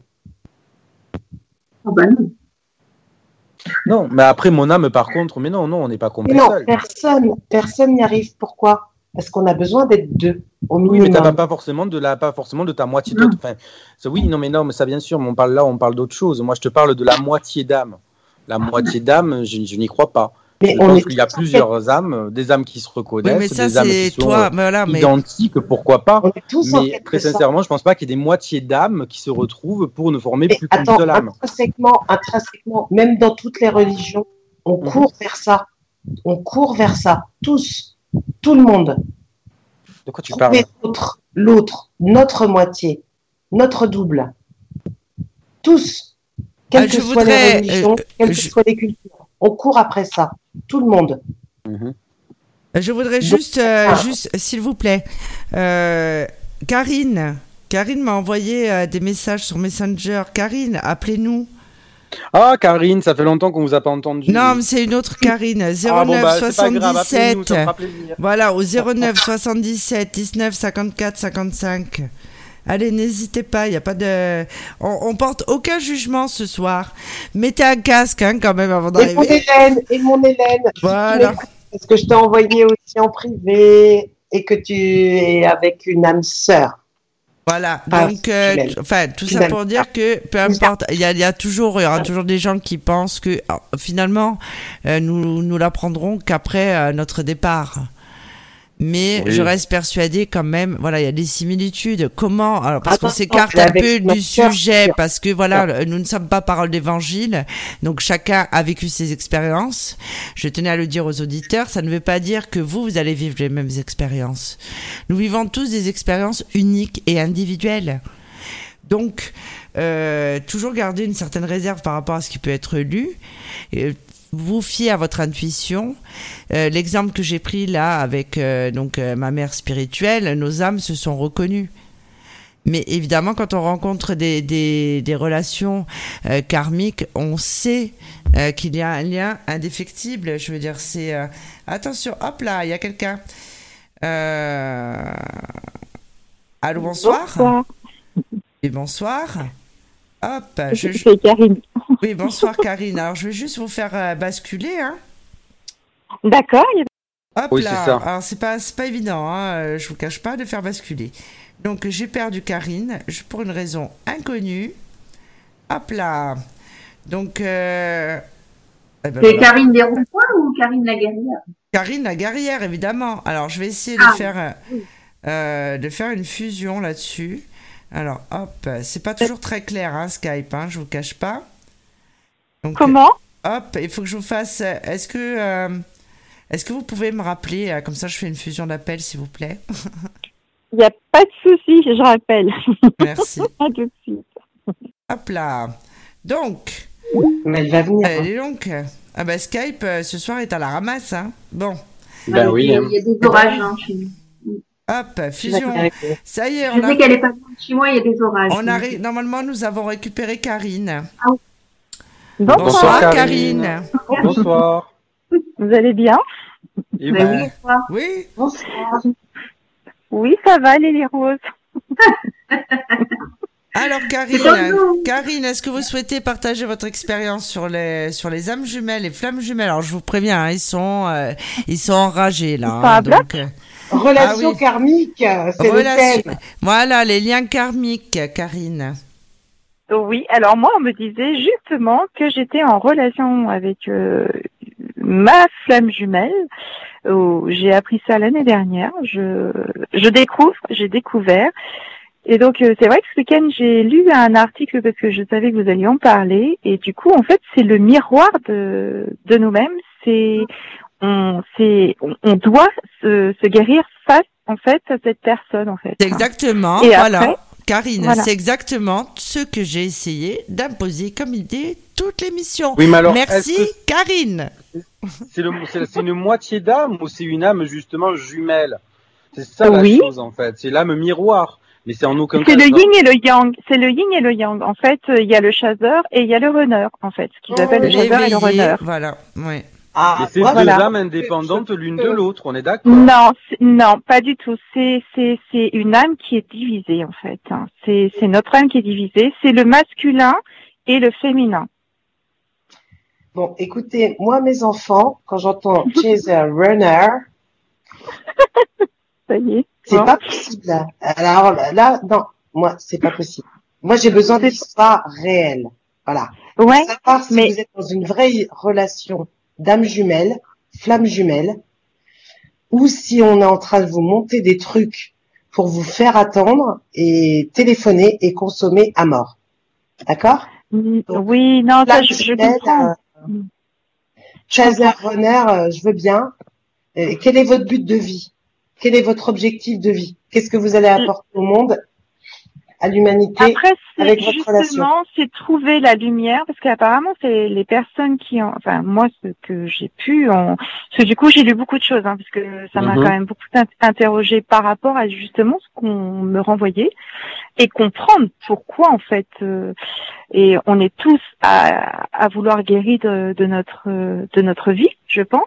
Oh bah non. Non, mais après mon âme, par contre, mais non, non, on n'est pas complet Mais non, seul. personne, personne n'y arrive. Pourquoi? Parce qu'on a besoin d'être deux au Oui, mais t'as pas forcément de la, pas forcément de ta moitié d'autre. Enfin, oui, non, mais non, mais ça bien sûr. Mais on parle là, on parle d'autre chose. Moi, je te parle de la moitié d'âme. La moitié d'âme, je, je n'y crois pas. Mais on est qu'il y a plusieurs âmes, des âmes qui se Oui, reconnaissent, mais ça, des âmes qui sont toi. euh, Mais voilà, mais. identiques, pourquoi pas. quête- on est tous en Mais très sincèrement, je pense pas qu'il y ait des moitiés d'âmes qui se retrouvent pour ne former Mais plus qu'une seule âme. intrinsèquement, intrinsèquement, même dans toutes les religions, on Mhm. court vers ça. On court vers ça. Tous, tout le monde. De quoi tu parles? Trouver l'autre, l'autre, notre moitié, notre double. Tous. Quelles Ah, que soient voudrais, les religions, euh, quelles que je- soient les cultures. On court après ça. Tout le monde. Mhm. Je voudrais juste, euh, juste, s'il vous plaît, euh, Karine. Karine m'a envoyé euh, des messages sur Messenger. Karine, appelez-nous. Ah, Karine, ça fait longtemps qu'on vous a pas entendu. Non, mais c'est une autre Karine. 09 ah, bon, bah, c'est pas grave, appelez-nous, 77. ça me fera plaisir. Voilà, au 09 77 19 54 55. Allez, n'hésitez pas, il y a pas de on, on porte aucun jugement ce soir. Mettez un casque hein, quand même avant Et mon d'arriver. Hélène, et mon Hélène. Voilà. Parce que je t'ai envoyé aussi en privé et que tu es avec une âme sœur. Voilà. Ah, Donc euh, enfin tout ça pour dire que peu importe, il y a, il y a toujours il y aura toujours des gens qui pensent que ah, finalement euh, nous nous l'apprendrons qu'après euh, notre départ. Mais Oui. je reste persuadée quand même, voilà, il y a des similitudes. Comment alors parce qu'on Attends, s'écarte un peu du sujet sûr. parce que voilà, nous ne sommes pas parole d'évangile, donc chacun a vécu ses expériences. Je tenais à le dire aux auditeurs, ça ne veut pas dire que vous vous allez vivre les mêmes expériences. Nous vivons tous des expériences uniques et individuelles. Donc, euh, toujours garder une certaine réserve par rapport à ce qui peut être lu. Et vous fiez à votre intuition. Euh, L'exemple que j'ai pris là avec euh, donc euh, ma mère spirituelle, nos âmes se sont reconnues. Mais évidemment, quand on rencontre des, des, des relations karmiques, on sait qu'il y a un lien indéfectible. Je veux dire, c'est... Attention, hop là, il y a quelqu'un. Allô, bonsoir. Bonsoir, Et bonsoir. Hop, je, je- c'est Karine. Oui, bonsoir Karine. Alors, je vais juste vous faire euh, basculer. Hein. D'accord, Hop Oui, là. ça. Alors, c'est pas, c'est pas évident, hein. euh, je vous cache pas, de faire basculer. Donc, j'ai perdu Karine pour une raison inconnue. Hop là. Donc, euh, eh ben C'est voilà. Karine ou Karine Laguerrière Karine la guerrière, évidemment. Alors, je vais essayer de Ah, faire, euh, de faire une fusion là-dessus. Alors, hop, c'est pas toujours très clair, hein, Skype, hein, je vous cache pas. Donc, comment? Hop, il faut que je vous fasse. euh, Est-ce que, euh, est-ce que vous pouvez me rappeler, euh, comme ça je fais une fusion d'appels, s'il vous plaît? Il n'y a pas de souci, je rappelle. Merci. À tout de suite. Hop là. Donc, Mais elle va venir. hein. donc. Ah bah Skype ce soir est à la ramasse, hein. Bon. Ben Ouais, oui. il, y a, hein. il y a des orages hein. Hop, fusion. Ça y est, Je on a, sais qu'elle est pas loin de chez moi, il y a des orages. on a ré- normalement nous avons récupéré Karine. Bonsoir. Bonsoir, Karine. Karine. Bonsoir. Vous allez bien? Et Ben oui, bonsoir. Oui. Bonsoir. Oui, ça va, Lily Rose. Alors Karine. Karine, est-ce que vous souhaitez partager votre expérience sur les sur les âmes jumelles, les flammes jumelles? Alors je vous préviens, hein, ils sont euh, ils sont enragés là. Hein, à donc, euh, Relation Ah oui. karmique, c'est le relation- thème. Voilà les liens karmiques, Karine. Oui, alors moi, on me disait justement que j'étais en relation avec euh, ma flamme jumelle. Oh, j'ai appris ça l'année dernière. Je, je découvre, j'ai découvert. Et donc, euh, c'est vrai que ce week-end, j'ai lu un article parce que je savais que vous alliez en parler. Et du coup, en fait, c'est le miroir de, de nous-mêmes. C'est, on, c'est, on, on doit se, se guérir face, en fait, à cette personne, en fait. Exactement, Et voilà. après, Karine, voilà. c'est exactement ce que j'ai essayé d'imposer comme idée toute l'émission. Oui, mais alors, Merci Karine. c'est le- c'est c'est une moitié d'âme ou c'est une âme justement jumelle? C'est ça la Oui. chose en fait. C'est l'âme miroir. Mais c'est en aucun cas. C'est le yin et le yang. C'est le yin et le yang. En fait, il y a le chasseur et il y a le runner, en fait, ce qu'ils Oh, appellent le chasseur et le runner. Voilà, ouais. Ah, Et c'est moi, deux voilà. âmes indépendantes l'une de l'autre. On est d'accord Non, non, pas du tout. C'est c'est c'est une âme qui est divisée en fait. hein. C'est c'est notre âme qui est divisée. C'est le masculin et le féminin. Bon, écoutez, moi, mes enfants, quand j'entends chaser runner, Ça y est. c'est Bon. pas possible. Alors là, non, moi, c'est pas possible. Moi, j'ai besoin d'histoires réelles. Voilà. Ouais. Savoir si mais- vous êtes dans une vraie relation d'âme jumelle, flamme jumelle, ou si on est en train de vous monter des trucs pour vous faire attendre et téléphoner et consommer à mort. D'accord? Mm, Oui, non, ça je, comprends. euh, Mm. Chaser runner, euh, je veux bien. Quel est votre but de vie? Quel est votre objectif de vie? Qu'est-ce que vous allez apporter au monde, à l'humanité Après, c'est avec votre relation. justement, c'est trouver la lumière, parce qu'apparemment, c'est les personnes qui ont, enfin, moi, ce que j'ai pu, en... parce que du coup, j'ai lu beaucoup de choses, hein, parce que ça m'a Mhm. quand même beaucoup int- interrogé par rapport à justement ce qu'on me renvoyait et comprendre pourquoi, en fait, euh, et on est tous à, à vouloir guérir de, de notre euh, de notre vie, je pense.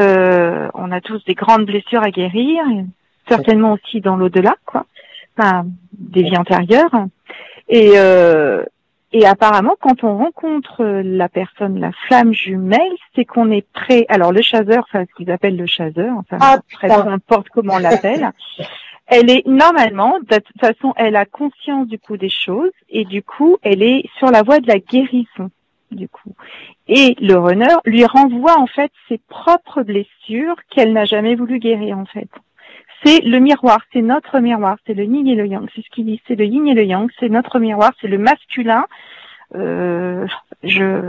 Euh, on a tous des grandes blessures à guérir, certainement aussi dans l'au-delà, quoi enfin, des vies antérieures. Et, euh, et apparemment, quand on rencontre la personne, la flamme jumelle, c'est qu'on est prêt. Alors le chasseur, enfin ce qu'ils appellent le chasseur, enfin Ah, après, peu importe comment on l'appelle, elle est normalement, de toute façon, elle a conscience du coup des choses et du coup, elle est sur la voie de la guérison du coup. Et le runner lui renvoie en fait ses propres blessures qu'elle n'a jamais voulu guérir en fait c'est le miroir, c'est notre miroir, c'est le yin et le yang, c'est ce qu'il dit, c'est le yin et le yang, c'est notre miroir, c'est le masculin. Euh, je,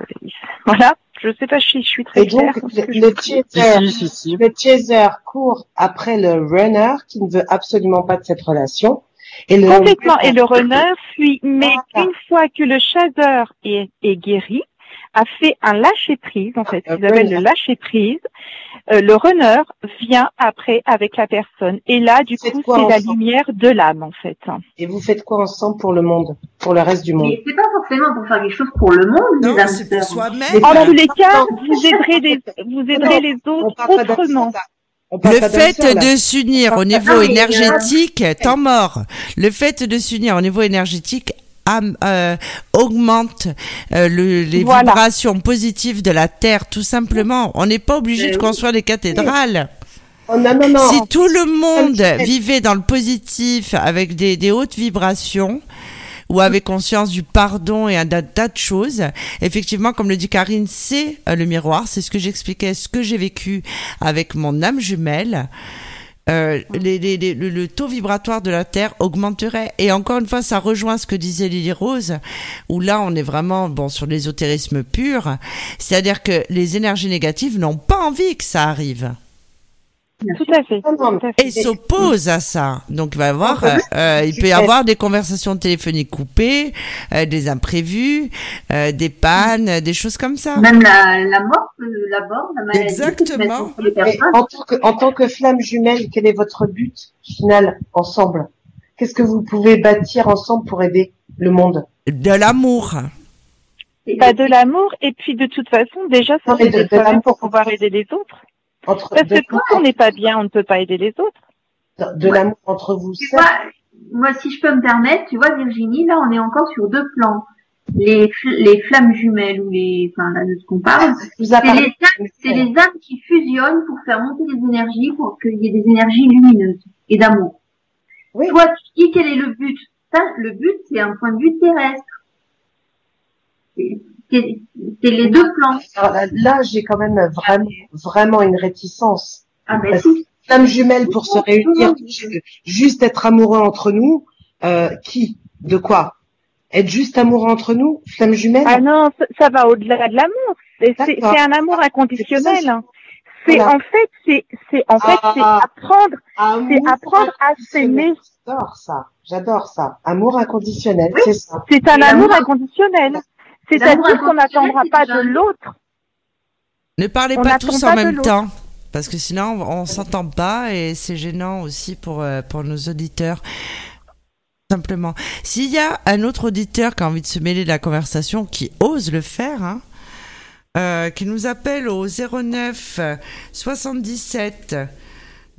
voilà, je sais pas si je suis très Et claire. le, chaser, si, si, si. le chaser court après le runner qui ne veut absolument pas de cette relation. Et le Complètement. Et le runner fuit. Mais Voilà. une fois que le chasseur est, est guéri, a fait un lâcher prise, en fait, ce qu'ils Un appellent le lâcher prise, euh, le runner vient après avec la personne. Et là, du coup, c'est la ensemble lumière de l'âme, en fait. Et vous faites quoi ensemble pour le monde, pour le reste du monde c'est pas forcément pour faire quelque chose pour le monde, Non, les c'est pour soi-même. En tous les cas, vous aiderez les, vous aiderez les autres autrement. Le fait de s'unir au niveau Ah, énergétique, temps mort. Le fait de s'unir au niveau énergétique euh, augmente euh, le- les Voilà. vibrations positives de la Terre, tout simplement. On n'est pas obligé de oui. construire des cathédrales. Oh, non, non, non. Si tout le monde vivait dans le positif, avec des, des hautes vibrations, ou avec conscience du pardon et un tas tas de choses, effectivement, comme le dit Karine, c'est euh, le miroir, c'est ce que j'expliquais, ce que j'ai vécu avec mon âme jumelle. Euh, les- les- le, le taux vibratoire de la Terre augmenterait. Et encore une fois, ça rejoint ce que disait Lily Rose, où là, on est vraiment bon sur l'ésotérisme pur. C'est-à-dire que les énergies négatives n'ont pas envie que ça arrive. Tout à fait. Tout Et fait. s'oppose à ça. Donc il va y avoir, euh, euh, il peut y avoir des conversations téléphoniques coupées, euh, des imprévus, euh, des pannes, euh, des choses comme ça. Même la, la mort, euh, la mort, la maladie. Exactement. en tant, que, en tant que flamme jumelle, quel est votre but final ensemble? Qu'est-ce que vous pouvez bâtir ensemble pour aider le monde? De l'amour. Bah, de l'amour et puis de toute façon déjà ça c'est de- de l'amour. pour pouvoir aider les autres. Entre, Parce que quand on n'est pas bien, on ne peut pas aider les autres. de l'amour entre vous Tu sept vois, moi, si je peux me permettre, tu vois, Virginie, là, on est encore sur deux plans. Les, fl- les flammes jumelles ou les, enfin, là, de ce qu'on parle, c'est les, âmes, c'est les âmes qui fusionnent pour faire monter les énergies, pour qu'il y ait des énergies lumineuses et d'amour. Oui. Toi, tu dis quel est le but? Ça, le but, c'est un point de vue terrestre. C'est c'est- c'est les deux plans. Alors là, là, j'ai quand même vraiment, vraiment une réticence. Ah ben si, Flamme jumelle pour se réunir, ju- juste être amoureux entre nous. Euh, qui? De quoi? Être juste amoureux entre nous Flamme jumelle? Ah non, ça, ça va au-delà de l'amour. C'est c'est- c'est un amour inconditionnel. C'est Voilà. en fait, c'est c'est en fait c'est Ah. apprendre, Amour c'est apprendre à s'aimer. J'adore ça. J'adore ça. Amour inconditionnel, c'est ça. C'est un amour inconditionnel. C'est-à-dire qu'on n'attendra pas de l'autre. Ne parlez pas tous en même temps. Parce que sinon, on s'entend pas et c'est gênant aussi pour, euh, pour nos auditeurs. Simplement. S'il y a un autre auditeur qui a envie de se mêler de la conversation, qui ose le faire, hein, euh, qui nous appelle au 09 77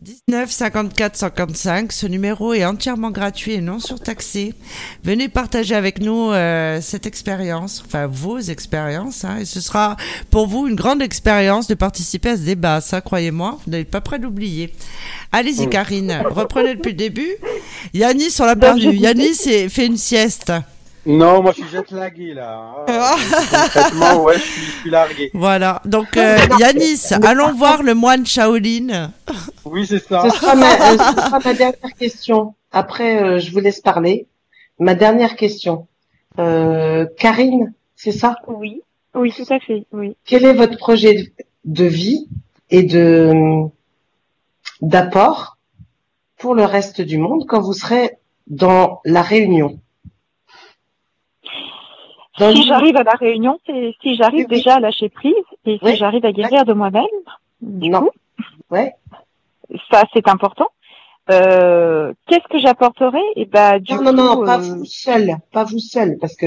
19 54 55. Ce numéro est entièrement gratuit et non surtaxé. Venez partager avec nous euh, cette expérience, enfin vos expériences, hein, et ce sera pour vous une grande expérience de participer à ce débat. Ça, croyez-moi, vous n'êtes pas prêt d'oublier. Allez-y, Mm. Karine, reprenez depuis le début. Yanis, on l'a perdu. Yanis c'est- fait une sieste. Non, moi je suis jet lagué là. Ah, concrètement, ouais, je suis, je suis largué. Voilà. Donc, euh, Yanis, allons voir le moine Shaolin. Oui, c'est ça. Ce sera, ma, euh, ce sera ma dernière question. Après, euh, je vous laisse parler. Ma dernière question. Euh, Karine, c'est ça? Oui, oui, tout à fait, oui. Quel est votre projet de vie et de d'apport pour le reste du monde quand vous serez dans la réunion? Dans Si le- j'arrive à la réunion, c'est si j'arrive Oui, déjà à lâcher prise et si Oui. j'arrive à guérir de moi-même, du Non. coup, Ouais. ça c'est important. Euh, Qu'est-ce que j'apporterai Et bah du Non, coup, non, non, pas euh, vous seul, pas vous seul, parce que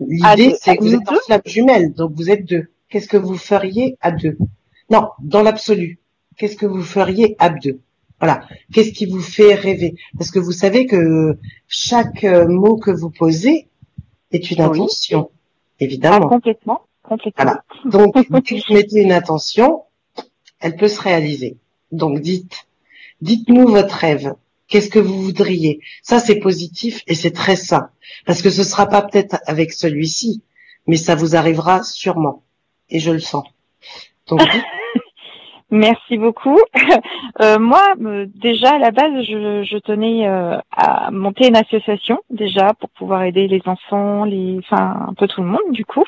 l'idée c'est que vous êtes en flamme jumelle, donc vous êtes deux. Qu'est-ce que vous feriez à deux? Non, dans l'absolu. Qu'est-ce que vous feriez à deux? Voilà. Qu'est-ce qui vous fait rêver? Parce que vous savez que chaque euh, mot que vous posez une Oui. intention, ah, évidemment. complètement, complètement. Voilà. Donc, dès que vous mettez une intention, elle peut se réaliser. Donc, dites, dites-nous votre rêve. Qu'est-ce que vous voudriez? Ça, c'est positif et c'est très sain. Parce que ce sera pas peut-être avec celui-ci, mais ça vous arrivera sûrement. Et je le sens. Donc, dites, Merci beaucoup. Euh, moi, euh, déjà à la base, je, je tenais euh, à monter une association déjà pour pouvoir aider les enfants, les, enfin un peu tout le monde du coup,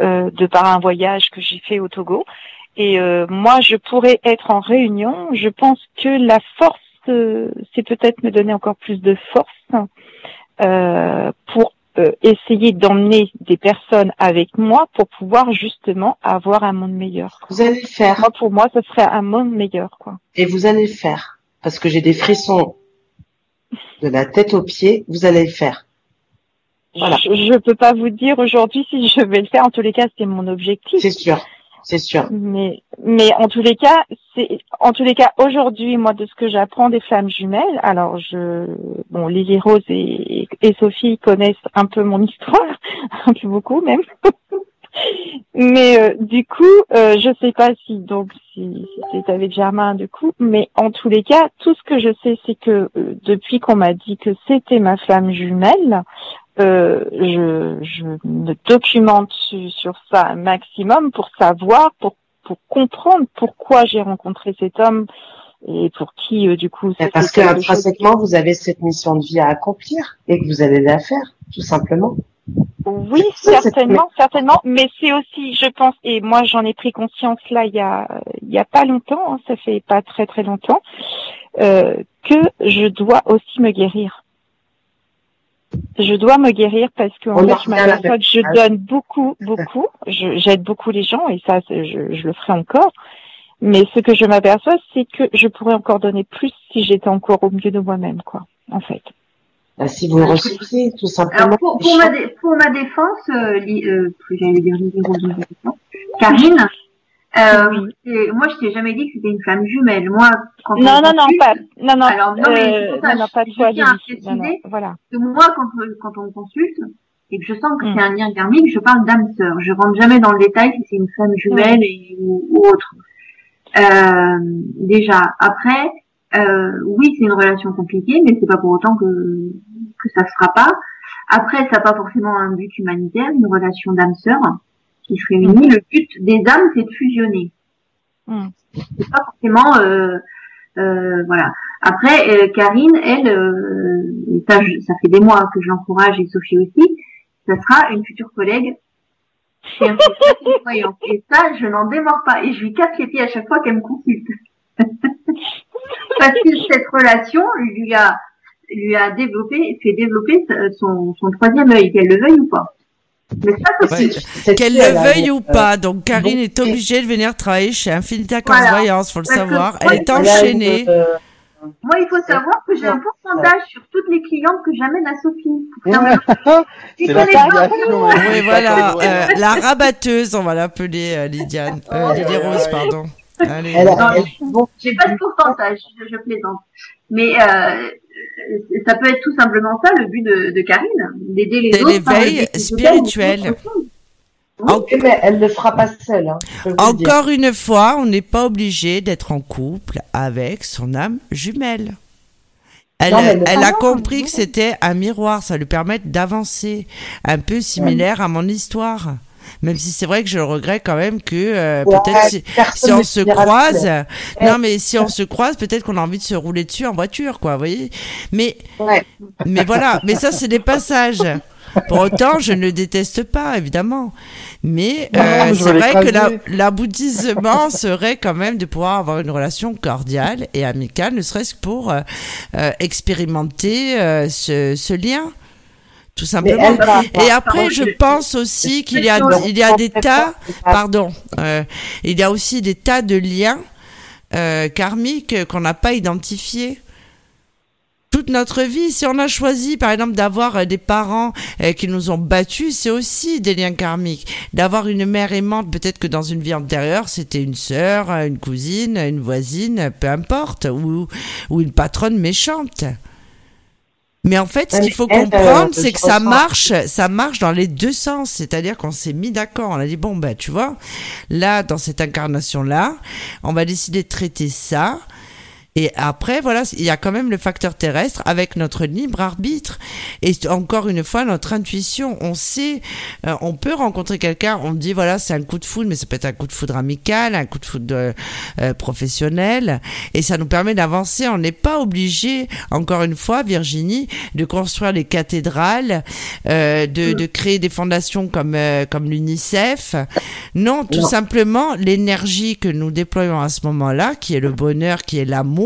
euh, de par un voyage que j'ai fait au Togo. Et euh, moi, je pourrais être en réunion. Je pense que la force, c'est peut-être me donner encore plus de force pour euh, essayer d'emmener des personnes avec moi pour pouvoir justement avoir un monde meilleur. vous allez le faire. Moi, pour moi, ce serait un monde meilleur, quoi. Et vous allez le faire. Parce que j'ai des frissons de la tête aux pieds. Vous allez le faire. Voilà. Je, je peux pas vous dire aujourd'hui si je vais le faire. En tous les cas, c'est mon objectif. C'est sûr. C'est sûr. Mais, mais en tous les cas, c'est, en tous les cas, aujourd'hui, moi, de ce que j'apprends des flammes jumelles, alors je, bon, Lily Rose et, Sophie connaissent un peu mon histoire, un peu beaucoup même. mais euh, du coup, euh, je sais pas si donc si, c'est avec Germain du coup, mais en tous les cas, tout ce que je sais, c'est que euh, depuis qu'on m'a dit que c'était ma flamme jumelle, euh, je, je me documente su- sur ça un maximum pour savoir, pour, pour comprendre pourquoi j'ai rencontré cet homme et pour qui, euh, du coup, Parce que intrinsèquement, vous avez cette mission de vie à accomplir et que vous allez la faire, tout simplement. Oui, certainement, certainement. Mais c'est aussi, je pense, et moi j'en ai pris conscience là il y a, il y a pas longtemps, hein, ça fait pas très très longtemps, euh, que je dois aussi me guérir. Je dois me guérir parce que en fait, je m'aperçois que je donne beaucoup, beaucoup. J'aide beaucoup les gens et ça, je, je le ferai encore. Mais ce que je m'aperçois, c'est que je pourrais encore donner plus si j'étais encore au mieux de moi-même, quoi. En fait. Bah, si vous ressoufflez, tout simplement. Alors pour, pour, ma, dé- pour ma défense, euh, li- euh. Karine, euh, Oui. moi je t'ai jamais dit que c'était une femme jumelle. Moi, quand on Non, non, non, consulte, pas, non, non, Alors, non, mais euh, ça, non, je- pas je toi, tiens à Lily. Non, non, préciser voilà. que moi, quand, quand on me consulte et que je sens que Mm. c'est un lien karmique, je parle d'âme sœur. Je rentre jamais dans le détail si c'est une femme jumelle et, ou, ou autre. Euh, déjà, après, euh, oui, c'est une relation compliquée, mais c'est pas pour autant que que ça se fera pas. Après, ça n'a pas forcément un but humanitaire, une relation d'âme sœur qui se réunit. Le but des âmes, c'est de fusionner. Mm. C'est pas forcément euh, euh, voilà. Après, euh, Karine, elle, euh, ça, je- ça fait des mois que je l'encourage et Sophie aussi, ça sera une future collègue chez un. Et ça, je n'en démords pas. Et je lui casse les pieds à chaque fois qu'elle me consulte. Parce que cette relation lui a, lui a développé, fait développer son, son troisième œil, qu'elle le veuille ou pas. Mais ça, c'est Ouais. Qu'elle le veuille ou pas. Donc Karine est obligée de venir travailler chez Infinita Voilà. Voyance, faut le que savoir. moi, Elle est enchaînée. une, euh, Moi, il faut savoir que j'ai un pourcentage sur toutes les clientes que j'amène à Sophie. C'est la hein. Oui, voilà, euh, la rabatteuse, on va l'appeler euh, Lydiane. Euh, Lily Rose, pardon. Allez. bon, J'ai pas de pourcentage, je, je plaisante. Mais euh, ça peut être tout simplement ça, le but de, de Karine, d'aider les autres. l'éveil de spirituel. mais elle ne le fera pas seule. Hein. Encore une fois, on n'est pas obligé d'être en couple avec son âme jumelle. Elle, Non, a compris que c'était un miroir, ça lui permet d'avancer, un peu similaire à mon histoire. Même si c'est vrai que je regrette quand même que euh, Ouais, peut-être si, on se croise, non mais si on se croise, peut-être qu'on a envie de se rouler dessus en voiture, quoi, vous voyez. Mais Ouais. mais voilà, mais ça c'est des passages. Pour autant, je ne le déteste pas, évidemment. Mais euh, c'est vrai que la- l'aboutissement serait quand même de pouvoir avoir une relation cordiale et amicale, ne serait-ce que pour euh, euh, expérimenter euh, ce, ce lien, tout simplement. Et après, je pense aussi qu'il y a, il y a des tas, pardon, euh, il y a aussi des tas de liens euh, karmiques qu'on n'a pas identifiés. Toute notre vie, si on a choisi, par exemple, d'avoir euh, des parents euh, qui nous ont battus, c'est aussi des liens karmiques. D'avoir une mère aimante, peut-être que dans une vie antérieure, c'était une sœur, une cousine, une voisine, peu importe, ou, ou une patronne méchante. Mais en fait, ce qu'il faut elle, comprendre, euh, c'est que ça marche, ça marche dans les deux sens. C'est-à-dire qu'on s'est mis d'accord. On a dit bon ben, tu vois, là dans cette incarnation-là, on va décider de traiter ça. Et après, voilà, il y a quand même le facteur terrestre avec notre libre arbitre. Et encore une fois, notre intuition. On sait, euh, on peut rencontrer quelqu'un, on dit, voilà, c'est un coup de foudre, mais ça peut être un coup de foudre amical, un coup de foudre euh, euh, professionnel. Et ça nous permet d'avancer. On n'est pas obligé, encore une fois, Virginie, de construire les cathédrales, euh, de, de créer des fondations comme, euh, comme l'UNICEF. Non, tout Non. simplement, l'énergie que nous déployons à ce moment-là, qui est le bonheur, qui est l'amour,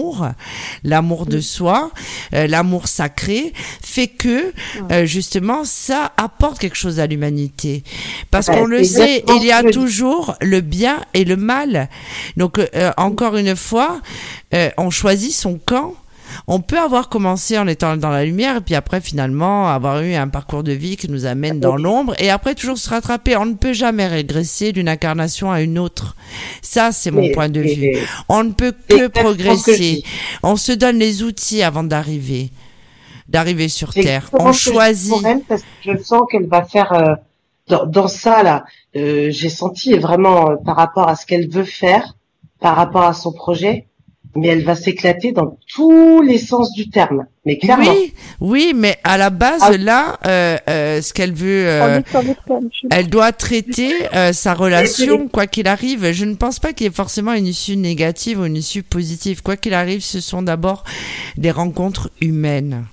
l'amour de soi, euh, l'amour sacré, fait que, euh, justement, ça apporte quelque chose à l'humanité. Parce qu'on le sait, il y a toujours le bien et le mal. Donc, euh, encore une fois, on choisit son camp. On peut avoir commencé en étant dans la lumière et puis après finalement avoir eu un parcours de vie qui nous amène dans l'ombre et après toujours se rattraper. On ne peut jamais régresser d'une incarnation à une autre. Ça, c'est mon point de vue. On ne peut que progresser. On se donne les outils avant d'arriver, d'arriver sur Terre. On je choisit. parce que je sens qu'elle va faire euh, dans, dans ça là. euh, J'ai senti vraiment euh, par rapport à ce qu'elle veut faire, par rapport à son projet, mais elle va s'éclater dans tous les sens du terme. Mais clairement. Oui, oui, mais à la base, Ah. là, euh, euh, ce qu'elle veut, euh, je- elle doit traiter euh, sa relation, quoi qu'il arrive. Je ne pense pas qu'il y ait forcément une issue négative ou une issue positive. Quoi qu'il arrive, ce sont d'abord des rencontres humaines.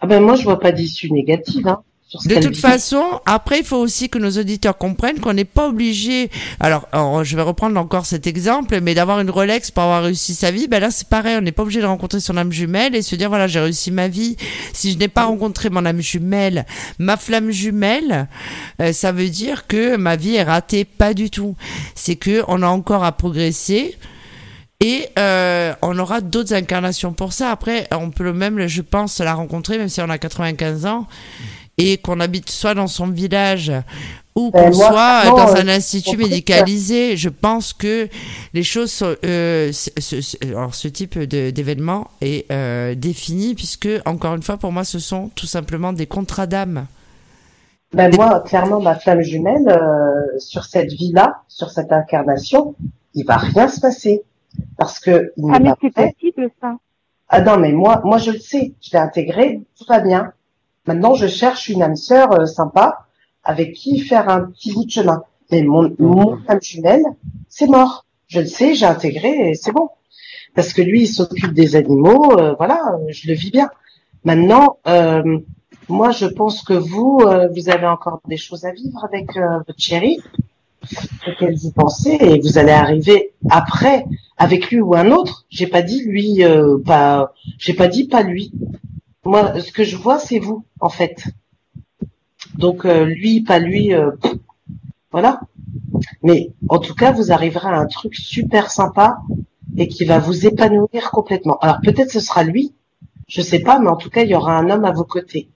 Ah ben moi je vois pas d'issue négative. Hein. Sur ce De toute façon, après, il faut aussi que nos auditeurs comprennent qu'on n'est pas obligé. Alors, alors, je vais reprendre encore cet exemple, mais d'avoir une Rolex pour avoir réussi sa vie, ben là, c'est pareil. On n'est pas obligé de rencontrer son âme jumelle et se dire voilà, j'ai réussi ma vie. Si je n'ai pas rencontré mon âme jumelle, ma flamme jumelle, euh, ça veut dire que ma vie est ratée. Pas du tout. C'est que on a encore à progresser. Et euh, on aura d'autres incarnations pour ça. Après, on peut le même, je pense, la rencontrer, même si on a 95 ans, et qu'on habite soit dans son village ou Ben, qu'on soit dans euh, un institut médicalisé. Je pense que les choses, sont, euh, ce, alors ce type de- d'événement est euh, défini, puisque, encore une fois, pour moi, ce sont tout simplement des contrats d'âme. Ben moi, clairement, ma flamme jumelle, euh, sur cette vie-là, sur cette incarnation, il va rien se passer. Parce que il Ah, mais c'est possible, ça. Ah non, mais moi, moi je le sais, je l'ai intégré, tout va bien. Maintenant, je cherche une âme sœur euh, sympa avec qui faire un petit bout de chemin. Mais mon, mon âme jumelle, c'est mort. Je le sais, j'ai intégré et c'est bon. Parce que lui, il s'occupe des animaux, euh, voilà, euh, je le vis bien. Maintenant, euh, moi, je pense que vous, euh, vous avez encore des choses à vivre avec votre chérie, auxquelles vous pensez, et vous allez arriver après avec lui ou un autre. J'ai pas dit lui, pas, j'ai pas dit pas lui. Moi, ce que je vois, c'est vous, en fait. Donc euh, lui, pas lui, euh, voilà. Mais en tout cas, vous arriverez à un truc super sympa et qui va vous épanouir complètement. Alors peut-être ce sera lui, je sais pas, mais en tout cas, il y aura un homme à vos côtés.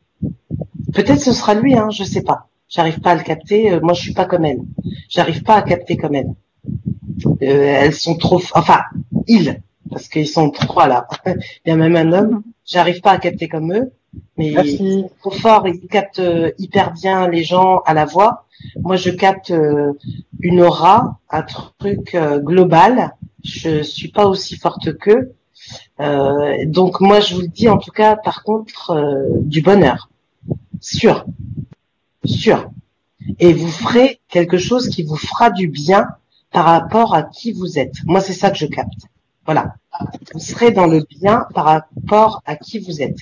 Peut-être ce sera lui, hein, je sais pas. J'arrive pas à le capter. euh, moi, je suis pas comme elle. J'arrive pas à capter comme elle. Elles sont trop, enfin, ils, parce qu'ils sont trois là. il y a même un homme. J'arrive pas à capter comme eux, mais Merci. ils sont trop forts. Ils captent euh, hyper bien les gens à la voix. Moi, je capte euh, une aura, un truc euh, global. Je suis pas aussi forte qu'eux. Euh, donc moi, je vous le dis en tout cas, par contre, euh, du bonheur, sûr, sûr. Et vous ferez quelque chose qui vous fera du bien par rapport à qui vous êtes. Moi, c'est ça que je capte. Voilà. Vous serez dans le bien par rapport à qui vous êtes.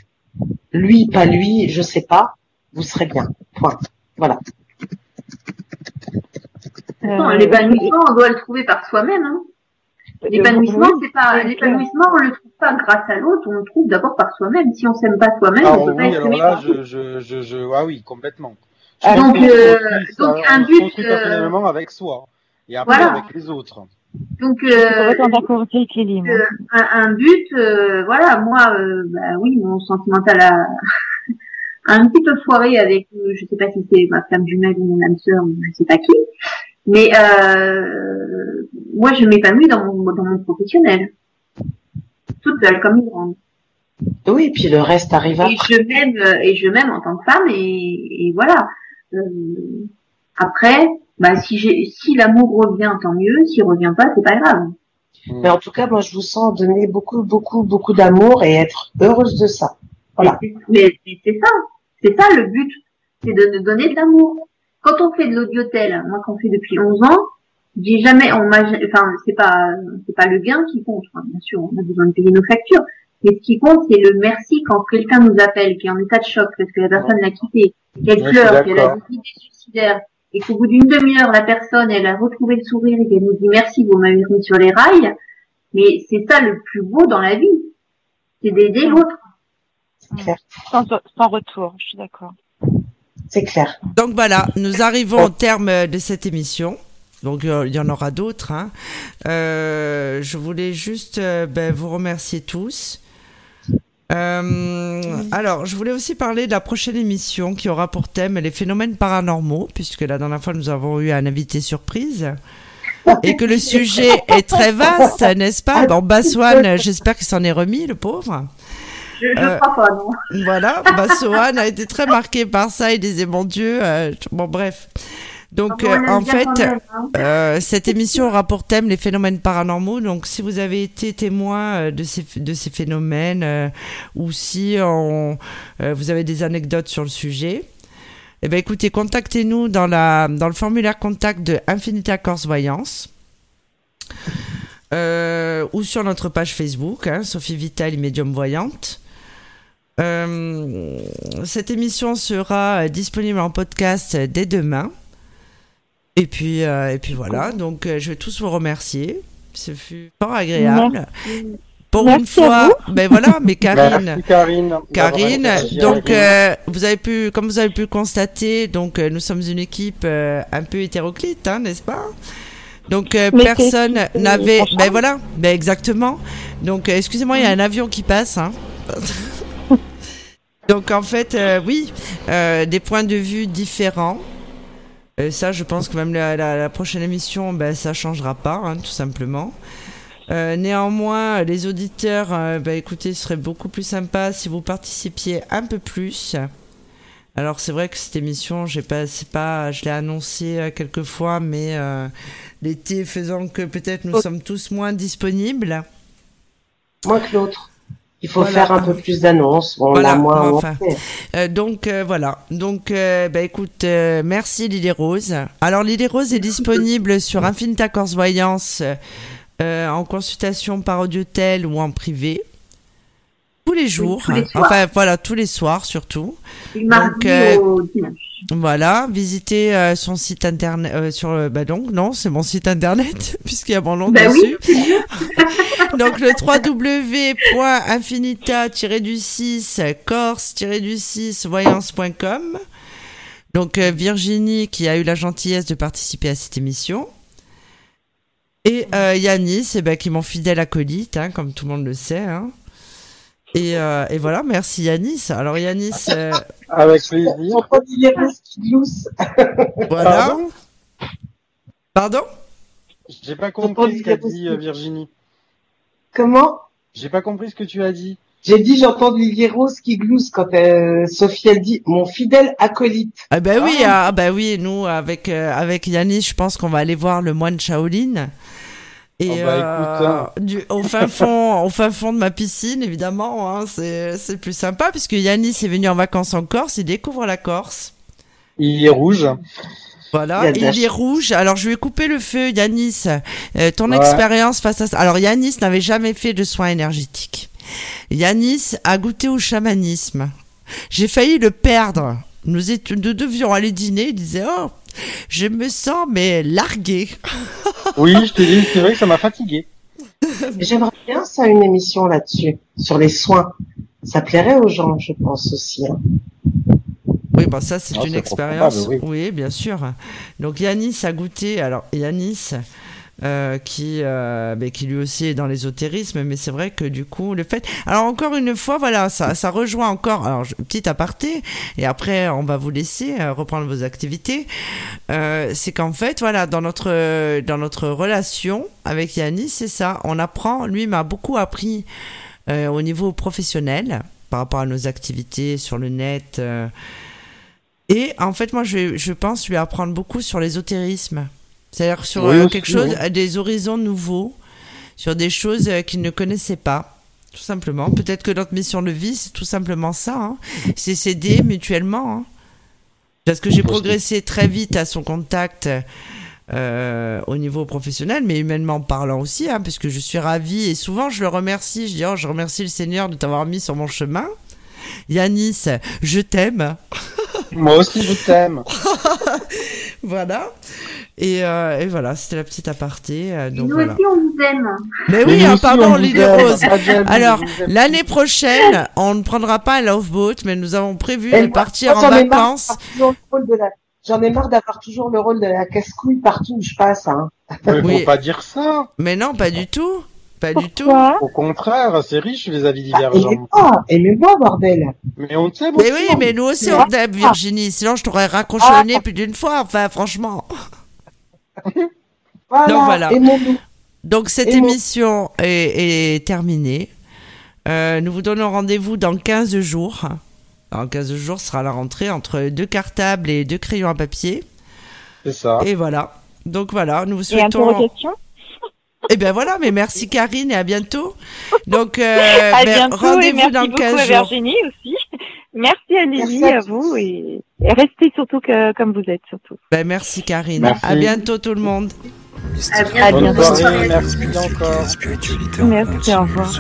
Lui, pas lui, je sais pas. Vous serez bien. Point. Voilà. Non, Euh, l'épanouissement, on doit le trouver par soi-même. Hein. L'épanouissement, oui, c'est pas l'épanouissement, on le trouve pas grâce à l'autre, on le trouve d'abord par soi-même. Si on s'aime pas soi-même, Alors on peut pas oui, être alors là, par l'autre. je, je, je, je, ah oui, complètement. Ah, donc, Je euh, construis donc ça- un but, euh, avec soi et après voilà. avec les autres. Donc euh, euh, un, un but, euh, voilà, moi, euh, bah oui, mon sentimental a, a un petit peu foiré avec, euh, je sais pas si c'est ma femme jumelle ou mon âme sœur, ou je sais pas qui, mais euh, moi, je m'épanouis dans mon dans mon professionnel, toute seule comme une grande. Oui, puis le reste arrive Et après. je m'aime, euh, et je m'aime en tant que femme, et, et voilà. Euh, après, bah si j'ai, si l'amour revient, tant mieux. S'il revient pas, c'est pas grave. Mais en tout cas, moi, je vous sens donner beaucoup, beaucoup, beaucoup d'amour et être heureuse de ça. Voilà. Mais c'est- ça, c'est ça le but, c'est de, de donner de l'amour. Quand on fait de l'audiotel, moi qu'on fait depuis 11 ans, j'ai jamais, on m'a, enfin c'est pas, c'est pas le gain qui compte. Enfin, bien sûr, on a besoin de payer nos factures, mais ce qui compte, c'est le merci quand quelqu'un nous appelle, qui est en état de choc parce que la personne l'a quitté, qu'elle pleure, qu'elle a des idées suicidaires, et qu'au bout d'une demi-heure, la personne, elle a retrouvé le sourire et qu'elle nous dit merci, vous m'avez mis sur les rails. Mais c'est ça le plus beau dans la vie, c'est d'aider l'autre. Sans, sans retour, je suis d'accord. C'est clair. Donc voilà, nous arrivons au terme de cette émission. Donc euh, il y en aura d'autres. hein. Euh, je voulais juste euh, ben, vous remercier tous. Euh, alors, je voulais aussi parler de la prochaine émission qui aura pour thème les phénomènes paranormaux, puisque la dernière fois nous avons eu un invité surprise. Et que le sujet est très vaste, n'est-ce pas? Bon, Baswan, j'espère qu'il s'en est remis, le pauvre. Je, je Euh, crois pas, non. Voilà, Baswan a été très marqué par ça. Il disait, mon Dieu, euh, bon, bref. Donc, On euh, en fait, même, hein. euh, cette émission aura pour thème les phénomènes paranormaux. Donc, si vous avez été témoin euh, de ces, de ces phénomènes euh, ou si on, euh, vous avez des anecdotes sur le sujet, eh ben, écoutez, contactez-nous dans, la, dans le formulaire contact de Infinita Corse Voyance. Euh, ou sur notre page Facebook, hein, Sophie Vital, médium voyante. Euh, cette émission sera disponible en podcast dès demain. Et puis, euh, et puis voilà, donc euh, je vais tous vous remercier. Ce fut fort agréable. Pour Merci une fois, ben voilà, mais Karine, Merci Karine. Karine, donc euh, vous avez pu, comme vous avez pu constater, donc euh, nous sommes une équipe euh, un peu hétéroclite, hein, n'est-ce pas? Donc euh, Mais personne n'avait, ben voilà, ben exactement. Donc euh, excusez-moi, il y a un avion qui passe. Hein. donc en fait, euh, oui, euh, des points de vue différents. Euh, ça, je pense que même la, la- la prochaine émission, ben ça changera pas, hein, tout simplement. Euh, néanmoins, les auditeurs, euh, bah, écoutez, ce serait beaucoup plus sympa si vous participiez un peu plus. Alors c'est vrai que cette émission, j'ai pas, c'est pas, je l'ai annoncé euh, quelques fois, mais euh, l'été faisant que peut-être nous sommes tous moins disponibles. Moins que l'autre. Il faut Voilà. faire un peu plus d'annonces. Bon, Voilà, là, moi, on enfin. Euh, donc euh, voilà. Donc euh, bah écoute, euh, merci Lily Rose. Alors Lily Rose est disponible sur Infinita Corse Voyance euh, en consultation par audiotel ou en privé tous les jours. tous les soirs. enfin voilà, tous les soirs surtout. Du mardi euh, au dimanche. Voilà, visitez euh, son site internet euh, sur euh, bah donc non, c'est mon site internet puisqu'il y a mon nom Bah dessus. oui. Donc le www.infinita-du6 corse-du6 voyance.com. Donc euh, Virginie qui a eu la gentillesse de participer à cette émission. Et euh, Yanis, eh ben, qui est mon fidèle acolyte, hein, comme tout le monde le sait. hein. Et, euh, et voilà, merci Yanis. Alors Yanis, euh, Avec plaisir. Voilà. Pardon? J'ai pas compris ce qu'a dit euh, Virginie. Comment? J'ai pas compris ce que tu as dit. J'ai dit, j'entends Lily Rose qui glousse quand euh, Sophie, elle dit, mon fidèle acolyte. Ah ben oui, ah, bah oui, nous avec euh, avec Yanis, je pense qu'on va aller voir le moine Shaolin. Et Oh bah, écoute, hein. euh, du, au fin fond, au fin fond de ma piscine, évidemment, hein, c'est plus sympa puisque Yanis est venu en vacances en Corse, il découvre la Corse. Il est rouge. Voilà, Il est rouge. Alors je vais couper le feu, Yanis. Euh, ton Ouais. expérience face à ça. Alors Yanis n'avait jamais fait de soins énergétiques. Yanis a goûté au chamanisme. J'ai failli le perdre. Nous, étions, nous devions aller dîner. Il disait Oh, je me sens mais largué. Oui, je te dis, c'est vrai que ça m'a fatigué. J'aimerais bien ça, une émission là-dessus, sur les soins. Ça plairait aux gens, je pense aussi. hein. Oui, bon, ça c'est Ah, une expérience. probable, Oui. bien sûr. Donc Yanis a goûté. Alors Yanis, euh, qui, euh, ben, qui lui aussi est dans l'ésotérisme, mais c'est vrai que du coup le fait. Alors encore une fois, voilà, ça, ça rejoint encore. Alors petit aparté, et après on va vous laisser euh, reprendre vos activités. C'est qu'en fait, voilà, dans notre dans notre relation avec Yanis, c'est ça. On apprend. Lui m'a beaucoup appris au niveau professionnel par rapport à nos activités sur le net. et en fait, moi, je, je pense lui apprendre beaucoup sur l'ésotérisme. C'est-à-dire sur Oui, euh, aussi, quelque chose, oui. euh, des horizons nouveaux, sur des choses euh, qu'il ne connaissait pas. Tout simplement. Peut-être que notre mission de vie, c'est tout simplement ça. hein. C'est s'aider mutuellement. hein. Parce que j'ai progressé très vite à son contact euh, au niveau professionnel, mais humainement parlant aussi, hein, parce que je suis ravie et souvent je le remercie. Je dis, oh, je remercie le Seigneur de t'avoir mis sur mon chemin. Yanis, je t'aime. Moi aussi, je t'aime. Voilà. Et, euh, et voilà, c'était la petite aparté. euh, donc nous voilà. aussi, on vous aime. Mais oui, hein, pardon, l'idée rose. Alors, l'année prochaine, on ne prendra pas un loveboat, mais nous avons prévu Et de moi- partir moi, en marre vacances. J'en ai marre d'avoir toujours le rôle de la casse-couille partout où je passe. Hein. Mais Oui. faut pas dire ça. Mais non, pas du tout. Pas du tout. Au contraire, c'est riche les avis Ah, divergents. Aimez-moi, aimez-moi, bordel. Mais on t'aime Mais oui, mais nous aussi on t'aime, Virginie. Sinon, je t'aurais raccroché le nez plus d'une fois. Enfin, franchement. Voilà, Donc, voilà. Donc, cette émission est, est terminée. Euh, nous vous donnons rendez-vous dans 15 jours. Dans 15 jours sera la rentrée entre deux cartables et deux crayons à papier. C'est ça. Et voilà. Donc voilà, nous vous Et souhaitons. interrogation eh bien voilà, mais merci Karine et à bientôt. Donc, euh, ben, rendez-vous dans 15 jours. Virginie aussi. Merci à Lily, à, vous et, restez surtout comme vous êtes surtout. Ben, merci Karine. Merci. À bientôt tout le monde. À bientôt. Merci encore. Merci, au revoir.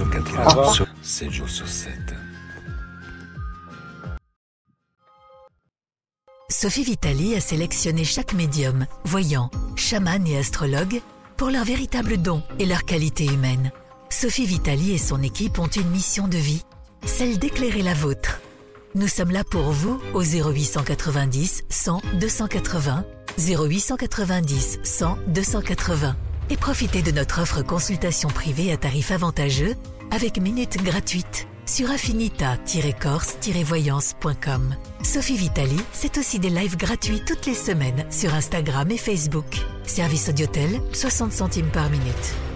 Sophie Vitali a sélectionné chaque médium, voyant, chaman et astrologue pour leur véritable don et leur qualité humaine. Sophie Vitali et son équipe ont une mission de vie, celle d'éclairer la vôtre. Nous sommes là pour vous au 0890 100 280, 0890 100 280 et profitez de notre offre consultation privée à tarif avantageux avec minutes gratuites sur affinita-corse-voyance.com. Sophie Vitali, c'est aussi des lives gratuits toutes les semaines sur Instagram et Facebook. Service Audiotel, 60 centimes par minute.